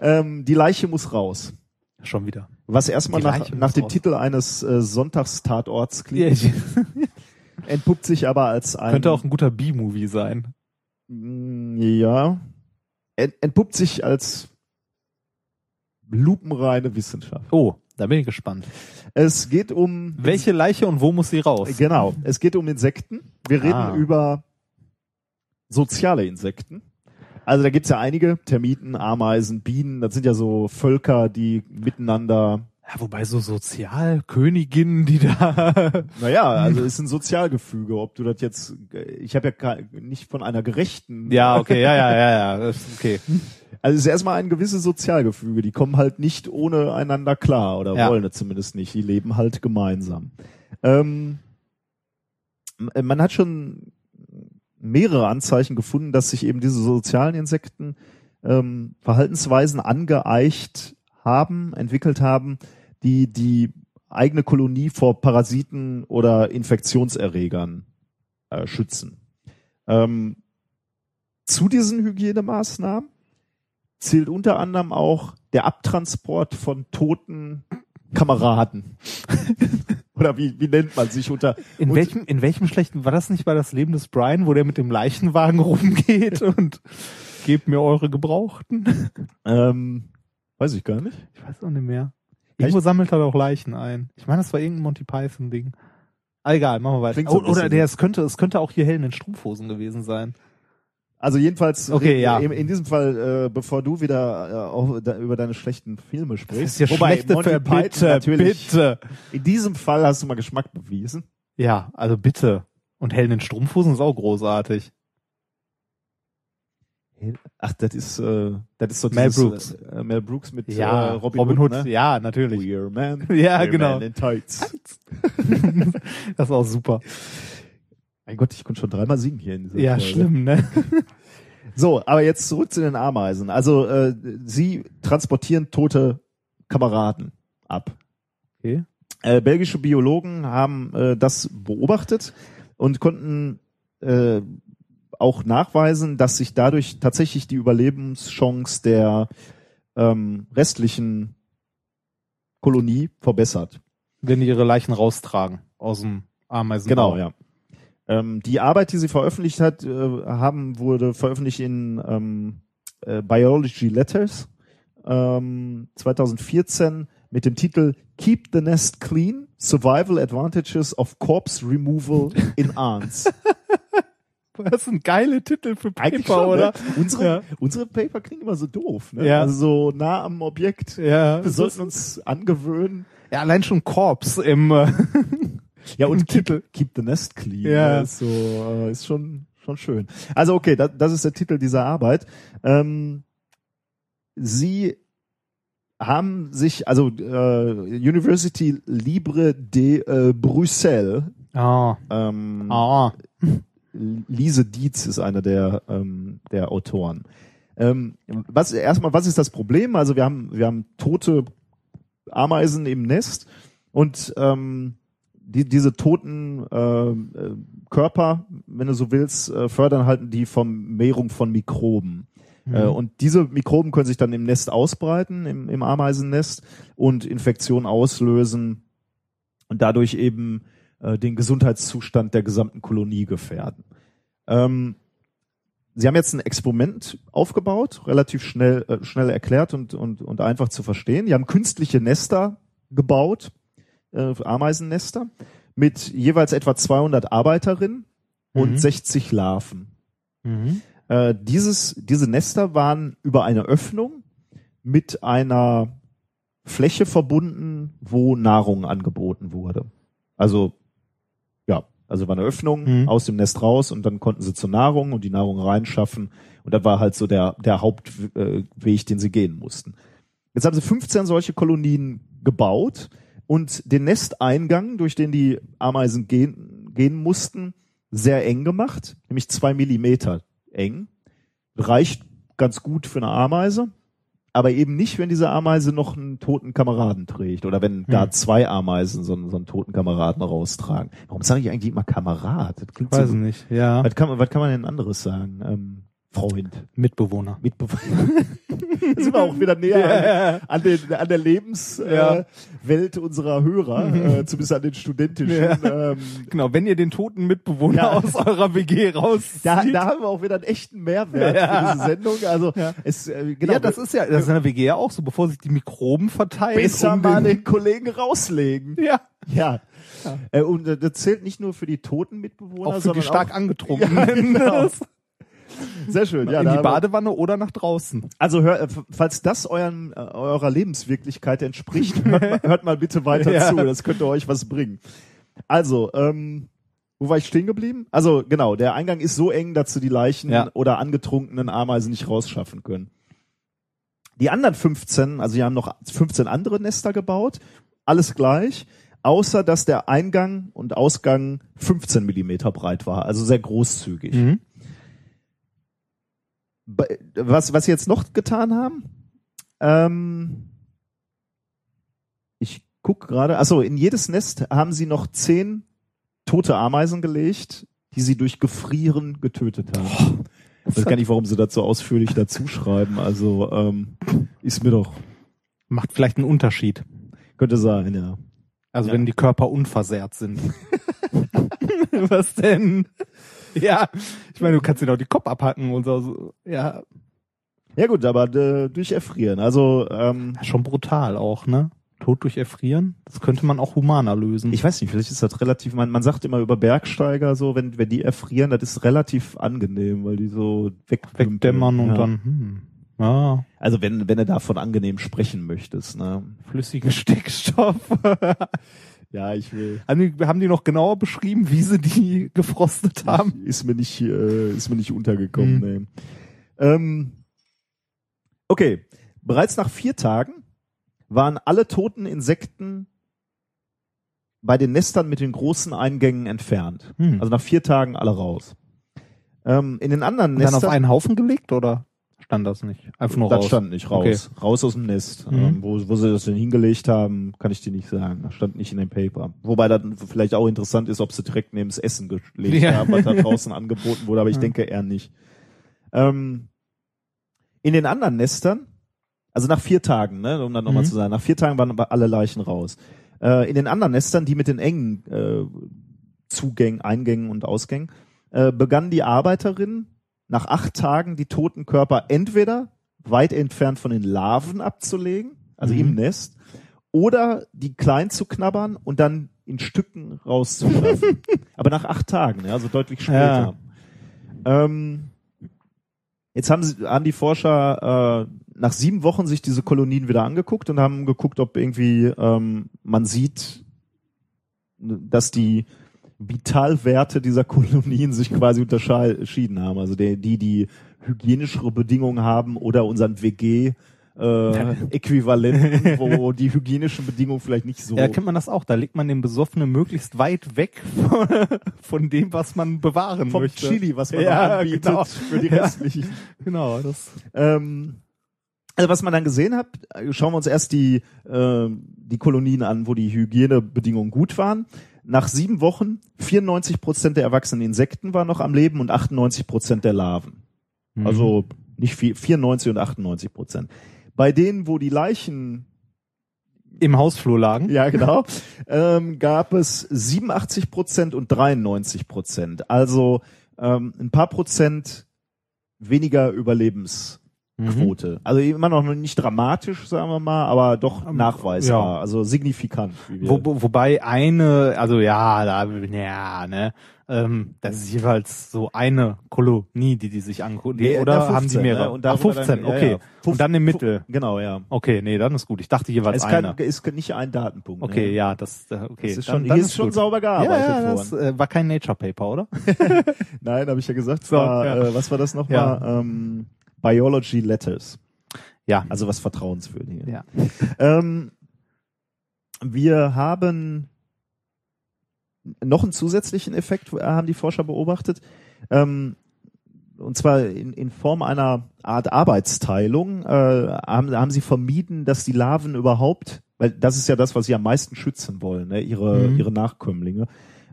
Ähm, die Leiche muss raus. Schon wieder. Was erstmal nach, nach dem raus. Titel eines äh, Sonntagstatorts klingt, entpuppt sich aber als ein Könnte auch ein guter B-Movie sein. Mm, Ja. Ent, entpuppt sich als lupenreine Wissenschaft. Oh, da bin ich gespannt. Es geht um Welche Leiche und wo muss sie raus? genau, es geht um Insekten. Wir reden Ah. über soziale Insekten. Also da gibt's ja einige, Termiten, Ameisen, Bienen, das sind ja so Völker, die miteinander, Ja, wobei so Sozialköniginnen, die da. <laughs> naja, also ist ein Sozialgefüge, ob du das jetzt, ich habe ja nicht von einer gerechten, ja, okay, ja, ja, ja, ja. Okay. Also es ist erstmal ein gewisses Sozialgefüge. Die kommen halt nicht ohne einander klar oder Ja. wollen es zumindest nicht. Die leben halt gemeinsam. Ähm, man hat schon mehrere Anzeichen gefunden, dass sich eben diese sozialen Insekten ähm, Verhaltensweisen angeeicht haben, entwickelt haben, die die eigene Kolonie vor Parasiten oder Infektionserregern äh, schützen. Ähm, zu diesen Hygienemaßnahmen zählt unter anderem auch der Abtransport von toten Kameraden. <laughs> Oder wie, wie nennt man sich unter In welchem, in welchem schlechten, war das nicht bei das Leben des Brian, wo der mit dem Leichenwagen rumgeht und gebt mir eure Gebrauchten? ähm, weiß ich gar nicht. Ich weiß auch nicht mehr. Irgendwo sammelt er doch Leichen ein. Ich meine, das war irgendein Monty Python-Ding. Ah, Egal, machen wir weiter. Klingt so Oh, oder der, es könnte, es könnte auch hier Helen in Strumpfhosen gewesen sein. Also jedenfalls, Okay, in, ja. in, in diesem Fall, äh, bevor du wieder äh, auch da, über deine schlechten Filme sprichst. ist ja schlechte Monty Python bitte, natürlich. bitte. In diesem Fall hast du mal Geschmack bewiesen. Ja, also bitte. Und Helen in Strumpfhosen ist auch großartig. Ach, das ist, äh, das ist so Mel Brooks. Äh, Mel Brooks mit Ja, äh, Robin, Robin Hood, Hood, ne? ja, natürlich. We're man. <laughs> Ja, we're genau. Man in tights. <laughs> das ist auch super. Mein Gott, ich konnte schon dreimal singen hier in dieser Ja, Folge. schlimm, ne? <laughs> So, aber jetzt zurück zu den Ameisen. Also äh, sie transportieren tote Kameraden ab. Okay. Äh, belgische Biologen haben äh, das beobachtet und konnten äh, auch nachweisen, dass sich dadurch tatsächlich die Überlebenschance der ähm, restlichen Kolonie verbessert. Wenn die ihre Leichen raustragen aus dem Ameisen. Genau, ja. Ähm, die Arbeit, die sie veröffentlicht hat, äh, haben wurde veröffentlicht in ähm, äh, Biology Letters ähm, 2014 mit dem Titel Keep the Nest Clean: Survival Advantages of Corpse Removal in Ants. <laughs> Das sind geile Titel für Eigentlich Paper, schon, oder? Ne? Unsere, Ja. unsere Paper klingen immer so doof, ne? Ja. Also so nah am Objekt. Ja. Wir sollten uns angewöhnen. Ja, allein schon Korps im, äh, Ja, und keep, Titel. keep the nest clean. Ja. ne? Ist so, äh, ist schon, schon schön. Also okay, das, das ist der Titel dieser Arbeit. Ähm, sie haben sich, also äh, University Libre de äh, Bruxelles, Ah. ähm, Ah. Lise Dietz ist einer der, ähm, der Autoren. Ähm, was, erstmal, was ist das Problem? Also wir haben, wir haben tote Ameisen im Nest und ähm, die, diese toten äh, äh, Körper, wenn du so willst, äh, fördern halt die Vermehrung von Mikroben. Mhm. Äh, und diese Mikroben können sich dann im Nest ausbreiten, im, im Ameisennest und Infektionen auslösen und dadurch eben äh, den Gesundheitszustand der gesamten Kolonie gefährden. Ähm, Sie haben jetzt ein Experiment aufgebaut, relativ schnell, äh, schnell erklärt und, und, und einfach zu verstehen. Die haben künstliche Nester gebaut, äh, Ameisennester, mit jeweils etwa 200 Arbeiterinnen und Mhm. 60 Larven. Mhm. Äh, dieses, diese Nester waren über eine Öffnung mit einer Fläche verbunden, wo Nahrung angeboten wurde. Also, also war eine Öffnung Mhm. aus dem Nest raus und dann konnten sie zur Nahrung und die Nahrung reinschaffen. Und das war halt so der, der Hauptweg, äh, den sie gehen mussten. Jetzt haben sie 15 solche Kolonien gebaut und den Nesteingang, durch den die Ameisen gehen, gehen mussten, sehr eng gemacht, nämlich zwei Millimeter eng. Reicht ganz gut für eine Ameise, aber eben nicht, wenn diese Ameise noch einen toten Kameraden trägt oder wenn gar Hm. zwei Ameisen so, einen- so einen toten Kameraden raustragen. Warum sage ich eigentlich immer Kamerad? Das klingt Weiß so, nicht, ja. was kann, man- was kann man denn anderes sagen? Ähm, Freund. Mitbewohner. Mitbewohner. <laughs> da sind wir auch wieder näher an, an, den, an der Lebenswelt Ja. äh, unserer Hörer, äh, zumindest an den studentischen. Ja. Ähm, Genau, wenn ihr den toten Mitbewohner Ja. aus eurer WG raus. da, da haben wir auch wieder einen echten Mehrwert Ja. für diese Sendung. Also Ja. es äh, genau, ja, das ist ja, das ist in der WG ja auch so, bevor sich die Mikroben verteilen. besser um mal den- den Kollegen rauslegen. Ja. Ja. Äh, und äh, das zählt nicht nur für die toten Mitbewohner, Auch für sondern die stark auch, angetrunkenen. Ja, genau. <laughs> <laughs> Sehr schön. Ja, in die Badewanne oder nach draußen. Also hör, äh, falls das euren, äh, eurer Lebenswirklichkeit entspricht, <laughs> hört mal, hört mal bitte weiter Ja. zu. Das könnte euch was bringen. Also, ähm, wo war ich stehen geblieben? Also genau, der Eingang ist so eng, dass sie die Leichen Ja. oder angetrunkenen Ameisen nicht rausschaffen können. Die anderen 15, also die haben noch 15 andere Nester gebaut, alles gleich, außer dass der Eingang und Ausgang 15 Millimeter breit war, also sehr großzügig. Mhm. Was, was sie jetzt noch getan haben, ähm, ich guck gerade, also in jedes Nest haben sie noch zehn tote Ameisen gelegt, die sie durch Gefrieren getötet haben. Ich weiß gar nicht, warum sie das so ausführlich dazu schreiben. Also ähm, ist mir doch Macht vielleicht einen Unterschied. könnte sein, ja. Also Ja. wenn die Körper unversehrt sind. <laughs> Was denn? <laughs> Ja, ich meine, du kannst dir doch die Kopf abhacken und so. Ja, Ja gut, aber äh, durch Erfrieren. Also ähm, schon brutal auch, ne? Tod durch Erfrieren, das könnte man auch humaner lösen. ich weiß nicht, vielleicht ist das relativ, man, man sagt immer über Bergsteiger so, wenn, wenn die erfrieren, das ist relativ angenehm, weil die so weg, wegdämmern und ja. dann, hm, ja, Also wenn, wenn du davon angenehm sprechen möchtest, ne? flüssigen <laughs> Stickstoff. Ja, ich will. haben, die, haben die noch genauer beschrieben, wie sie die <laughs> gefrostet haben? Ist mir nicht, äh, ist mir nicht untergekommen. Hm. Nee. Ähm, okay, bereits nach vier Tagen waren alle toten Insekten bei den Nestern mit den großen Eingängen entfernt. Hm. Also nach vier Tagen alle raus. Ähm, in den anderen Und dann auf Nestern einen Haufen gelegt oder stand das nicht? Einfach nur das raus. stand nicht raus. Raus aus dem Nest. Mhm. Ähm, wo, wo sie das denn hingelegt haben, kann ich dir nicht sagen. Das stand nicht in dem Paper. Wobei dann vielleicht auch interessant ist, ob sie direkt neben das Essen gelegt Ja. haben, was da <laughs> draußen angeboten wurde, aber ich Ja. denke eher nicht. Ähm, in den anderen Nestern, also nach vier Tagen, ne, um dann nochmal Mhm. zu sagen, nach vier Tagen waren aber alle Leichen raus. Äh, in den anderen Nestern, die mit den engen äh, Zugängen, Eingängen und Ausgängen, äh, begannen die Arbeiterinnen nach acht Tagen die toten Körper entweder weit entfernt von den Larven abzulegen, also Mhm. im Nest, oder die klein zu knabbern und dann in Stücken rauszuwerfen. <laughs> Aber nach acht Tagen, ja, also deutlich später. Ähm, jetzt haben, sie, haben die Forscher äh, nach sieben Wochen sich diese Kolonien wieder angeguckt und haben geguckt, ob irgendwie ähm, man sieht, dass die Vitalwerte dieser Kolonien sich quasi unterschieden haben. Also die, die, die hygienischere Bedingungen haben oder unseren WG äh, Äquivalenten, <laughs> wo die hygienischen Bedingungen vielleicht nicht so. Ja, kennt man das auch. Da legt man den Besoffenen möglichst weit weg von, von dem, was man bewahren vom möchte. Chili, was man ja, da anbietet genau. für die Ja. restlichen. Genau, das. Ähm, also was man dann gesehen hat, schauen wir uns erst die, äh, die Kolonien an, wo die Hygienebedingungen gut waren. Nach sieben Wochen 94 Prozent der erwachsenen Insekten waren noch am Leben und 98 Prozent der Larven. Mhm. Also nicht viel, 94 und 98 Prozent. Bei denen, wo die Leichen im Hausflur lagen. ja, genau. <laughs> ähm, gab es 87 Prozent und 93 Prozent. Also ähm, ein paar Prozent weniger Überlebensquote. Also immer noch nicht dramatisch, sagen wir mal, aber doch nachweisbar. ja. Also signifikant. Wo, wo, wobei eine, also ja, da, ja, ne, ähm, das ist jeweils so eine Kolonie, die die sich angucken. Nee, oder na, 15, haben die mehrere? ne? Und Ach, darüber 15, dann- ja, okay. ja. Und dann im Mittel. genau, ja. Okay, nee, dann ist gut. Ich dachte jeweils Es kann, eine. ist nicht ein Datenpunkt. Okay, ne? ja, das, äh, okay. Das ist schon, dann hier ist schon gut. sauber gearbeitet ja, ja, das äh, war kein Nature Paper, oder? <laughs> Nein, habe ich ja gesagt. So, war, ja. äh, was war das nochmal? Ja. Ähm, Biology Letters. Ja. Also was Vertrauenswürdiges. Ja. Ähm, wir haben noch einen zusätzlichen Effekt, äh, haben die Forscher beobachtet. Ähm, und zwar in, in Form einer Art Arbeitsteilung äh, haben, haben sie vermieden, dass die Larven überhaupt, weil das ist ja das, was sie am meisten schützen wollen, ne, ihre, Mhm. ihre Nachkömmlinge,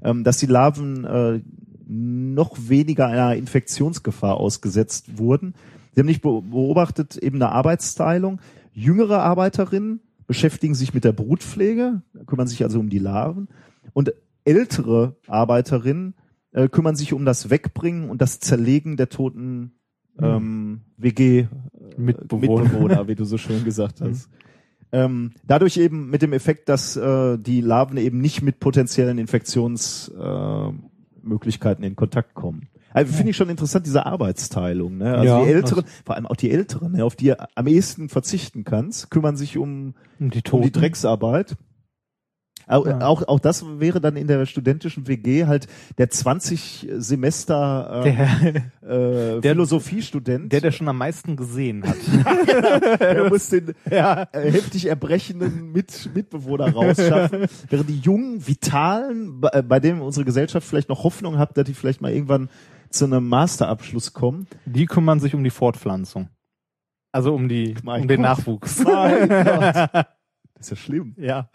ähm, dass die Larven äh, noch weniger einer Infektionsgefahr ausgesetzt wurden. Sie haben nicht be- beobachtet eben eine Arbeitsteilung. Jüngere Arbeiterinnen beschäftigen sich mit der Brutpflege, kümmern sich also um die Larven und ältere Arbeiterinnen äh, kümmern sich um das Wegbringen und das Zerlegen der toten ähm, WG äh, Mitbewohner. Mitbewohner, wie du so schön <laughs> gesagt hast. Ähm, dadurch eben mit dem Effekt, dass äh, die Larven eben nicht mit potenziellen Infektionsmöglichkeiten äh, in Kontakt kommen. Also finde ich schon interessant, diese Arbeitsteilung. Ne? Also Ja, die Älteren, vor allem auch die Älteren, ne, auf die du am ehesten verzichten kannst, kümmern sich um, Um die um die Drecksarbeit. Auch, Ja. auch, auch das wäre dann in der studentischen WG halt der 20 Semester äh, äh, Der- Philosophiestudent. Der, der schon am meisten gesehen hat. <laughs> der muss den ja. äh, heftig erbrechenden Mit Mitbewohner rausschaffen. Während die jungen, vitalen, bei, äh, bei denen unsere Gesellschaft vielleicht noch Hoffnung hat, dass die vielleicht mal irgendwann zu einem Masterabschluss kommen. Die kümmern sich um die Fortpflanzung. Also um die, Mein um den Gott. Nachwuchs. Mein Gott. <laughs> Das ist ja schlimm. ja.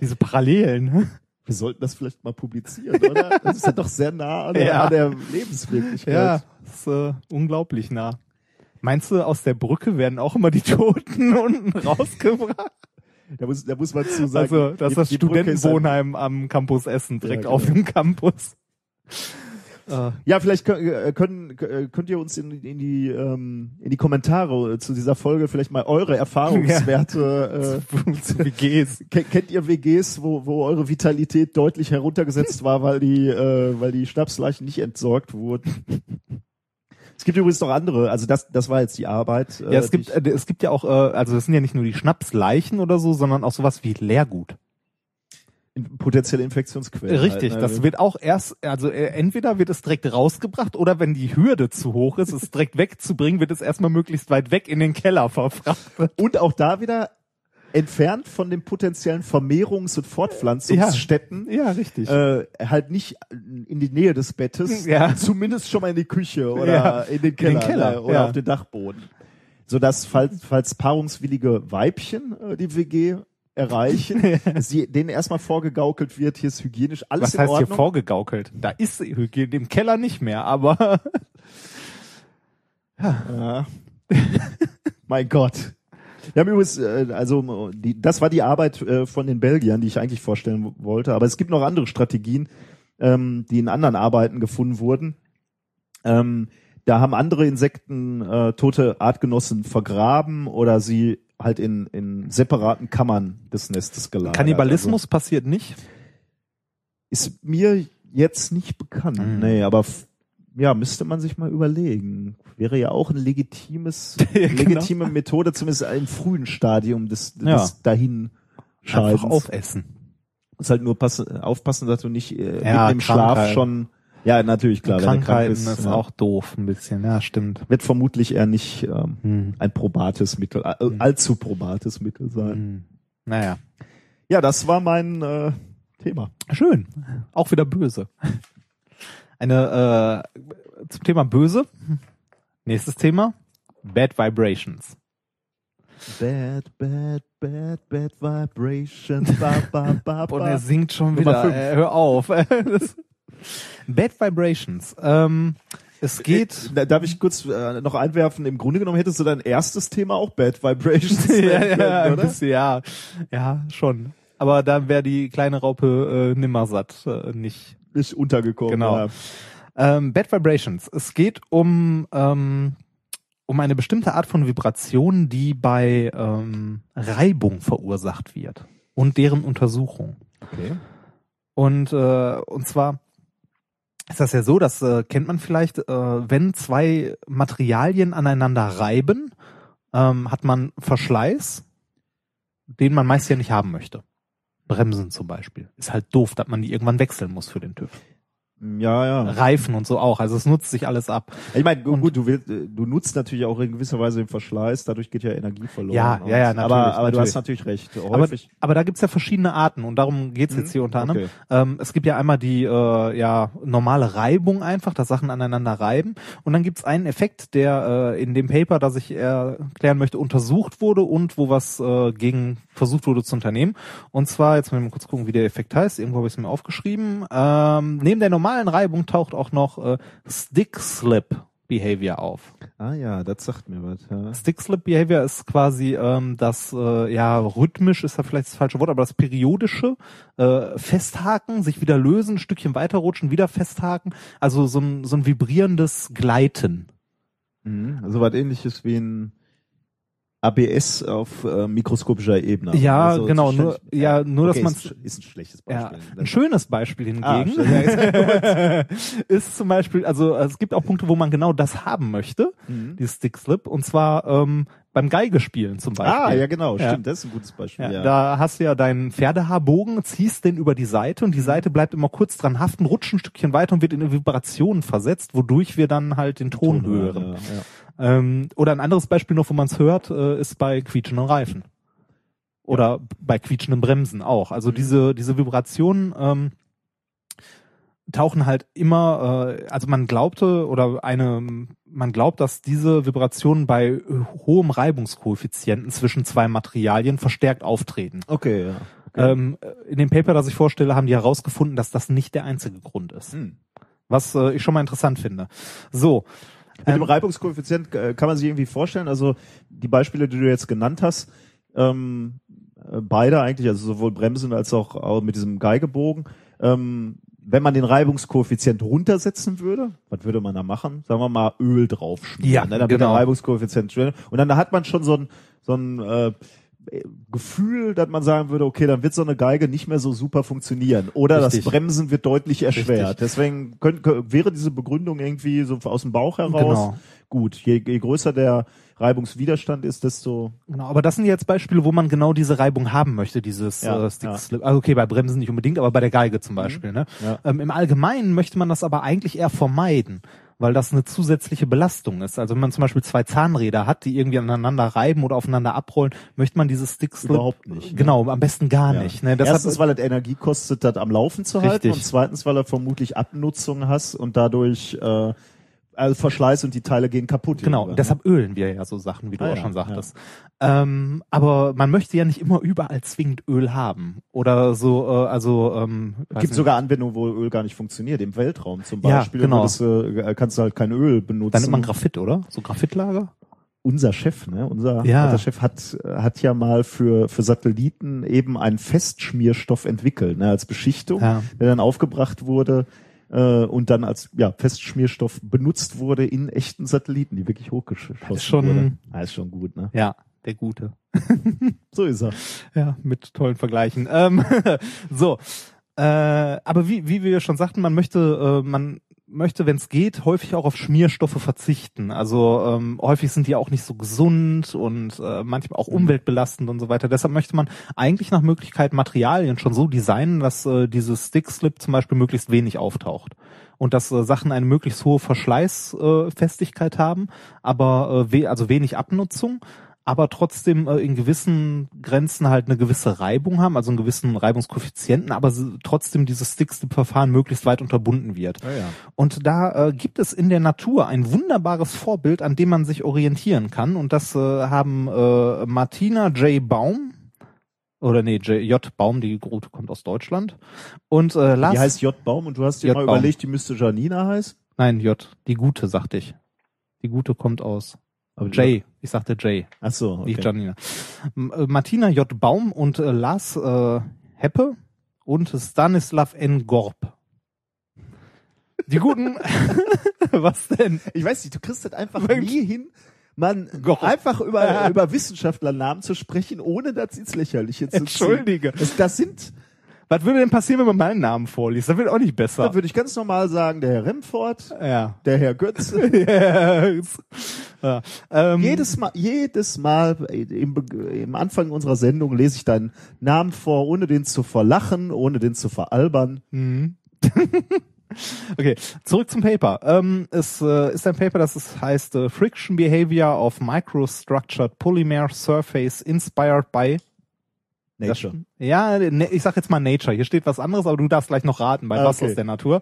Diese Parallelen. Wir sollten das vielleicht mal publizieren, oder? Das ist ja doch sehr nah an der, Ja. an der Lebenswirklichkeit. Ja, das ist äh, unglaublich nah. Meinst du, aus der Brücke werden auch immer die Toten <laughs> unten rausgebracht? Da muss, da muss man zu sagen. Also, das die- ist das ein- Studentenwohnheim am Campus Essen, direkt Ja, auf genau. dem Campus. Äh, Ja, vielleicht könnt, äh, können, äh, könnt ihr uns in, in die ähm, in die Kommentare zu dieser Folge vielleicht mal eure Erfahrungswerte <laughs> äh, zu WGs. <laughs> Ke- Kennt ihr WGs, wo, wo eure Vitalität deutlich heruntergesetzt war, weil die, äh, weil die Schnapsleichen nicht entsorgt wurden? Es gibt übrigens noch andere, also das, das war jetzt die Arbeit. Ja, es gibt, es gibt ja auch, äh, also das sind ja nicht nur die Schnapsleichen oder so, sondern auch sowas wie Leergut. Potenzielle Infektionsquellen. Richtig, halt, ne? das wird auch erst, also äh, entweder wird es direkt rausgebracht oder wenn die Hürde zu hoch ist, es direkt wegzubringen, wird es erstmal möglichst weit weg in den Keller verfrachtet. Und auch da wieder entfernt von den potenziellen Vermehrungs- und Fortpflanzungsstätten. Ja, richtig. Äh, halt nicht in die Nähe des Bettes, Ja. zumindest schon mal in die Küche oder Ja. in den In Keller, den Keller, ne, oder ja. auf den Dachboden. Sodass, falls, falls paarungswillige Weibchen äh, die WG erreichen, <laughs> sie, denen erstmal vorgegaukelt wird, hier ist hygienisch alles Was in heißt hier vorgegaukelt? Da ist Hygiene im Keller nicht mehr, aber Ja. mein Gott. Wir haben übrigens, äh, also die, das war die Arbeit äh, von den Belgiern, die ich eigentlich vorstellen wollte. Aber es gibt noch andere Strategien, ähm, die in anderen Arbeiten gefunden wurden. Ähm, da haben andere Insekten äh, tote Artgenossen vergraben oder sie halt in, in separaten Kammern des Nestes gelagert. Kannibalismus passiert nicht. Also, ist mir jetzt nicht bekannt. Mhm. Nee, aber ja, müsste man sich mal überlegen. Wäre ja auch ein legitimes, <laughs> Ja, genau. legitime Methode, zumindest im frühen Stadium des, des Ja. dahin Einfach aufessen. Muss halt nur passen, aufpassen, dass du nicht äh, Ja, mitten im Schlaf Krankheiten. schon. Ja, natürlich klar. Krankheiten ist ja. auch doof ein bisschen, ja, stimmt. wird vermutlich eher nicht ähm, Hm. ein probates Mittel, äh, allzu probates Mittel sein. Hm. Naja. Ja, das war mein äh, Thema. Schön. Auch wieder böse. Eine äh, zum Thema böse. Nächstes Thema. Bad Vibrations. Bad, bad, bad, bad vibrations. Ba, ba, ba, <laughs> Und ba. er singt schon wieder. Äh, hör auf. <laughs> Das- Bad Vibrations. Ähm, es geht. Äh, Darf ich kurz äh, noch einwerfen? Im Grunde genommen hättest du dein erstes Thema auch Bad Vibrations <laughs> ja, ja, können, oder? bisschen, ja, ja, schon. Aber da wäre die kleine Raupe äh, nimmersatt äh, nicht. Nicht untergekommen. Genau. Ja. Ähm, Bad Vibrations. Es geht um ähm, um eine bestimmte Art von Vibration, die bei ähm, Reibung verursacht wird und deren Untersuchung. Okay. Und äh, und zwar ist das ja so, das äh, kennt man vielleicht, äh, wenn zwei Materialien aneinander reiben, ähm, hat man Verschleiß, den man meist ja nicht haben möchte. Bremsen zum Beispiel. Ist halt doof, dass man die irgendwann wechseln muss für den TÜV. Ja, ja. Reifen und so auch. Also es nutzt sich alles ab. Ich meine, gu- gut, du, willst, äh, du nutzt natürlich auch in gewisser Weise den Verschleiß, dadurch geht ja Energie verloren. Ja, Und- ja, ja, natürlich, Aber, aber du natürlich. hast natürlich recht. Aber, Häufig. aber da gibt's ja verschiedene Arten und darum geht's jetzt Mhm, hier unter anderem. okay. Ähm, es gibt ja einmal die äh, ja normale Reibung einfach, dass Sachen aneinander reiben. Und dann gibt's einen Effekt, der äh, in dem Paper, das ich erklären möchte, untersucht wurde und wo was äh, gegen versucht wurde zu unternehmen. Und zwar, jetzt mal kurz gucken, wie der Effekt heißt. Irgendwo habe ich es mir aufgeschrieben. Ähm, neben der normalen Reibung taucht auch noch äh, Stick Slip Behavior auf. ah ja, das sagt mir was. Ja. Stick Slip Behavior ist quasi ähm, das, äh, ja, rhythmisch ist da vielleicht das falsche Wort, aber das periodische äh, Festhaken, sich wieder lösen, ein Stückchen weiterrutschen, wieder festhaken, also so ein, so ein vibrierendes Gleiten. Mhm. Also was ähnliches wie ein ABS auf äh, mikroskopischer Ebene. Ja, Also, genau, nur, ja, nur okay, dass man ist, ist ein schlechtes Ja, Beispiel. ein schönes Beispiel Ah, hingegen schön. <laughs> ist zum Beispiel, also es gibt auch Punkte, wo man genau das haben möchte, Mhm. die Stick Slip, und zwar ähm, beim Geigespielen zum Beispiel. Ah, ja, genau, Ja. stimmt, das ist ein gutes Beispiel. Ja, Ja, Da hast du ja deinen Pferdehaarbogen, ziehst den über die Seite und die Seite bleibt immer kurz dran haften, rutscht ein Stückchen weiter und wird in eine Vibration versetzt, wodurch wir dann halt den Ton, hören. Ja, ja. Ähm, oder ein anderes Beispiel noch, wo man es hört, äh, ist bei quietschenden Reifen. Oder bei quietschenden Bremsen auch. Also diese, diese Vibrationen ähm, tauchen halt immer, äh, also man glaubte oder eine, man glaubt, dass diese Vibrationen bei hohem Reibungskoeffizienten zwischen zwei Materialien verstärkt auftreten. Okay, ja. Okay. Ähm, in dem Paper, das ich vorstelle, haben die herausgefunden, dass das nicht der einzige Grund ist. Hm. Was äh, ich schon mal interessant finde. So. Mit dem Ähm, Reibungskoeffizient äh, kann man sich irgendwie vorstellen, also die Beispiele, die du jetzt genannt hast, ähm, äh, beide eigentlich, also sowohl Bremsen als auch, auch mit diesem Geigebogen. Ähm, wenn man den Reibungskoeffizient runtersetzen würde, was würde man da machen? Sagen wir mal Öl draufschmieren. Ja, ne? Dann wird genau. der Reibungskoeffizient. Und dann hat man schon so ein, so ein äh, Gefühl, dass man sagen würde, okay, dann wird so eine Geige nicht mehr so super funktionieren. Oder Richtig. das Bremsen wird deutlich erschwert. Richtig. Deswegen könnte, wäre diese Begründung irgendwie so aus dem Bauch heraus Genau. gut. Je, je größer der Reibungswiderstand ist, desto Genau, aber das sind jetzt Beispiele, wo man genau diese Reibung haben möchte, dieses Ja, äh, Stick ja. Slip. Also okay, bei Bremsen nicht unbedingt, aber bei der Geige zum Beispiel. Ne? Ja. Ähm, Im Allgemeinen möchte man das aber eigentlich eher vermeiden, weil das eine zusätzliche Belastung ist. Also wenn man zum Beispiel zwei Zahnräder hat, die irgendwie aneinander reiben oder aufeinander abrollen, möchte man dieses Stick Slip Überhaupt nicht, ne? Genau, am besten gar Ja. nicht. Ne? Deshalb- Erstens, weil es Energie kostet, das am Laufen zu halten Richtig. und zweitens, weil er vermutlich Abnutzung hast und dadurch äh, also Verschleiß und die Teile gehen kaputt. Genau, irgendwann, deshalb ölen wir ja so Sachen, wie du Ah auch ja, schon sagtest. Ähm, aber man möchte ja nicht immer überall zwingend Öl haben. Oder so, äh, also ähm, Es gibt nicht. sogar Anwendungen, wo Öl gar nicht funktioniert. Im Weltraum zum Ja, Beispiel genau. würdest du, äh, kannst du halt kein Öl benutzen. Dann nimmt man Graphit, oder? So Graphitlager? unser Chef, ne, unser Ja. Chef hat hat ja mal für für Satelliten eben einen Festschmierstoff entwickelt, ne, als Beschichtung, Ja. der dann aufgebracht wurde äh, und dann als ja Festschmierstoff benutzt wurde in echten Satelliten, die wirklich hochgeschossen ist schon- wurden. Ah, ist schon gut, ne? Ja, der Gute. <laughs> So ist er. Ja, mit tollen Vergleichen. Ähm, <laughs> so, äh, aber wie, wie wir schon sagten, man möchte, äh, man möchte, wenn es geht, häufig auch auf Schmierstoffe verzichten. Also ähm, häufig sind die auch nicht so gesund und äh, manchmal auch umweltbelastend und so weiter. Deshalb möchte man eigentlich nach Möglichkeit Materialien schon so designen, dass äh, dieses Stick-Slip zum Beispiel möglichst wenig auftaucht. Und dass äh, Sachen eine möglichst hohe Verschleißfestigkeit äh, haben, aber äh, we also wenig Abnutzung aber trotzdem äh, in gewissen Grenzen halt eine gewisse Reibung haben, also einen gewissen Reibungskoeffizienten, aber trotzdem dieses Stick-Slip-Verfahren möglichst weit unterbunden wird. Ja, ja. Und da äh, gibt es in der Natur ein wunderbares Vorbild, an dem man sich orientieren kann. Und das äh, haben äh, Martina J. Baum, oder nee, J. J. Baum, die Grote kommt aus Deutschland. Und äh, Lars, Die heißt J. Baum und du hast dir J. mal Baum. überlegt, die müsste Janina heißen? nein, J. Die Gute, sagte ich. Die Gute kommt aus Aber J. Ich sagte J. Ach so, okay. Nicht Janina. Äh, Martina J. Baum und äh, Lars äh, Heppe und Stanislav N. Gorb. Die guten, <laughs> was denn? Ich weiß nicht, du kriegst das einfach nie hin, man Gott. einfach über, <laughs> über Wissenschaftlernamen zu sprechen, ohne das ins Lächerliche zu ziehen. Entschuldige. Das, das sind, Was würde denn passieren, wenn man meinen Namen vorliest? Das wird auch nicht besser. da würde ich ganz normal sagen, der Herr Remford, ja. der Herr Götz. <laughs> Yes. ja. Ähm, jedes Mal, jedes Mal im, Be- im Anfang unserer Sendung lese ich deinen Namen vor, ohne den zu verlachen, ohne den zu veralbern. Mhm. <laughs> Okay, zurück zum Paper. Ähm, es äh, ist ein Paper, das heißt äh, Friction Behavior of Microstructured Polymer Surface Inspired by Nature. Das, ja, ne, ich sag jetzt mal Nature. Hier steht was anderes, aber du darfst gleich noch raten, bei Ah, was okay. aus der Natur.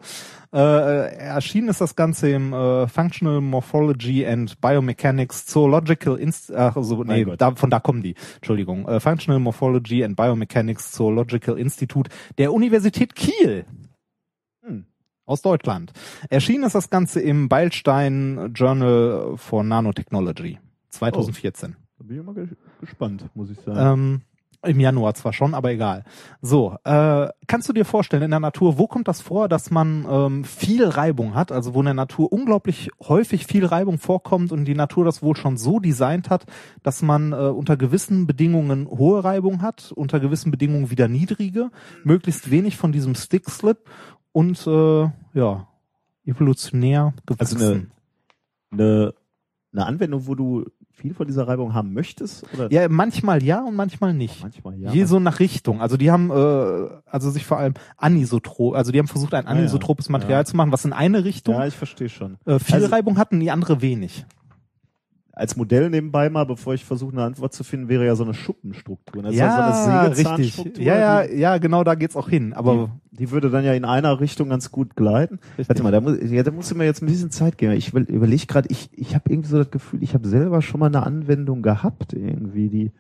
Äh, äh, erschienen ist das Ganze im äh, Functional Morphology and Biomechanics Zoological Inst ach, so, nee, da, von da kommen die. Entschuldigung. Äh, Functional Morphology and Biomechanics Zoological Institute der Universität Kiel Hm. aus Deutschland. Erschienen ist das Ganze im Beilstein Journal for Nanotechnology 2014. Da bin ich mal ge- gespannt, muss ich sagen. Ähm, Im Januar zwar schon, aber egal. So, äh, kannst du dir vorstellen, in der Natur, wo kommt das vor, dass man ähm, viel Reibung hat, also wo in der Natur unglaublich häufig viel Reibung vorkommt und die Natur das wohl schon so designt hat, dass man äh, unter gewissen Bedingungen hohe Reibung hat, unter gewissen Bedingungen wieder niedrige, möglichst wenig von diesem Stick-Slip und äh, ja, evolutionär gewachsen. Also eine, eine, eine Anwendung, wo du viel von dieser Reibung haben möchtest? Oder? Ja, manchmal ja und manchmal nicht. Manchmal ja. Je so nach Richtung. Also die haben äh, also sich vor allem anisotrop, also die haben versucht ein Ah, ja. anisotropes Material Ja. zu machen, was in eine Richtung ja, ich verstehe schon. äh, viel Also- Reibung hat und die andere wenig. Als Modell nebenbei mal, bevor ich versuche, eine Antwort zu finden, wäre ja so eine Schuppenstruktur. ne? ja, so eine richtig. Ja, ja, ja, genau, da geht's auch hin. Aber die, die würde dann ja in einer Richtung ganz gut gleiten. Warte mal, da muss, ja, da muss ich mir jetzt ein bisschen Zeit geben. Ich überlege gerade, ich, ich habe irgendwie so das Gefühl, ich habe selber schon mal eine Anwendung gehabt, irgendwie, die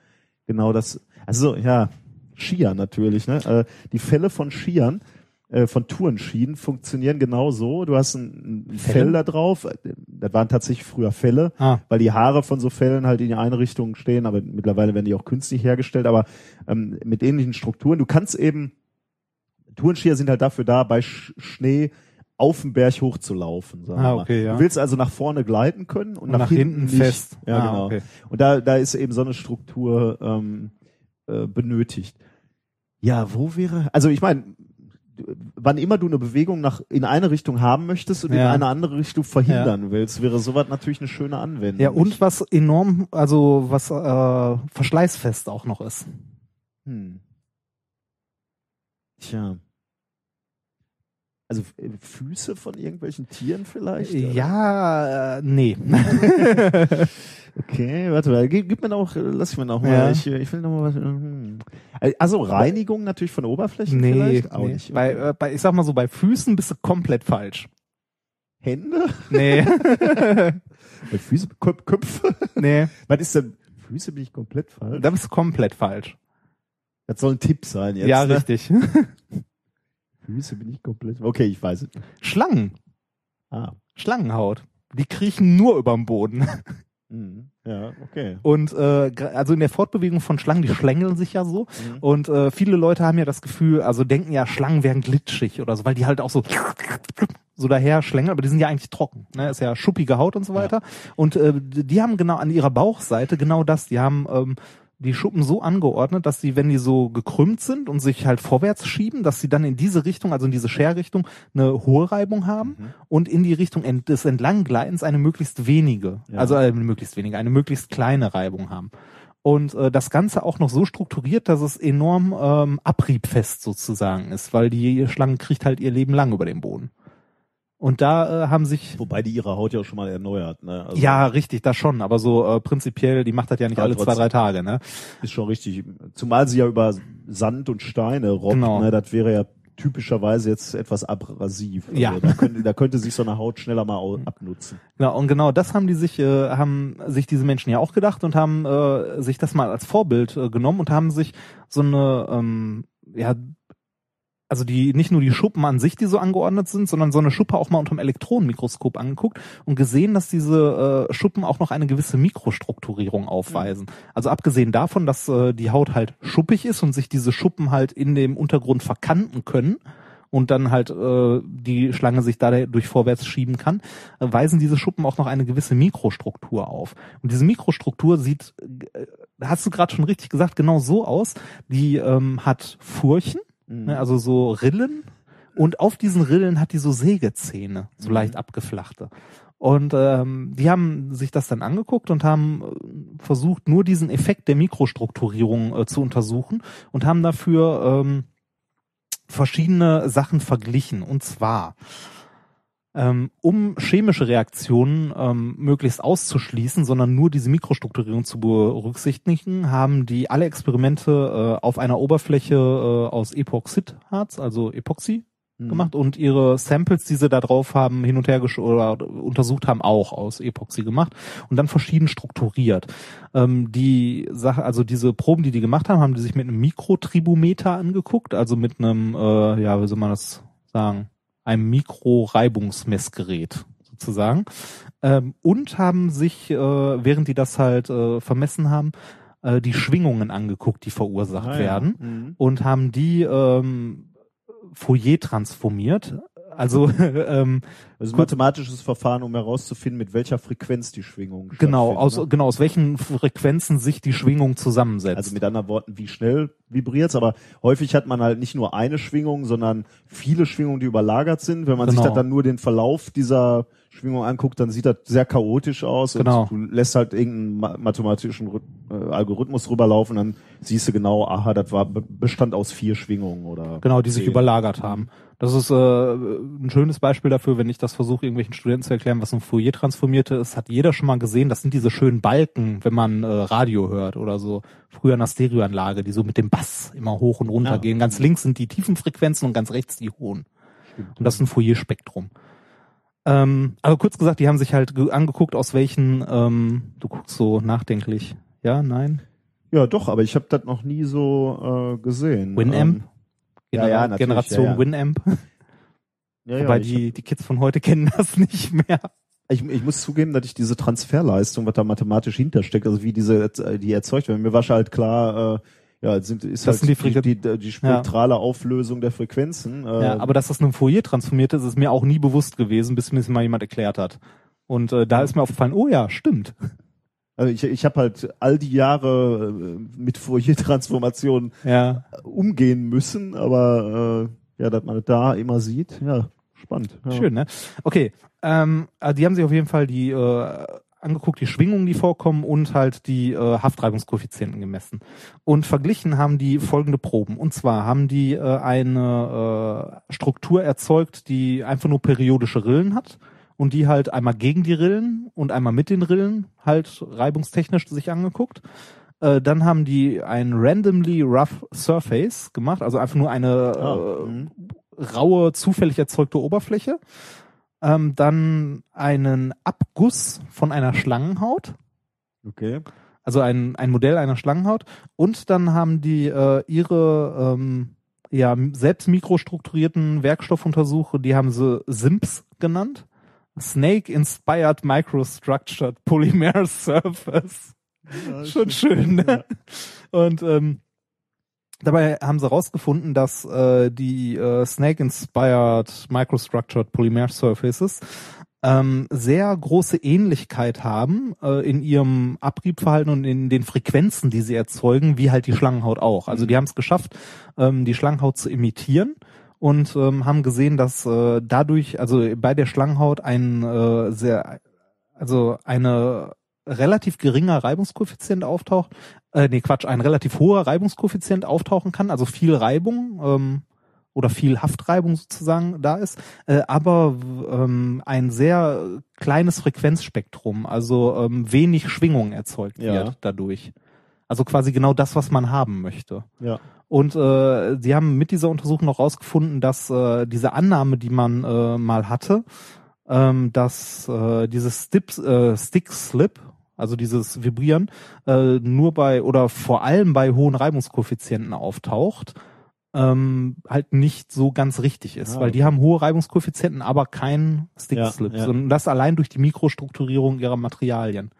genau das. Also ja, Skier natürlich, ne? Äh, die Fälle von Skiern, äh, von Tourenschienen funktionieren genau so. Du hast ein, ein? Fell da drauf. Das waren tatsächlich früher Felle, Ah. weil die Haare von so Fellen halt in die eine Richtung stehen, aber mittlerweile werden die auch künstlich hergestellt, aber ähm, mit ähnlichen Strukturen. Du kannst eben, Tourenskier sind halt dafür da, bei Sch Schnee auf den Berg hochzulaufen. Sagen Ah, okay, ja. Du willst also nach vorne gleiten können und, Und nach hinten nicht. fest. Ja, Ah, genau. okay. Und da, da ist eben so eine Struktur ähm, äh, benötigt. Ja, wo wäre, also ich meine, wann immer du eine Bewegung nach in eine Richtung haben möchtest und in Ja. eine andere Richtung verhindern willst, wäre sowas natürlich eine schöne Anwendung. Ja, und was enorm, also was äh, verschleißfest auch noch ist. Hm. Tja. Also äh, Füße von irgendwelchen Tieren vielleicht? oder? Ja, äh, nee. <laughs> Okay, warte mal, gib, gib mir noch, äh, lass ich mir noch mal, Ja. ich, ich will noch mal was. hm. Also Reinigung natürlich von Oberflächen nee, vielleicht? Auch nee. nicht. Bei, äh, bei, ich sag mal so, bei Füßen bist du komplett falsch. Hände? Nee. <laughs> Bei Füße, Köp Köpfe? nee. Was ist denn? Füße bin ich komplett falsch. Da bist du komplett falsch. Das soll ein Tipp sein jetzt. ja, ne? richtig. <laughs> Füße bin ich komplett. Okay, ich weiß es. Schlangen. Ah. Schlangenhaut. Die kriechen nur überm Boden. Mhm. Ja, okay. Und äh, also in der Fortbewegung von Schlangen, die schlängeln sich ja so. Mhm. Und äh, viele Leute haben ja das Gefühl, also denken ja, Schlangen wären glitschig oder so, weil die halt auch so so daher schlängeln, aber die sind ja eigentlich trocken. Ne? Ist ja schuppige Haut und so weiter. Und äh, die haben genau an ihrer Bauchseite genau das. Die haben ähm, die Schuppen so angeordnet, dass sie, wenn die so gekrümmt sind und sich halt vorwärts schieben, dass sie dann in diese Richtung, also in diese Scherrichtung, eine hohe Reibung haben und in die Richtung ent des Entlanggleitens eine möglichst wenige, Ja. also äh, möglichst wenige, eine möglichst kleine Reibung haben. Und äh, das Ganze auch noch so strukturiert, dass es enorm ähm, abriebfest sozusagen ist, weil die Schlange kriegt halt ihr Leben lang über den Boden. Und da äh, haben sich Wobei die ihre Haut ja auch schon mal erneuert, ne? Also ja, richtig, das schon, aber so äh, prinzipiell, die macht das ja nicht alle zwei, drei Tage, ne? Ist schon richtig. Zumal sie ja über Sand und Steine robbt, Genau. ne? Das wäre ja typischerweise jetzt etwas abrasiv. Also Ja. Da könnte, da könnte sich so eine Haut schneller mal abnutzen. Genau, und genau das haben die sich, äh, haben sich diese Menschen ja auch gedacht und haben äh, sich das mal als Vorbild äh, genommen und haben sich so eine, ähm, ja, also die nicht nur die Schuppen an sich, die so angeordnet sind, sondern so eine Schuppe auch mal unter dem Elektronenmikroskop angeguckt und gesehen, dass diese äh, Schuppen auch noch eine gewisse Mikrostrukturierung aufweisen. Also abgesehen davon, dass äh, die Haut halt schuppig ist und sich diese Schuppen halt in dem Untergrund verkanten können und dann halt äh, die Schlange sich dadurch vorwärts schieben kann, äh, weisen diese Schuppen auch noch eine gewisse Mikrostruktur auf. Und diese Mikrostruktur sieht, äh, hast du gerade schon richtig gesagt, genau so aus. Die ähm, hat Furchen, ne, also so Rillen und auf diesen Rillen hat die so Sägezähne, so leicht abgeflachte. Und ähm, die haben sich das dann angeguckt und haben äh, versucht, nur diesen Effekt der Mikrostrukturierung äh, zu untersuchen und haben dafür ähm, verschiedene Sachen verglichen. Und zwar, ähm, um chemische Reaktionen ähm, möglichst auszuschließen, sondern nur diese Mikrostrukturierung zu berücksichtigen, haben die alle Experimente äh, auf einer Oberfläche äh, aus Epoxidharz, also Epoxy, Mhm. gemacht und ihre Samples, die sie da drauf haben, hin und her gesch oder untersucht haben, auch aus Epoxy gemacht und dann verschieden strukturiert. Ähm, die Sache, also diese Proben, die die gemacht haben, haben die sich mit einem Mikrotribometer angeguckt, also mit einem, äh, ja, wie soll man das sagen, einem Mikroreibungsmessgerät sozusagen ähm, und haben sich, äh, während die das halt äh, vermessen haben, äh, die Schwingungen angeguckt, die verursacht Ah, ja. werden Mhm. und haben die ähm, Fourier transformiert. Also <laughs> ähm, Also ein mathematisches Verfahren, um herauszufinden, mit welcher Frequenz die Schwingung genau aus ne? genau aus welchen Frequenzen sich die Schwingung zusammensetzt. Also mit anderen Worten, wie schnell vibriert's, aber häufig hat man halt nicht nur eine Schwingung, sondern viele Schwingungen, die überlagert sind. Wenn man sich Genau. das dann nur den Verlauf dieser Schwingung anguckt, dann sieht das sehr chaotisch aus Genau. du lässt halt irgendeinen ma- mathematischen äh, Algorithmus rüberlaufen, dann siehst du genau, aha, das war be- bestand aus vier Schwingungen oder Genau, die sich zehn. überlagert haben. Das ist äh, ein schönes Beispiel dafür, wenn ich das versuche, irgendwelchen Studenten zu erklären, was ein Fourier transformierte ist, hat jeder schon mal gesehen, das sind diese schönen Balken, wenn man äh, Radio hört oder so. Früher in der Stereoanlage, die so mit dem Bass immer hoch und runter Ja. gehen. Ganz links sind die tiefen Frequenzen und ganz rechts die hohen. Und das ist ein Fourier-Spektrum. Ähm, aber kurz gesagt, die haben sich halt ge- angeguckt, aus welchen, ähm, du guckst so nachdenklich. Ja, nein? Ja, doch, aber ich habe das noch nie so äh, gesehen. Winamp? Ähm, Ja, ja, natürlich, Generation ja, ja. Winamp. Ja, ja, Wobei die, die Kids von heute <laughs> kennen das nicht mehr. Ich, ich muss zugeben, dass ich diese Transferleistung, was da mathematisch hintersteckt, also wie diese, äh, die erzeugt werden, mir war schon halt klar, äh, ja, sind, ist Das halt sind die die, die, die spektrale Auflösung der Frequenzen. Äh, Ja, aber dass das einem Fourier transformiert ist, ist mir auch nie bewusst gewesen, bis mir das mal jemand erklärt hat. Und äh, da ist mir aufgefallen, oh ja, stimmt. Also ich, ich habe halt all die Jahre äh, mit Fourier-Transformationen Ja. umgehen müssen, aber äh, ja, dass man das da immer sieht, ja, spannend. Ja. Schön, ne? Okay, ähm, also die haben sich auf jeden Fall die äh, angeguckt, die Schwingungen, die vorkommen und halt die äh, Haftreibungskoeffizienten gemessen. Und verglichen haben die folgende Proben. Und zwar haben die äh, eine äh, Struktur erzeugt, die einfach nur periodische Rillen hat und die halt einmal gegen die Rillen und einmal mit den Rillen halt reibungstechnisch sich angeguckt. Äh, dann haben die ein randomly rough surface gemacht, also einfach nur eine Ah, äh, mhm. raue, zufällig erzeugte Oberfläche. Ähm, dann einen Abguss von einer Schlangenhaut, Okay. also ein, ein Modell einer Schlangenhaut. Und dann haben die äh, ihre ähm, ja, selbst mikrostrukturierten Werkstoffuntersuche, die haben sie SIMPS genannt. Snake Inspired Microstructured Polymer <laughs> Surface. Schon schön, ne? Und ähm, dabei haben sie herausgefunden, dass äh, die äh, Snake Inspired Microstructured Polymer Surfaces ähm, sehr große Ähnlichkeit haben äh, in ihrem Abriebverhalten und in den Frequenzen, die sie erzeugen, wie halt die Schlangenhaut auch. Also die haben es geschafft, ähm, die Schlangenhaut zu imitieren und ähm, haben gesehen, dass äh, dadurch, also bei der Schlangenhaut ein äh, sehr, also eine relativ geringer Reibungskoeffizient auftaucht, äh, nee Quatsch, ein relativ hoher Reibungskoeffizient auftauchen kann, also viel Reibung ähm, oder viel Haftreibung sozusagen da ist, äh, aber ähm, ein sehr kleines Frequenzspektrum, also ähm, wenig Schwingung erzeugt Ja. wird dadurch. Also quasi genau das, was man haben möchte. Ja. Und äh, sie haben mit dieser Untersuchung noch rausgefunden, dass äh, diese Annahme, die man äh, mal hatte, ähm, dass äh, dieses Stip, äh, Stick Slip, also dieses Vibrieren, äh, nur bei oder vor allem bei hohen Reibungskoeffizienten auftaucht, ähm, halt nicht so ganz richtig ist, Ah, weil die okay. haben hohe Reibungskoeffizienten, aber kein Stick Ja, Slip, ja. sondern das allein durch die Mikrostrukturierung ihrer Materialien.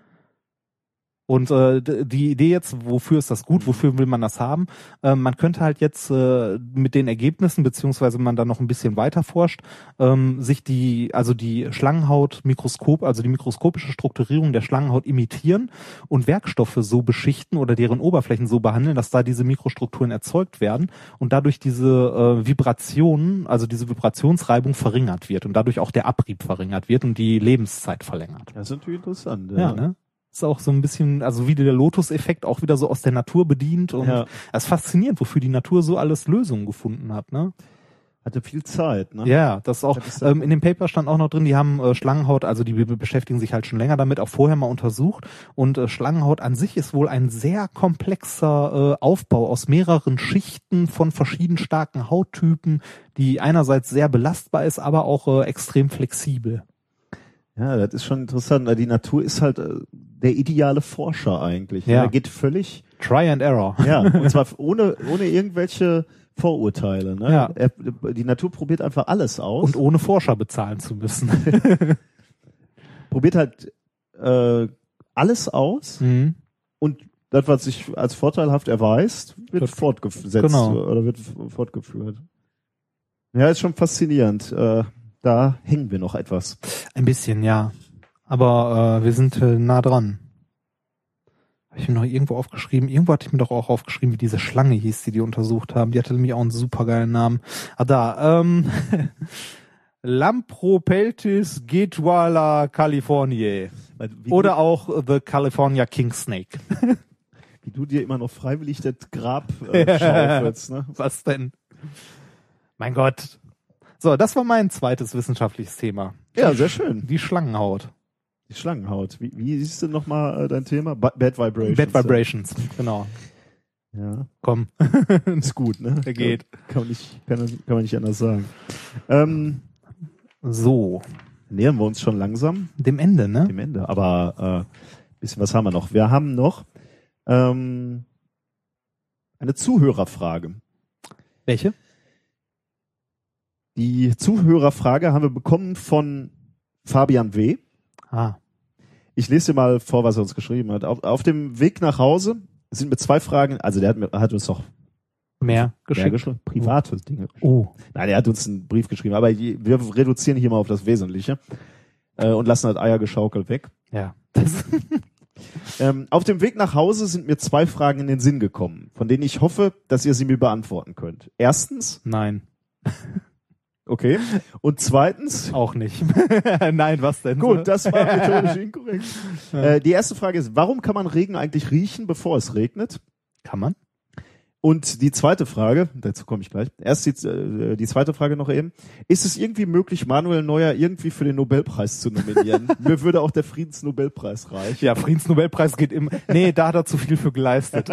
Und äh, die Idee jetzt, wofür ist das Mhm. gut, wofür will man das haben? Ähm, man könnte halt jetzt äh, mit den Ergebnissen, beziehungsweise man da noch ein bisschen weiter forscht, ähm, sich die, also die Schlangenhaut Mikroskop, also die mikroskopische Strukturierung der Schlangenhaut imitieren und Werkstoffe so beschichten oder deren Oberflächen so behandeln, dass da diese Mikrostrukturen erzeugt werden und dadurch diese äh, Vibrationen, also diese Vibrationsreibung verringert wird und dadurch auch der Abrieb verringert wird und die Lebenszeit verlängert. Das ist natürlich interessant. Ja, ne? Ist auch so ein bisschen, also wie der Lotus-Effekt auch wieder so aus der Natur bedient und Ja. es ist faszinierend, wofür die Natur so alles Lösungen gefunden hat, ne? Hatte viel Zeit, ne? Ja, das ist auch, Das ähm, in dem Paper stand auch noch drin, die haben äh, Schlangenhaut, also die be- beschäftigen sich halt schon länger damit, auch vorher mal untersucht und äh, Schlangenhaut an sich ist wohl ein sehr komplexer äh, Aufbau aus mehreren Schichten von verschieden starken Hauttypen, die einerseits sehr belastbar ist, aber auch äh, extrem flexibel. Ja, das ist schon interessant. Die Natur ist halt äh, der ideale Forscher eigentlich. Ja. Er geht völlig, Try and Error. ja, <laughs> und zwar ohne, ohne irgendwelche Vorurteile. Ne? Ja. Er, die Natur probiert einfach alles aus. Und ohne Forscher bezahlen zu müssen. <laughs> probiert halt äh, alles aus mhm. und das, was sich als vorteilhaft erweist, wird Wird- fortgesetzt Genau. oder wird fortgeführt. Ja, ist schon faszinierend. Äh, da hängen wir noch etwas. Ein bisschen, ja. Aber äh, wir sind äh, nah dran. Habe ich mir noch irgendwo aufgeschrieben? Irgendwo hatte ich mir doch auch aufgeschrieben, wie diese Schlange hieß, die die untersucht haben. Die hatte nämlich auch einen supergeilen Namen. Ah, da. Ähm, <laughs> Lampropeltis getuala californiae. Oder auch The California King Snake. <laughs> wie du dir immer noch freiwillig das Grab äh, <laughs> schaufelst. Ne? Was denn? Mein Gott. So, das war mein zweites wissenschaftliches Thema. Ja, sehr schön. Die Schlangenhaut. Die Schlangenhaut. Wie, wie siehst du nochmal äh, dein Thema? Ba Bad Vibrations. Bad Vibrations, genau. Ja, Komm. <laughs> ist gut, ne? Er geht. Kann man nicht, kann, kann man nicht anders sagen. Ähm, So, nähern wir uns schon langsam dem Ende, ne? dem Ende. Aber äh, bisschen was haben wir noch? Wir haben noch ähm, eine Zuhörerfrage. Welche? Die Zuhörerfrage haben wir bekommen von Fabian W. Ah. Ich lese dir mal vor, was er uns geschrieben hat. Auf, auf dem Weg nach Hause sind mir zwei Fragen, also der hat, mir, hat uns doch Mehr mehr geschickt. geschrieben, private Dinge. Oh. Nein, er hat uns einen Brief geschrieben, aber wir reduzieren hier mal auf das Wesentliche äh, und lassen halt Eiergeschaukel weg. Ja. <laughs> Ähm, auf dem Weg nach Hause sind mir zwei Fragen in den Sinn gekommen, von denen ich hoffe, dass ihr sie mir beantworten könnt. Erstens, Nein. Okay, und zweitens, Auch nicht. <laughs> Nein, was denn? gut, das war <laughs> methodisch inkorrekt. Äh, die erste Frage ist, warum kann man Regen eigentlich riechen, bevor es regnet? Kann man? Und die zweite Frage, dazu komme ich gleich. Erst die, äh, die zweite Frage noch eben. Ist es irgendwie möglich, Manuel Neuer irgendwie für den Nobelpreis zu nominieren? <laughs> Mir würde auch der Friedensnobelpreis reichen. Ja, Friedensnobelpreis geht im. Nee, da hat er zu viel für geleistet.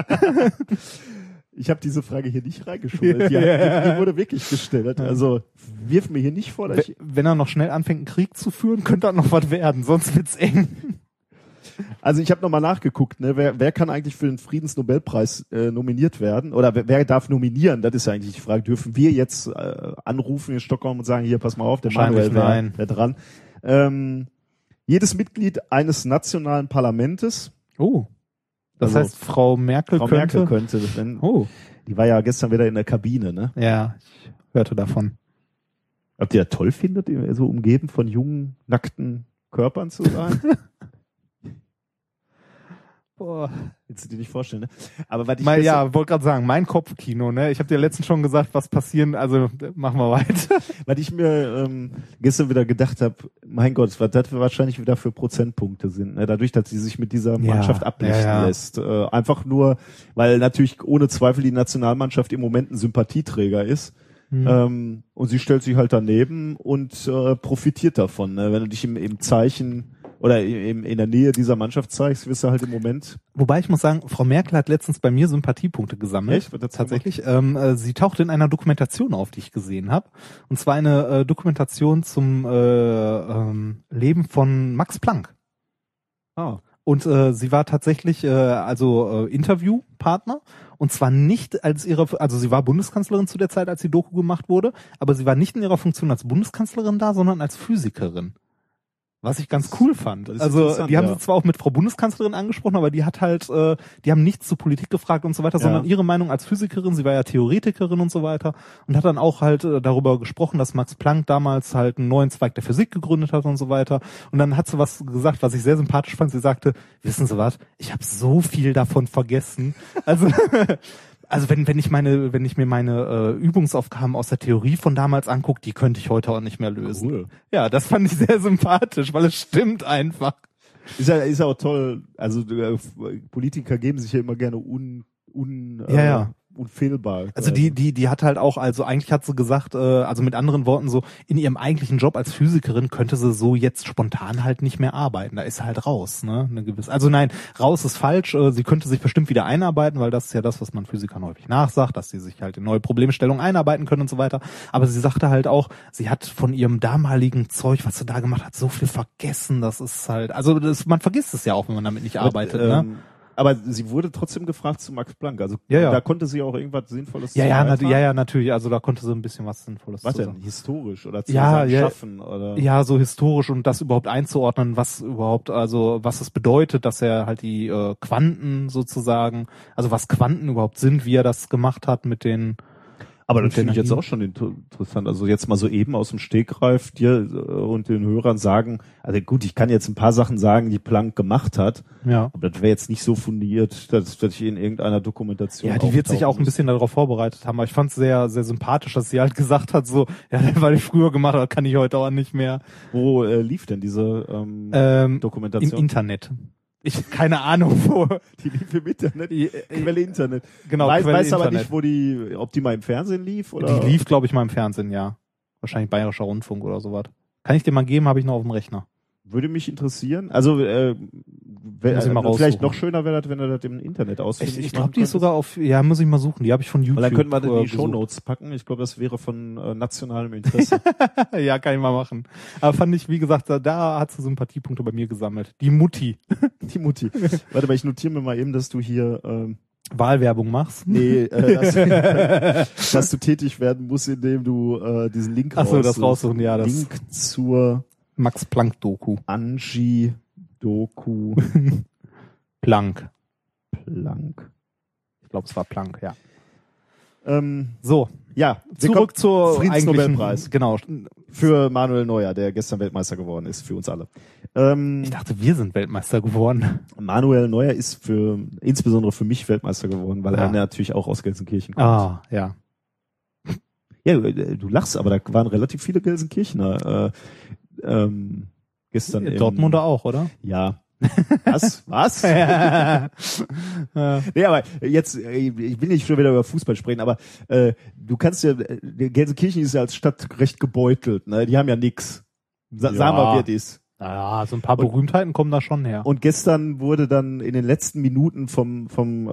Ich habe diese Frage hier nicht reingeschummelt. Die, die, die wurde wirklich gestellt. Also wirf mir hier nicht vor, dass ich, Wenn er noch schnell anfängt, einen Krieg zu führen, könnte er noch was werden, sonst wird's eng. also ich habe nochmal nachgeguckt, ne, wer, wer kann eigentlich für den Friedensnobelpreis äh, nominiert werden? Oder wer, wer darf nominieren? Das ist ja eigentlich die Frage. Dürfen wir jetzt äh, anrufen in Stockholm und sagen, hier, pass mal auf, der Manuel wäre wär dran. Ähm, jedes Mitglied eines nationalen Parlamentes, Oh. Das Also, heißt, Frau Merkel Frau könnte. Merkel könnte, wenn, Oh. die war ja gestern wieder in der Kabine, ne? Ja, ich hörte davon. Ob ihr das toll findet, so umgeben von jungen, nackten Körpern zu sein? <laughs> Boah. Willst du dir nicht vorstellen, ne? Aber was ich Mal, ja, wollte gerade sagen, mein Kopfkino, ne? Ich habe dir letztens schon gesagt, was passieren, also machen wir weiter. <laughs> Weil ich mir ähm, gestern wieder gedacht habe, mein Gott, was das wahrscheinlich wieder für Prozentpunkte sind, ne? dadurch, dass sie sich mit dieser Ja, Mannschaft ablichten ja, ja. lässt. Äh, einfach nur, weil natürlich ohne Zweifel die Nationalmannschaft im Moment ein Sympathieträger ist. Hm. Ähm, und sie stellt sich halt daneben und äh, profitiert davon. Ne? Wenn du dich im, im Zeichen oder im, in der Nähe dieser Mannschaft zeigst, wirst du halt im Moment Wobei ich muss sagen, Frau Merkel hat letztens bei mir Sympathiepunkte gesammelt. Echt? Tatsächlich. Ähm, äh, sie tauchte in einer Dokumentation auf, die ich gesehen habe. Und zwar eine äh, Dokumentation zum äh, ähm, Leben von Max Planck. Ah. Und äh, sie war tatsächlich äh, also äh, Interviewpartner und zwar nicht als ihre, also sie war Bundeskanzlerin zu der Zeit, als die Doku gemacht wurde, aber sie war nicht in ihrer Funktion als Bundeskanzlerin da, sondern als Physikerin. Was ich ganz cool fand. Also die haben ja. sie zwar auch mit Frau Bundeskanzlerin angesprochen, aber die hat halt, äh, die haben nichts zur Politik gefragt und so weiter, Ja. sondern ihre Meinung als Physikerin, sie war ja Theoretikerin und so weiter und hat dann auch halt äh, darüber gesprochen, dass Max Planck damals halt einen neuen Zweig der Physik gegründet hat und so weiter. Und dann hat sie was gesagt, was ich sehr sympathisch fand. Sie sagte, wissen Sie was, ich habe so viel davon vergessen. Also <laughs> <laughs> Also wenn, wenn ich meine, wenn ich mir meine äh, Übungsaufgaben aus der Theorie von damals angucke, die könnte ich heute auch nicht mehr lösen. Cool. Ja, das fand ich sehr sympathisch, weil es stimmt einfach. Ist ja, ist ja auch toll. Also äh, Politiker geben sich ja immer gerne un, un, Ja, ja. Unfehlbar. Also die, die, die hat halt auch, also eigentlich hat sie gesagt, äh, also mit anderen Worten so, in ihrem eigentlichen Job als Physikerin könnte sie so jetzt spontan halt nicht mehr arbeiten. Da ist sie halt raus, ne? Eine gewisse, also nein, raus ist falsch. Äh, sie könnte sich bestimmt wieder einarbeiten, weil das ist ja das, was man Physikern häufig nachsagt, dass sie sich halt in neue Problemstellungen einarbeiten können und so weiter. Aber sie sagte halt auch, sie hat von ihrem damaligen Zeug, was sie da gemacht hat, so viel vergessen. Das ist halt, also das, man vergisst es ja auch, wenn man damit nicht arbeitet. Aber, ne? Aber sie wurde trotzdem gefragt zu Max Planck. Also Ja, ja. da konnte sie auch irgendwas Sinnvolles Ja, ja, ja, ja, natürlich. Also da konnte sie ein bisschen was Sinnvolles Was denn? Historisch oder zu Ja, ja. Schaffen oder? Ja, so historisch und das überhaupt einzuordnen, was überhaupt, also was es bedeutet, dass er halt die äh, Quanten sozusagen, also was Quanten überhaupt sind, wie er das gemacht hat mit den. Aber das finde ich jetzt auch schon inter- interessant. Also jetzt mal so eben aus dem Stegreif dir äh, und den Hörern sagen, also gut, ich kann jetzt ein paar Sachen sagen, die Planck gemacht hat, Ja. aber das wäre jetzt nicht so fundiert, dass, dass ich in irgendeiner Dokumentation Ja, die wird sich auch ein bisschen darauf vorbereitet haben. Aber ich fand es sehr, sehr sympathisch, dass sie halt gesagt hat, so, <laughs> ja, weil ich früher gemacht habe, kann ich heute auch nicht mehr. Wo äh, lief denn diese ähm, Ähm, Im Dokumentation? Internet. Ich keine Ahnung wo. die lief im Internet. Die, Quelle Internet. Genau, Weiß, Quelle weiß aber Internet. nicht, wo die, ob die mal im Fernsehen lief oder. Die lief, glaube ich, mal im Fernsehen, ja. Wahrscheinlich Bayerischer Rundfunk oder sowas. Kann ich dir mal geben, habe ich noch auf dem Rechner. Würde mich interessieren. Also äh, wär, ich äh, vielleicht raussuchen. noch schöner wäre das, wenn er das im Internet Ich, ausfindig ich machen glaube, die ist sogar auf, ja, muss ich mal suchen. Die habe ich von YouTube. Weil dann könnten wir das in äh, die Shownotes packen. Ich glaube, das wäre von äh, nationalem Interesse. <laughs> ja, kann ich mal machen. Aber fand ich, wie gesagt, da, da hat sie Sympathiepunkte bei mir gesammelt. Die Mutti. <laughs> die Mutti. Warte mal, ich notiere mir mal eben, dass du hier ähm, Wahlwerbung machst. Nee, äh, <laughs> dass, dass du tätig werden musst, indem du äh, diesen Link Ach so, das raussuchst. raussuchen, ja, das- Link zur Max Planck Doku. Angie Doku <laughs> Planck. Planck. Ich glaube, es war Planck, ja. Ähm, So, ja, zurück zur Friedensnobelpreis. Genau. für Manuel Neuer, der gestern Weltmeister geworden ist, für uns alle. Ähm, Ich dachte, wir sind Weltmeister geworden. Manuel Neuer ist für insbesondere für mich Weltmeister geworden, weil Ja. er natürlich auch aus Gelsenkirchen kommt. Ah, ja. Ja, du, du lachst, aber da waren relativ viele Gelsenkirchener äh, ähm, gestern. im- Dortmunder auch, oder? Ja. Was? Was? <laughs> Ja. nee, aber jetzt, äh, ich will nicht schon wieder über Fußball sprechen, aber äh, du kannst ja, äh, Gelsenkirchen ist ja als Stadt recht gebeutelt, ne? Die haben ja nix. Sa Ja. Sagen wir, wie es ist. Ja, so ein paar Berühmtheiten kommen da schon her. Und gestern wurde dann in den letzten Minuten vom, vom, äh,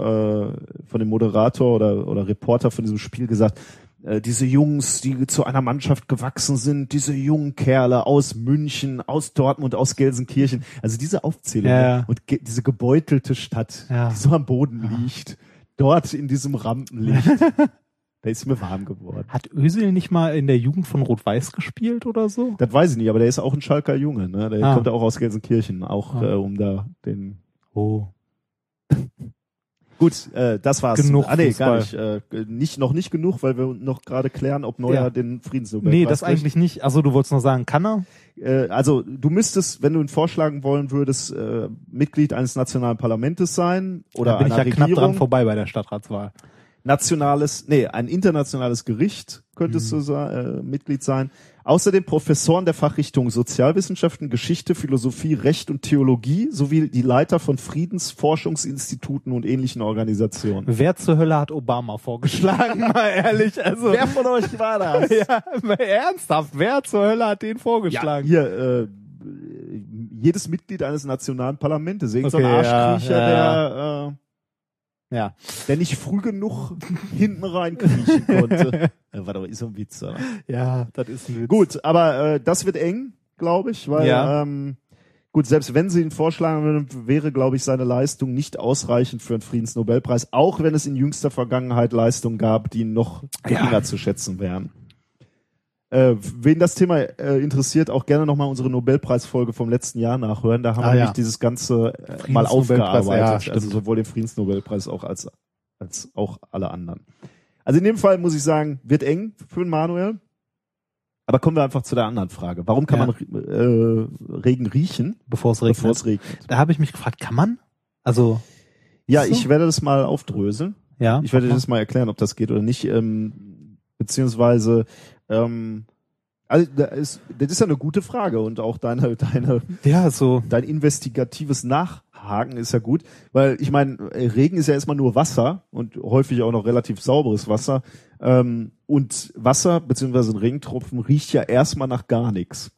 von dem Moderator oder, oder Reporter von diesem Spiel gesagt, äh, diese Jungs, die zu einer Mannschaft gewachsen sind, diese jungen Kerle aus München, aus Dortmund, aus Gelsenkirchen, also diese Aufzählung Ja, ne? ja. und ge diese gebeutelte Stadt, Ja. die so am Boden liegt, dort in diesem Rampenlicht, <laughs> da ist mir warm geworden. Hat Özil nicht mal in der Jugend von Rot-Weiß gespielt oder so? Das weiß ich nicht, aber der ist auch ein Schalker Junge, ne? Der Ah. kommt auch aus Gelsenkirchen, auch Ah. äh, um da den Oh. <laughs> Gut, äh, das war's. Genug ah, nee, gar nicht, äh, nicht. Noch nicht genug, weil wir noch gerade klären, ob Neuer Ja. den Friedensnobelpreis Nee, das kriegt. eigentlich nicht. Also du wolltest nur sagen, kann er? Äh, also du müsstest, wenn du ihn vorschlagen wollen würdest, äh, Mitglied eines nationalen Parlamentes sein oder da bin ich einer ja knapp Regierung. dran vorbei bei der Stadtratswahl. Nationales, nee, ein internationales Gericht könntest Mhm. du äh, Mitglied sein. Außerdem Professoren der Fachrichtung Sozialwissenschaften, Geschichte, Philosophie, Recht und Theologie sowie die Leiter von Friedensforschungsinstituten und ähnlichen Organisationen. Wer zur Hölle hat Obama vorgeschlagen? <laughs> mal ehrlich, also. Wer von euch war das? <laughs> ja, mal ernsthaft, wer zur Hölle hat den Ja, vorgeschlagen? hier, äh, jedes Mitglied eines nationalen Parlaments, irgend so ein Okay, ja, Arschkriecher, ja, der, äh, Ja. der nicht früh genug hinten rein kriechen konnte. <laughs> äh, warte mal, ist so ein Witz, oder? Ja, das ist ein Witz. Gut, aber äh, das wird eng, glaube ich, weil Ja. ähm, gut, selbst wenn sie ihn vorschlagen würden, wäre, glaube ich, seine Leistung nicht ausreichend für einen Friedensnobelpreis, auch wenn es in jüngster Vergangenheit Leistungen gab, die noch geringer zu schätzen wären. Äh, wen das Thema äh, interessiert, auch gerne nochmal unsere Nobelpreisfolge vom letzten Jahr nachhören. Da haben Ah, wir ja. nämlich dieses Ganze äh, mal ja, aufgearbeitet. stimmt. also sowohl den Friedensnobelpreis auch als, als auch alle anderen. Also in dem Fall muss ich sagen, wird eng für den Manuel. Aber kommen wir einfach zu der anderen Frage. Warum kann Ja. man äh, Regen riechen, Bevor es regnet. bevor es regnet? Da habe ich mich gefragt, kann man? Also, Ja, So. ich werde das mal aufdröseln. ja. Ich werde mal. das mal erklären, ob das geht oder nicht. Ähm, beziehungsweise, ähm, also das ist, das ist ja eine gute Frage und auch deine, deine, Ja, so. dein investigatives Nachhaken ist ja gut, weil ich meine, Regen ist ja erstmal nur Wasser und häufig auch noch relativ sauberes Wasser. Ähm, und Wasser beziehungsweise ein Regentropfen riecht ja erstmal nach gar nichts.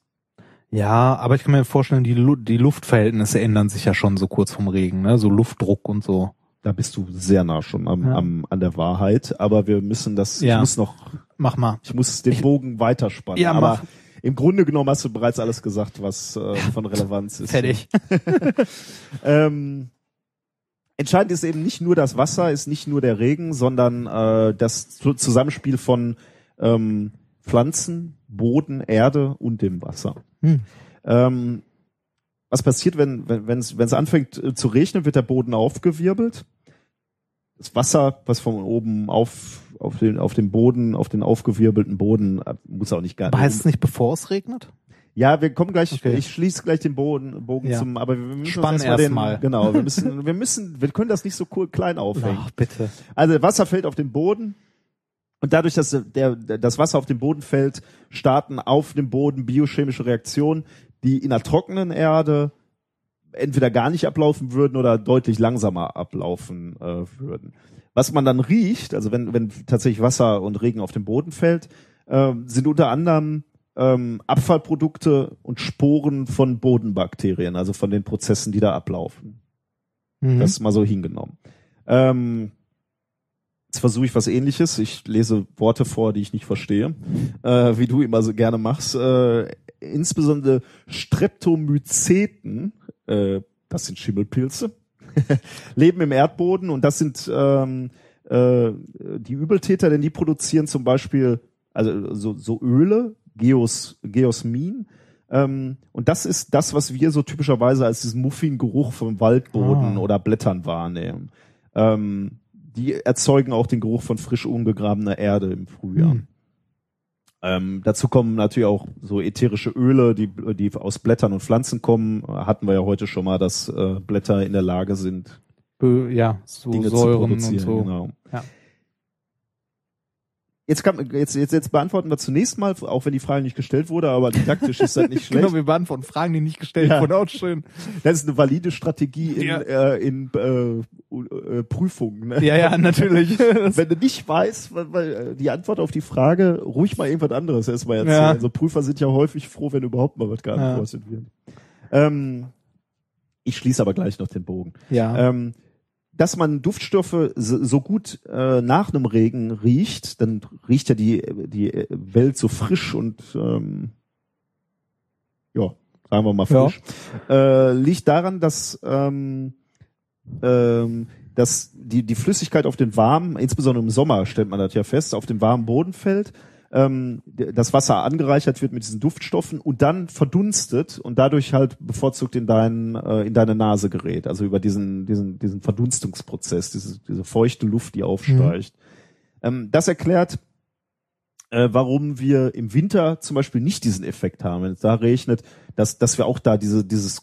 Ja, aber ich kann mir vorstellen, die, Lu die Luftverhältnisse ändern sich ja schon so kurz vom Regen, ne? So Luftdruck und so. Da bist du sehr nah schon am, Ja. am, an der Wahrheit, aber wir müssen das, Ja. ich muss noch Mach mal. Ich muss den Bogen weiterspannen. Ja, aber mach. im Grunde genommen hast du bereits alles gesagt, was äh, von Relevanz ist. Fertig. <laughs> ähm, entscheidend ist eben nicht nur das Wasser, ist nicht nur der Regen, sondern äh, das Zu- Zusammenspiel von ähm, Pflanzen, Boden, Erde und dem Wasser. Hm. Ähm, was passiert, wenn wenn wenn es wenn es anfängt äh, zu regnen, wird der Boden aufgewirbelt. Das Wasser, was von oben auf auf den auf den Boden, auf den aufgewirbelten Boden, äh, muss auch nicht gar Aber heißt es nicht, bevor es regnet? ja, wir kommen gleich, Okay. ich schließe gleich den Boden, Bogen Ja. zum, aber wir müssen Spann uns erstmal den, erst mal. genau, wir <laughs> müssen, wir müssen, wir können das nicht so cool klein aufhängen. Ach, bitte. Also Wasser fällt auf den Boden und dadurch, dass der, das Wasser auf den Boden fällt, starten auf dem Boden biochemische Reaktionen, die in einer trockenen Erde entweder gar nicht ablaufen würden oder deutlich langsamer ablaufen äh, würden. Was man dann riecht, also wenn, wenn tatsächlich Wasser und Regen auf den Boden fällt, äh, sind unter anderem ähm, Abfallprodukte und Sporen von Bodenbakterien, also von den Prozessen, die da ablaufen. Mhm. Das mal so hingenommen. Ähm, jetzt versuche ich was ähnliches. Ich lese Worte vor, die ich nicht verstehe, äh, wie du immer so gerne machst. Äh, insbesondere Streptomyceten, äh, das sind Schimmelpilze. <laughs> leben im Erdboden und das sind ähm, äh, die Übeltäter, denn die produzieren zum Beispiel also so, so Öle, Geos, Geosmin. Ähm, und das ist das, was wir so typischerweise als diesen muffigen Geruch vom Waldboden Ah. oder Blättern wahrnehmen. Ähm, die erzeugen auch den Geruch von frisch ungegrabener Erde im Frühjahr. Hm. Ähm, dazu kommen natürlich auch so ätherische Öle, die, die aus Blättern und Pflanzen kommen. Hatten wir ja heute schon mal, dass äh, Blätter in der Lage sind, ja, so Dinge zu Säuren produzieren. und so. Genau. Ja. Jetzt, kann, jetzt, jetzt, jetzt beantworten wir zunächst mal, auch wenn die Frage nicht gestellt wurde, aber didaktisch ist das nicht <laughs> schlecht. Genau, wir beantworten Fragen, die nicht gestellt Ja. wurden. Auch schön. Das ist eine valide Strategie in, Ja. äh, in äh, äh, Prüfungen. Ne? Ja, ja, natürlich. <laughs> Wenn du nicht weißt, weil, weil äh, die Antwort auf die Frage, ruhig mal irgendwas anderes erstmal erzählen. Ja. Also Prüfer sind ja häufig froh, wenn überhaupt mal was geantwortet wird. Ähm, ich schließe aber gleich noch den Bogen. Ja. Ähm, dass man Duftstoffe so, gut äh, nach einem Regen riecht, dann riecht ja die, die Welt so frisch und ähm, ja, sagen wir mal Ja. frisch. Äh, liegt daran, dass ähm, ähm, dass die, die Flüssigkeit auf den warmen, insbesondere im Sommer stellt man das ja fest, auf den warmen Boden fällt, ähm, das Wasser angereichert wird mit diesen Duftstoffen und dann verdunstet und dadurch halt bevorzugt in dein, äh, in deine Nase gerät. Also über diesen, diesen, diesen Verdunstungsprozess, diese, diese feuchte Luft, die aufsteigt. Ähm, das erklärt, äh, warum wir im Winter zum Beispiel nicht diesen Effekt haben. Wenn es da regnet, dass, dass wir auch da diese, dieses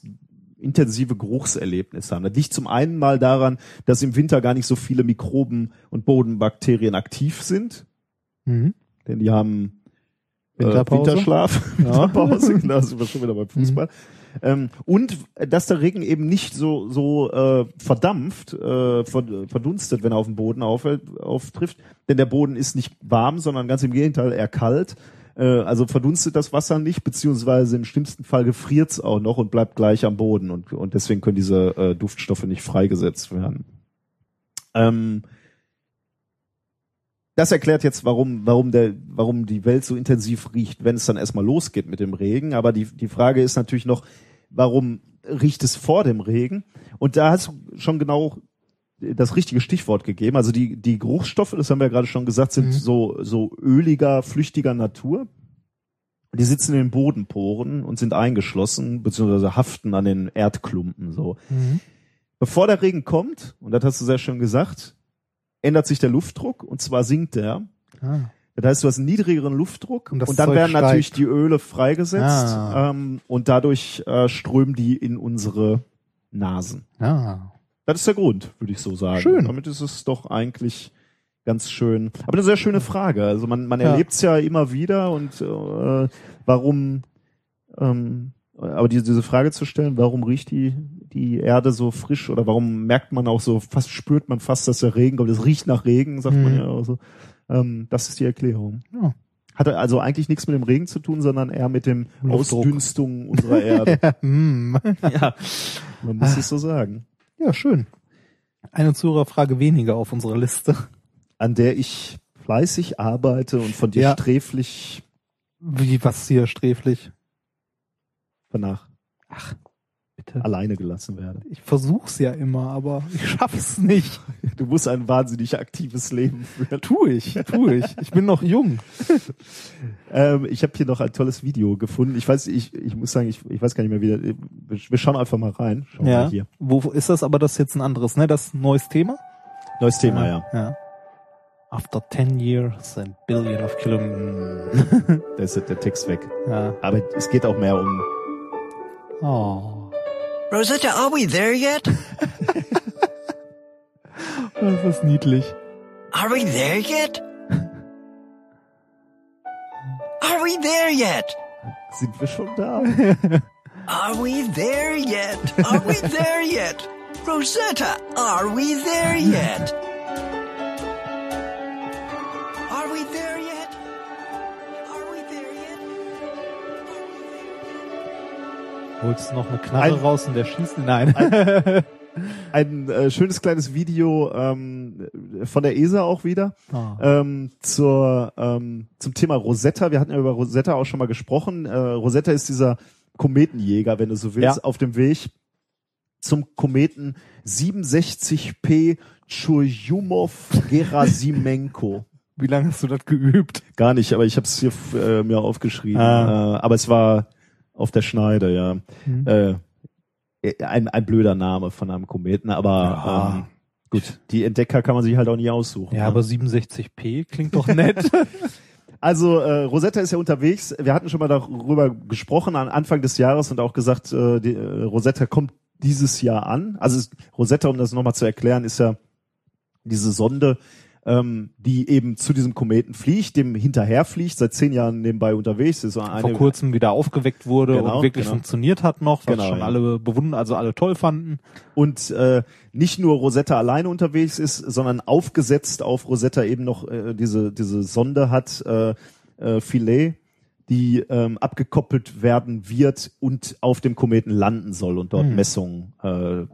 intensive Geruchserlebnis haben. Das liegt zum einen mal daran, dass im Winter gar nicht so viele Mikroben und Bodenbakterien aktiv sind, Mhm. Denn die haben äh, Winterpause? Winterschlaf, Ja. <laughs> Winterpause, genau, sind wir schon wieder beim Fußball. Ähm, und äh, dass der Regen eben nicht so so äh, verdampft, äh, ver- verdunstet, wenn er auf dem Boden auffällt, auftrifft, denn der Boden ist nicht warm, sondern ganz im Gegenteil eher kalt. Äh, also verdunstet das Wasser nicht, beziehungsweise im schlimmsten Fall gefriert's auch noch und bleibt gleich am Boden und, und deswegen können diese äh, Duftstoffe nicht freigesetzt werden. Ähm, das erklärt jetzt, warum, warum der, warum die Welt so intensiv riecht, wenn es dann erstmal losgeht mit dem Regen. Aber die, die Frage ist natürlich noch, warum riecht es vor dem Regen? Und da hast du schon genau das richtige Stichwort gegeben. Also die, die Geruchsstoffe, das haben wir ja gerade schon gesagt, sind so, so öliger, flüchtiger Natur. Die sitzen in den Bodenporen und sind eingeschlossen, beziehungsweise haften an den Erdklumpen, so. Mhm. Bevor der Regen kommt, und das hast du sehr schön gesagt, ändert sich der Luftdruck und zwar sinkt der. Ah. Das heißt, du hast einen niedrigeren Luftdruck Und und, dann Zeug werden steigt. natürlich die Öle freigesetzt Ah. ähm, und dadurch äh, strömen die in unsere Nasen. Ah. Das ist der Grund, würde ich so sagen. Schön. Damit ist es doch eigentlich ganz schön. Aber eine sehr schöne Frage. Also man, man Ja. erlebt es ja immer wieder und äh, warum ähm, aber diese, diese Frage zu stellen, warum riecht die, die Erde so frisch oder warum merkt man auch so, fast spürt man fast, dass der Regen kommt. Es riecht nach Regen, sagt man Mhm. ja auch so. Ähm, das ist die Erklärung. Ja. Hatte also eigentlich nichts mit dem Regen zu tun, sondern eher mit dem Luftdruck. Ausdünstung unserer Erde. <laughs> Hm. <laughs> ja, man muss es so sagen. ja, schön. Eine Zuhörerfrage weniger auf unserer Liste. An der ich fleißig arbeite und von dir Ja. sträflich Wie, was hier sträflich? danach Ach, bitte. alleine gelassen werde. Ich versuch's ja immer, aber ich schaff's nicht. <laughs> Du musst ein wahnsinnig aktives Leben führen. Tu ich, tu ich. Ich bin noch jung. <laughs> Ähm, ich habe hier noch ein tolles Video gefunden. Ich weiß, ich, ich muss sagen, ich, ich weiß gar nicht mehr, wie der, wir, schauen einfach mal rein. Schauen Ja. mal hier. Wo ist das aber das ist jetzt ein anderes, ne? Das neues Thema? Neues Thema, ja. ja. After 10 years and billion of kilometers. <laughs> Da ist der Text weg. ja. Aber es geht auch mehr um Oh. Rosetta, are we there yet? <laughs> Das ist niedlich. Are we there yet? Are we there yet? sind wir schon da? <laughs> Are we there yet? Are we there yet? Rosetta, are we there yet? Holst du noch eine Knarre Ein- raus und der schießt? Nein. <laughs> Ein äh, schönes kleines Video ähm, von der ESA auch wieder Ah. ähm, zur ähm, zum Thema Rosetta. Wir hatten ja über Rosetta auch schon mal gesprochen. Äh, Rosetta ist dieser Kometenjäger, wenn du so willst, Ja. auf dem Weg zum Kometen 67P Churyumov-Gerasimenko. <laughs> Wie lange hast du das geübt? Gar nicht, aber ich habe es hier äh, mir aufgeschrieben. Ah. Äh, aber es war auf der Schneide, ja. Mhm. Äh, ein, ein blöder Name von einem Kometen, aber Ja. ähm, gut, die Entdecker kann man sich halt auch nie aussuchen. Ja, ne? aber 67p klingt doch nett. <laughs> Also äh, Rosetta ist ja unterwegs. Wir hatten schon mal darüber gesprochen an Anfang des Jahres und auch gesagt, äh, die, äh, Rosetta kommt dieses Jahr an. Also es, Rosetta, um das nochmal zu erklären, ist ja diese Sonde, ähm, die eben zu diesem Kometen fliegt, dem hinterher fliegt, seit zehn Jahren nebenbei unterwegs ist. Eine, Vor kurzem wieder aufgeweckt wurde Genau, und wirklich genau. funktioniert hat noch, was Genau, schon ja. alle bewundern, also alle toll fanden. und äh, nicht nur Rosetta alleine unterwegs ist, sondern aufgesetzt auf Rosetta eben noch äh, diese diese Sonde hat äh, äh, Philae, die ähm, abgekoppelt werden wird und auf dem Kometen landen soll und dort Hm. Messungen äh,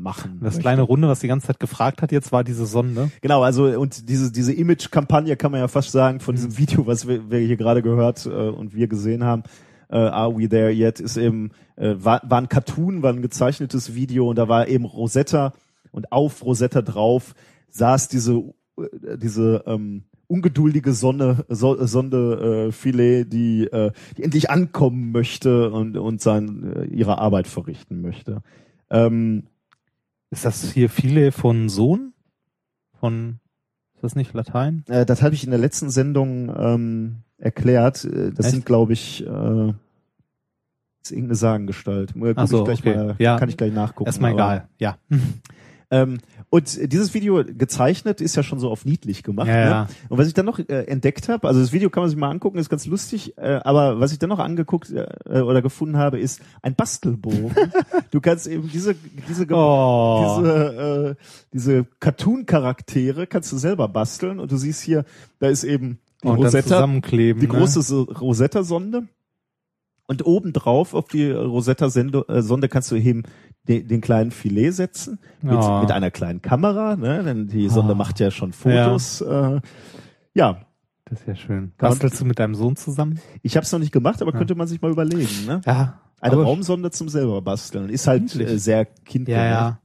machen. Das möchte. kleine Runde, was die ganze Zeit gefragt hat, jetzt war diese Sonde. Genau, also und diese diese Image-Kampagne kann man ja fast sagen von Mhm. diesem Video, was wir, wir hier gerade gehört äh, und wir gesehen haben. Äh, Are We There Yet ist eben äh, war, war ein Cartoon, war ein gezeichnetes Video und da war eben Rosetta und auf Rosetta drauf saß diese äh, diese ähm, ungeduldige Sonne so, Sonde äh, Filet, die äh, die endlich ankommen möchte und und sein äh, ihre Arbeit verrichten möchte. Ähm, Ist das hier viele von Sohn? Von, ist das nicht Latein? Äh, das habe ich in der letzten Sendung ähm, erklärt. Äh, Das Echt? sind, glaube ich, äh, ist irgendeine Sagengestalt. Guck so, ich gleich okay. mal, Ja. Kann ich gleich nachgucken. Erstmal egal, ja. <laughs> Ähm, und dieses Video gezeichnet ist ja schon so auf niedlich gemacht. Ja, ne? ja. Und was ich dann noch äh, entdeckt habe, also das Video kann man sich mal angucken, ist ganz lustig, äh, aber was ich dann noch angeguckt äh, oder gefunden habe, ist ein Bastelbogen. <laughs> du kannst eben diese diese Oh. diese äh, diese Cartoon-Charaktere kannst du selber basteln und du siehst hier, da ist eben die Und Rosetta, zusammenkleben, die ne? große so- Rosetta-Sonde. Und obendrauf auf die Rosetta-Sonde äh, Sonde kannst du eben den, den kleinen Filet setzen mit, Ja. mit einer kleinen Kamera, ne? denn die Sonde Ah. macht ja schon Fotos. Ja, äh, ja. Das ist ja schön. Bastelst du mit deinem Sohn zusammen? ich habe es noch nicht gemacht, aber Ja. könnte man sich mal überlegen. Ne? Ja. Eine Raumsonde zum selber basteln ist halt äh, sehr kindlich. Ja, ja.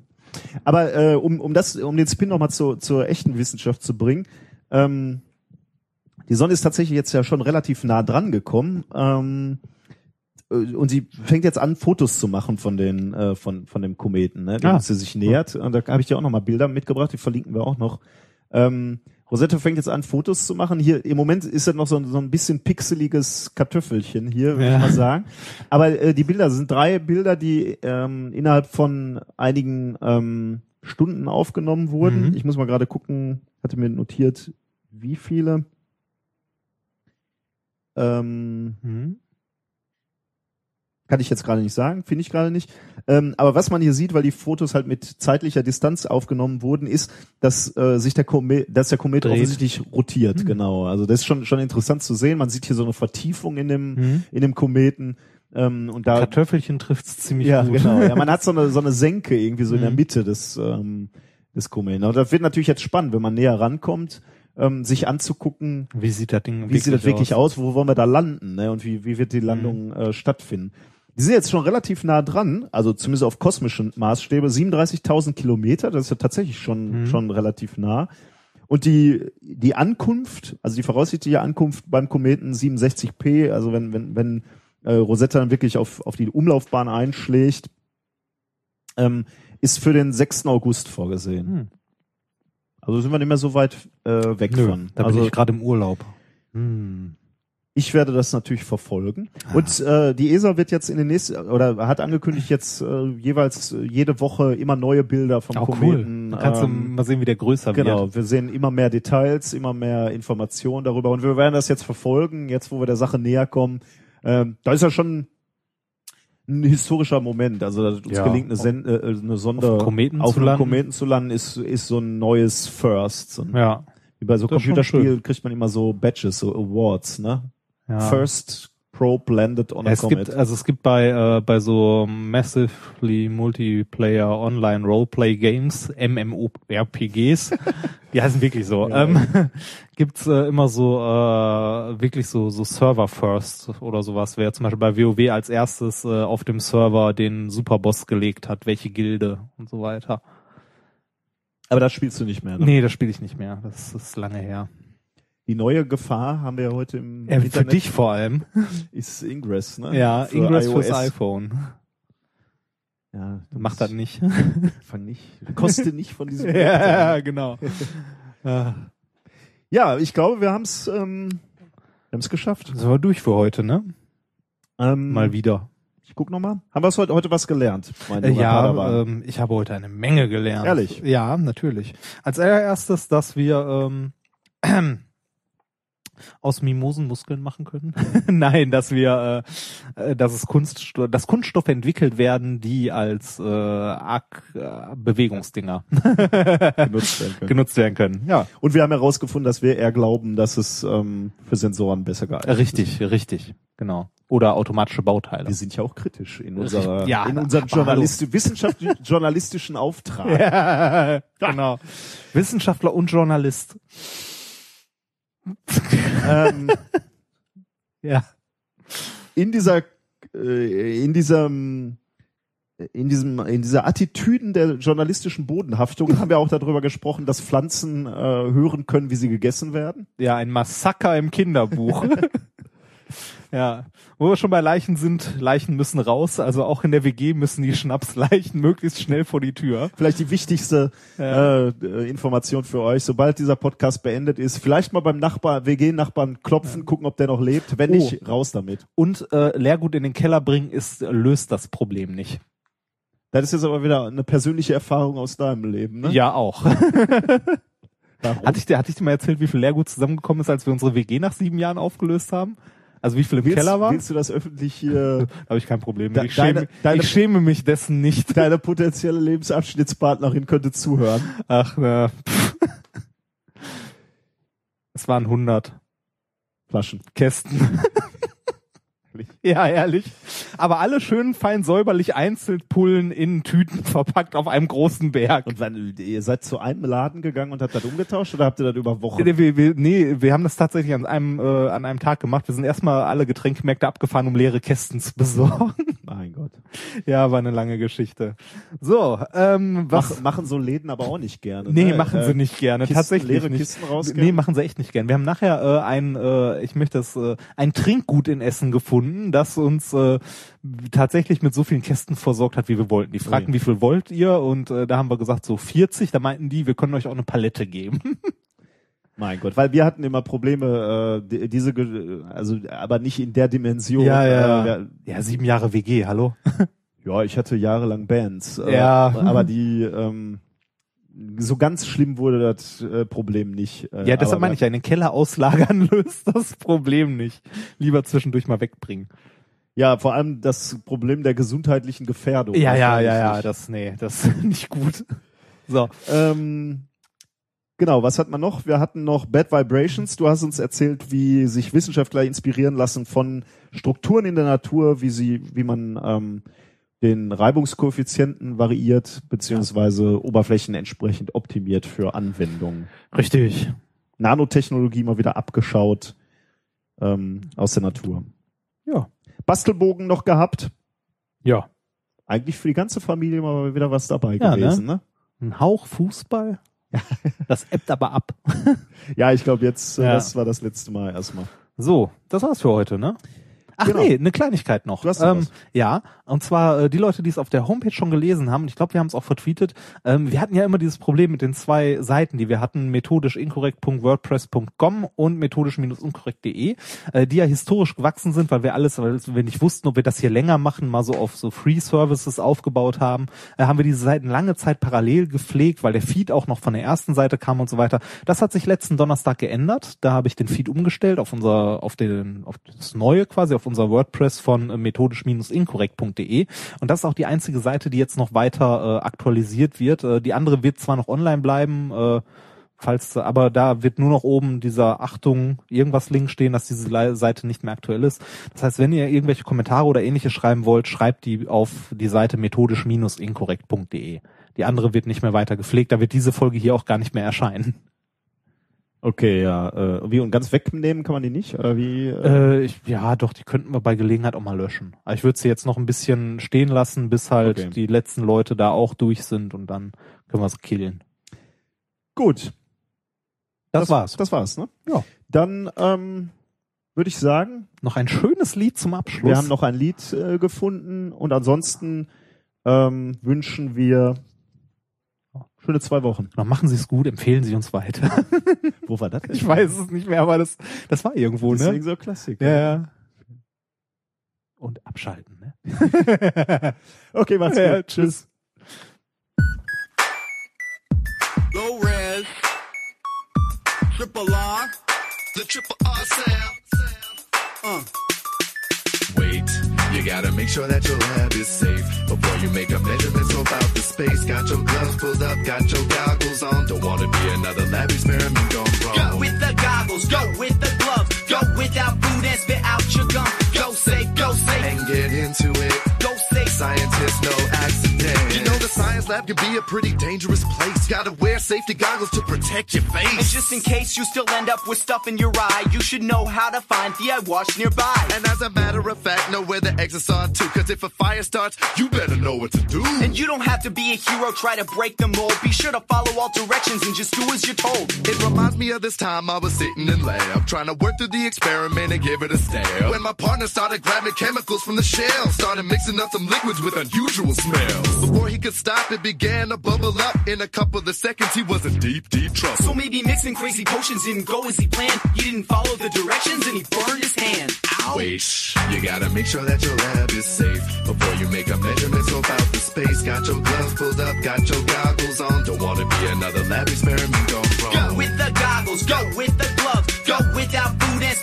Aber äh, um, um das, um den Spin nochmal zu, zur echten Wissenschaft zu bringen, ähm, die Sonne ist tatsächlich jetzt ja schon relativ nah dran gekommen. Ähm, äh, und sie fängt jetzt an, Fotos zu machen von den, äh, von, von dem Kometen, ne, dem Ah. sie sich nähert. Und da habe ich dir auch nochmal Bilder mitgebracht, die verlinken wir auch noch. Ähm, Rosetta fängt jetzt an, Fotos zu machen. Hier im Moment ist das noch so, ein- so ein bisschen pixeliges Kartoffelchen hier, würde Ja. ich mal sagen. Aber äh, die Bilder sind drei Bilder, die ähm, innerhalb von einigen ähm, Stunden aufgenommen wurden. Mhm. Ich muss mal gerade gucken, hatte mir notiert, wie viele. Ähm, Mhm. Kann ich jetzt gerade nicht sagen, finde ich gerade nicht. Ähm, aber was man hier sieht, weil die Fotos halt mit zeitlicher Distanz aufgenommen wurden, ist, dass äh, sich der Komet, dass der Komet Dreht. offensichtlich rotiert. Hm. Genau. Also das ist schon schon interessant zu sehen. Man sieht hier so eine Vertiefung in dem Mhm. in dem Kometen. Ähm, und da Kartoffelchen trifft's ziemlich ja, gut. genau. Ja, <laughs> man hat so eine so eine Senke irgendwie so in der Mhm. Mitte des ähm, des Kometen. Und das wird natürlich jetzt spannend, wenn man näher rankommt, ähm, sich anzugucken, Wie sieht das Ding wie sieht das wirklich aus? Wo wollen wir da landen? Ne? Und wie, wie wird die Landung äh, stattfinden? Die sind jetzt schon relativ nah dran, also zumindest auf kosmischen Maßstäbe, 37.000 Kilometer, das ist ja tatsächlich schon, Mhm. schon relativ nah. Und die, die Ankunft, also die voraussichtliche Ankunft beim Kometen 67P, also wenn, wenn, wenn äh, Rosetta dann wirklich auf, auf die Umlaufbahn einschlägt, ähm, ist für den 6. August vorgesehen. Hm. Also sind wir nicht mehr so weit äh, weg Nö, von. da also, bin ich gerade im Urlaub. Hm. Ich werde das natürlich verfolgen. Ah. Und äh, die ESA wird jetzt in den nächsten oder hat angekündigt jetzt äh, jeweils äh, jede Woche immer neue Bilder vom Auch Kometen. cool. Dann kannst ähm, du mal sehen, wie der größer Genau, wird. wir sehen immer mehr Details, immer mehr Informationen darüber und wir werden das jetzt verfolgen, jetzt wo wir der Sache näher kommen. Ähm, da ist ja schon ein historischer Moment, also dass uns Ja. gelingt, eine, Sen äh, eine Sonde Auf Kometen auf zu einem landen. Kometen zu landen, ist, ist so ein neues First. So ein, Ja. Wie bei so Computerspielen kriegt man immer so Badges, so Awards, ne? Ja. First Pro Blended on a Es Comet. gibt, also es gibt bei, äh, bei so Massively Multiplayer Online Roleplay Games, MMORPGs, <laughs> die heißen wirklich so, Ja, ähm, <laughs> gibt's äh, immer so, äh, wirklich so, so Server First oder sowas, wer zum Beispiel bei WoW als erstes äh, auf dem Server den Superboss gelegt hat, welche Gilde und so weiter. Aber das spielst du nicht mehr. Ne? Nee, das spiele ich nicht mehr, das ist lange her. Die neue Gefahr haben wir ja heute im für Internet. dich vor allem. Ist Ingress, ne? Ja, Für Ingress iOS. fürs iPhone. Ja, du Mach das nicht. <laughs> Fang nicht. Koste nicht von diesem. <laughs> ja, genau. Ja. <laughs> Ja, ich glaube, wir haben es ähm, wir haben's geschafft. So wir durch für heute, ne? Ähm, Mal wieder. Ich guck noch mal. Haben wir heute, heute was gelernt? Mein Äh, ja, ähm, ich habe heute eine Menge gelernt. Ehrlich? Ja, natürlich. Als allererstes, dass wir ähm, <clears throat> aus Mimosen Muskeln machen können. <laughs> Nein, dass wir, äh, äh, dass es Kunststoff, dass Kunststoffe entwickelt werden, die als äh, Ak äh, Bewegungsdinger <laughs> genutzt werden können. genutzt werden können. Ja, Und wir haben herausgefunden, dass wir eher glauben, dass es ähm, für Sensoren besser geeignet ist. richtig, richtig, genau. Oder automatische Bauteile. Wir sind ja auch kritisch in unserer, Ja, in unserem. Journalist Wissenschaft journalistischen Auftrag. <laughs> Ja, genau. Wissenschaftler und Journalist. Ähm, <laughs> Ja. in dieser, äh, in diesem, in diesem, in dieser Attitüden der journalistischen Bodenhaftung haben wir auch darüber gesprochen, dass Pflanzen äh, hören können, wie sie gegessen werden. Ja, ein Massaker im Kinderbuch. <laughs> ja, wo wir schon bei Leichen sind, Leichen müssen raus, also auch in der WG müssen die Schnapsleichen <laughs> möglichst schnell vor die Tür. Vielleicht die wichtigste Ja. äh, Information für euch. Sobald dieser Podcast beendet ist, vielleicht mal beim Nachbar, WG-Nachbarn klopfen, gucken, ob der noch lebt. Wenn Oh. nicht, raus damit. Und äh, Leergut in den Keller bringen ist löst das Problem nicht. Das ist jetzt aber wieder eine persönliche Erfahrung aus deinem Leben, ne? Ja, auch. <laughs> Warum? Hatte ich dir, hatte ich dir mal erzählt, wie viel Leergut zusammengekommen ist, als wir unsere WG nach sieben Jahren aufgelöst haben? Also wie viel im willst, Keller war? willst du das öffentlich hier, <laughs> habe ich kein Problem. Da- ich, schäme, deine- deine- ich schäme mich dessen nicht. <laughs> deine potenzielle Lebensabschnittspartnerin könnte zuhören? Ach, na. pff. Es waren 100 Flaschen. Kästen. <laughs> ja, ehrlich. Aber alle schön fein säuberlich einzeln pullen in Tüten <laughs> verpackt auf einem großen Berg. Und wann, ihr seid zu einem Laden gegangen und habt das umgetauscht oder habt ihr das über Wochen? Nee, wir, wir, nee, wir haben das tatsächlich an einem, äh, an einem Tag gemacht. Wir sind erstmal alle Getränkemärkte abgefahren, um leere Kästen zu besorgen. <laughs> Mein Gott. ja, war eine lange Geschichte. So, ähm, was? Mach, machen so Läden aber auch nicht gerne. Nee, ne? machen Äh, sie nicht gerne. Kisten, Tatsächlich leere nicht. Kisten rausgeben? Nee, machen sie echt nicht gern. Wir haben nachher äh, ein, äh, ich möchte das, äh, ein Trinkgut in Essen gefunden, das uns äh, tatsächlich mit so vielen Kästen versorgt hat, wie wir wollten. Die fragten, Ui. wie viel wollt ihr? Und äh, da haben wir gesagt, so 40. Da meinten die, wir können euch auch eine Palette geben. <laughs> Mein Gott, weil wir hatten immer Probleme, äh, die- diese, also aber nicht in der Dimension. Ja, ja. Äh, ja, sieben Jahre WG, hallo? <laughs> ja, ich hatte jahrelang Bands. Äh, Ja. Aber die, ähm, so ganz schlimm wurde das äh, Problem nicht. Äh, ja, deshalb meine ich ja, in den Keller auslagern <laughs> löst das Problem nicht. Lieber zwischendurch mal wegbringen. Ja, vor allem das Problem der gesundheitlichen Gefährdung. Ja, ja, ja, ja, das, nee, das ist <laughs> nicht gut. So. Ähm, genau, was hat man noch? Wir hatten noch Bad Vibrations. Du hast uns erzählt, wie sich Wissenschaftler inspirieren lassen von Strukturen in der Natur, wie sie, wie man ähm, den Reibungskoeffizienten variiert, beziehungsweise Oberflächen entsprechend optimiert für Anwendungen. Richtig. Nanotechnologie mal wieder abgeschaut ähm, aus der Natur. Ja. Bastelbogen noch gehabt. Ja. Eigentlich für die ganze Familie mal wieder was dabei Ja, gewesen, ne? Ein Hauch Fußball. <laughs> Das ebbt aber ab. Ja, ich glaube jetzt, äh, Ja. das war das letzte Mal erstmal. So, das war's für heute, ne? Ach Genau. nee, eine Kleinigkeit noch. Du hast ähm, was. ja, und zwar äh, die Leute, die es auf der Homepage schon gelesen haben, ich glaube, wir haben es auch vertweetet, ähm, wir hatten ja immer dieses Problem mit den zwei Seiten, die wir hatten, methodisch-inkorrekt.wordpress.com und methodisch-unkorrekt.de, äh, die ja historisch gewachsen sind, weil wir alles, weil wir nicht wussten, ob wir das hier länger machen, mal so auf so Free Services aufgebaut haben, äh, haben wir diese Seiten lange Zeit parallel gepflegt, weil der Feed auch noch von der ersten Seite kam und so weiter. Das hat sich letzten Donnerstag geändert. Da habe ich den Feed umgestellt auf unser, auf den, auf das neue quasi, auf unser WordPress von äh, methodisch-inkorrekt.de. Und das ist auch die einzige Seite, die jetzt noch weiter äh, aktualisiert wird. Äh, die andere wird zwar noch online bleiben, äh, falls, aber da wird nur noch oben dieser Achtung irgendwas Link stehen, dass diese Seite nicht mehr aktuell ist. Das heißt, wenn ihr irgendwelche Kommentare oder ähnliches schreiben wollt, schreibt die auf die Seite methodisch-inkorrekt.de. Die andere wird nicht mehr weiter gepflegt, da wird diese Folge hier auch gar nicht mehr erscheinen. Okay, ja. Äh, wie und ganz wegnehmen kann man die nicht? Oder wie? Äh, ich, ja, doch, die könnten wir bei Gelegenheit auch mal löschen. Aber ich würde sie jetzt noch ein bisschen stehen lassen, bis halt Okay. die letzten Leute da auch durch sind und dann können wir es killen. Gut. Das, war's. Das war's, ne? Ja. Dann ähm, würde ich sagen, Noch ein schönes Lied zum Abschluss. wir haben noch ein Lied äh, gefunden und ansonsten ähm, wünschen wir schöne zwei Wochen. Noch machen Sie es gut, empfehlen Sie uns weiter. <laughs> Wo war das? denn? ich weiß es nicht mehr, aber das, das war irgendwo, Deswegen ne? so Klassik. Ja, ja. Und abschalten, ne? <laughs> Okay, macht's Ja, gut. Tschüss. Low res. Triple R. The triple R sound. Uh. Gotta make sure that your lab is safe before you make a measurement about the space. Got your gloves pulled up, got your goggles on. Don't wanna be another lab experiment gone wrong. Go with the goggles, go with the gloves, go without food and spit out your gum. Go safe, go safe, And get into it. go safe. Scientists, no accident. You know the science lab can be a pretty dangerous place. Gotta wear safety goggles to protect your face. And just in case you still end up with stuff in your eye, you should know how to find the eye wash nearby. And as a matter of fact, know where the exits are too. Cause if a fire starts, you better know what to do. And you don't have to be a hero, try to break the mold. Be sure to follow all directions and just do as you're told. It reminds me of this time I was sitting in lab, trying to work through the experiment and give it a stab. When my partner started grabbing chemicals from the shell, started mixing up some liquids with unusual smells. Before he could stop, it began to bubble up. In a couple of seconds, he was in deep, deep trouble. So maybe mixing crazy potions didn't go as he planned. He didn't follow the directions and he burned his hand. Ow! Wait, you gotta make sure that your lab is safe before you make a measurement so about the space. Got your gloves pulled up, got your goggles on. Don't wanna be another lab experiment gone wrong. Go with the goggles, go with the gloves, go without food and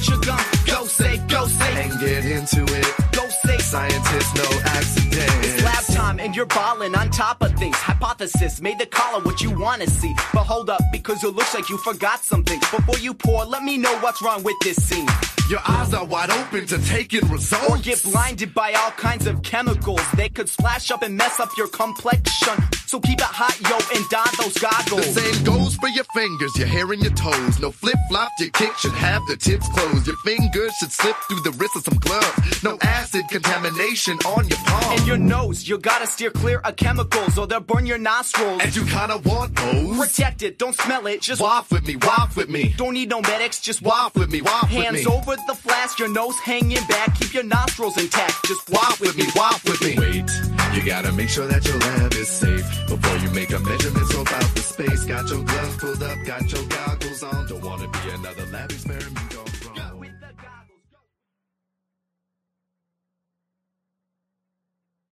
what you go say, go say, and get into it. Go say, scientists, no accident. Time and you're balling on top of things. Hypothesis made the collar what you wanna see. But hold up, because it looks like you forgot something. Before you pour, let me know what's wrong with this scene. Your eyes are wide open to taking results. Or get blinded by all kinds of chemicals. They could splash up and mess up your complexion. So keep it hot, yo, and don those goggles. The same goes for your fingers, your hair and your toes. No flip flop, your kick should have the tips closed. Your fingers should slip through the wrist of some gloves. No acid contamination on your palm. And your nose, you gotta steer clear of chemicals or they'll burn your nostrils. And you kinda want those. Protect it, don't smell it, just Waft with me, waft with me. Don't need no medics, just Waft with me, waft with me. Hands over the flask, your nose hanging back, keep your nostrils intact. Just Waft with me, waft with me. Wait, you gotta make sure that your lab is safe before you make a measurement so about the space. Got your gloves pulled up, got your goggles on. Don't wanna be another lab.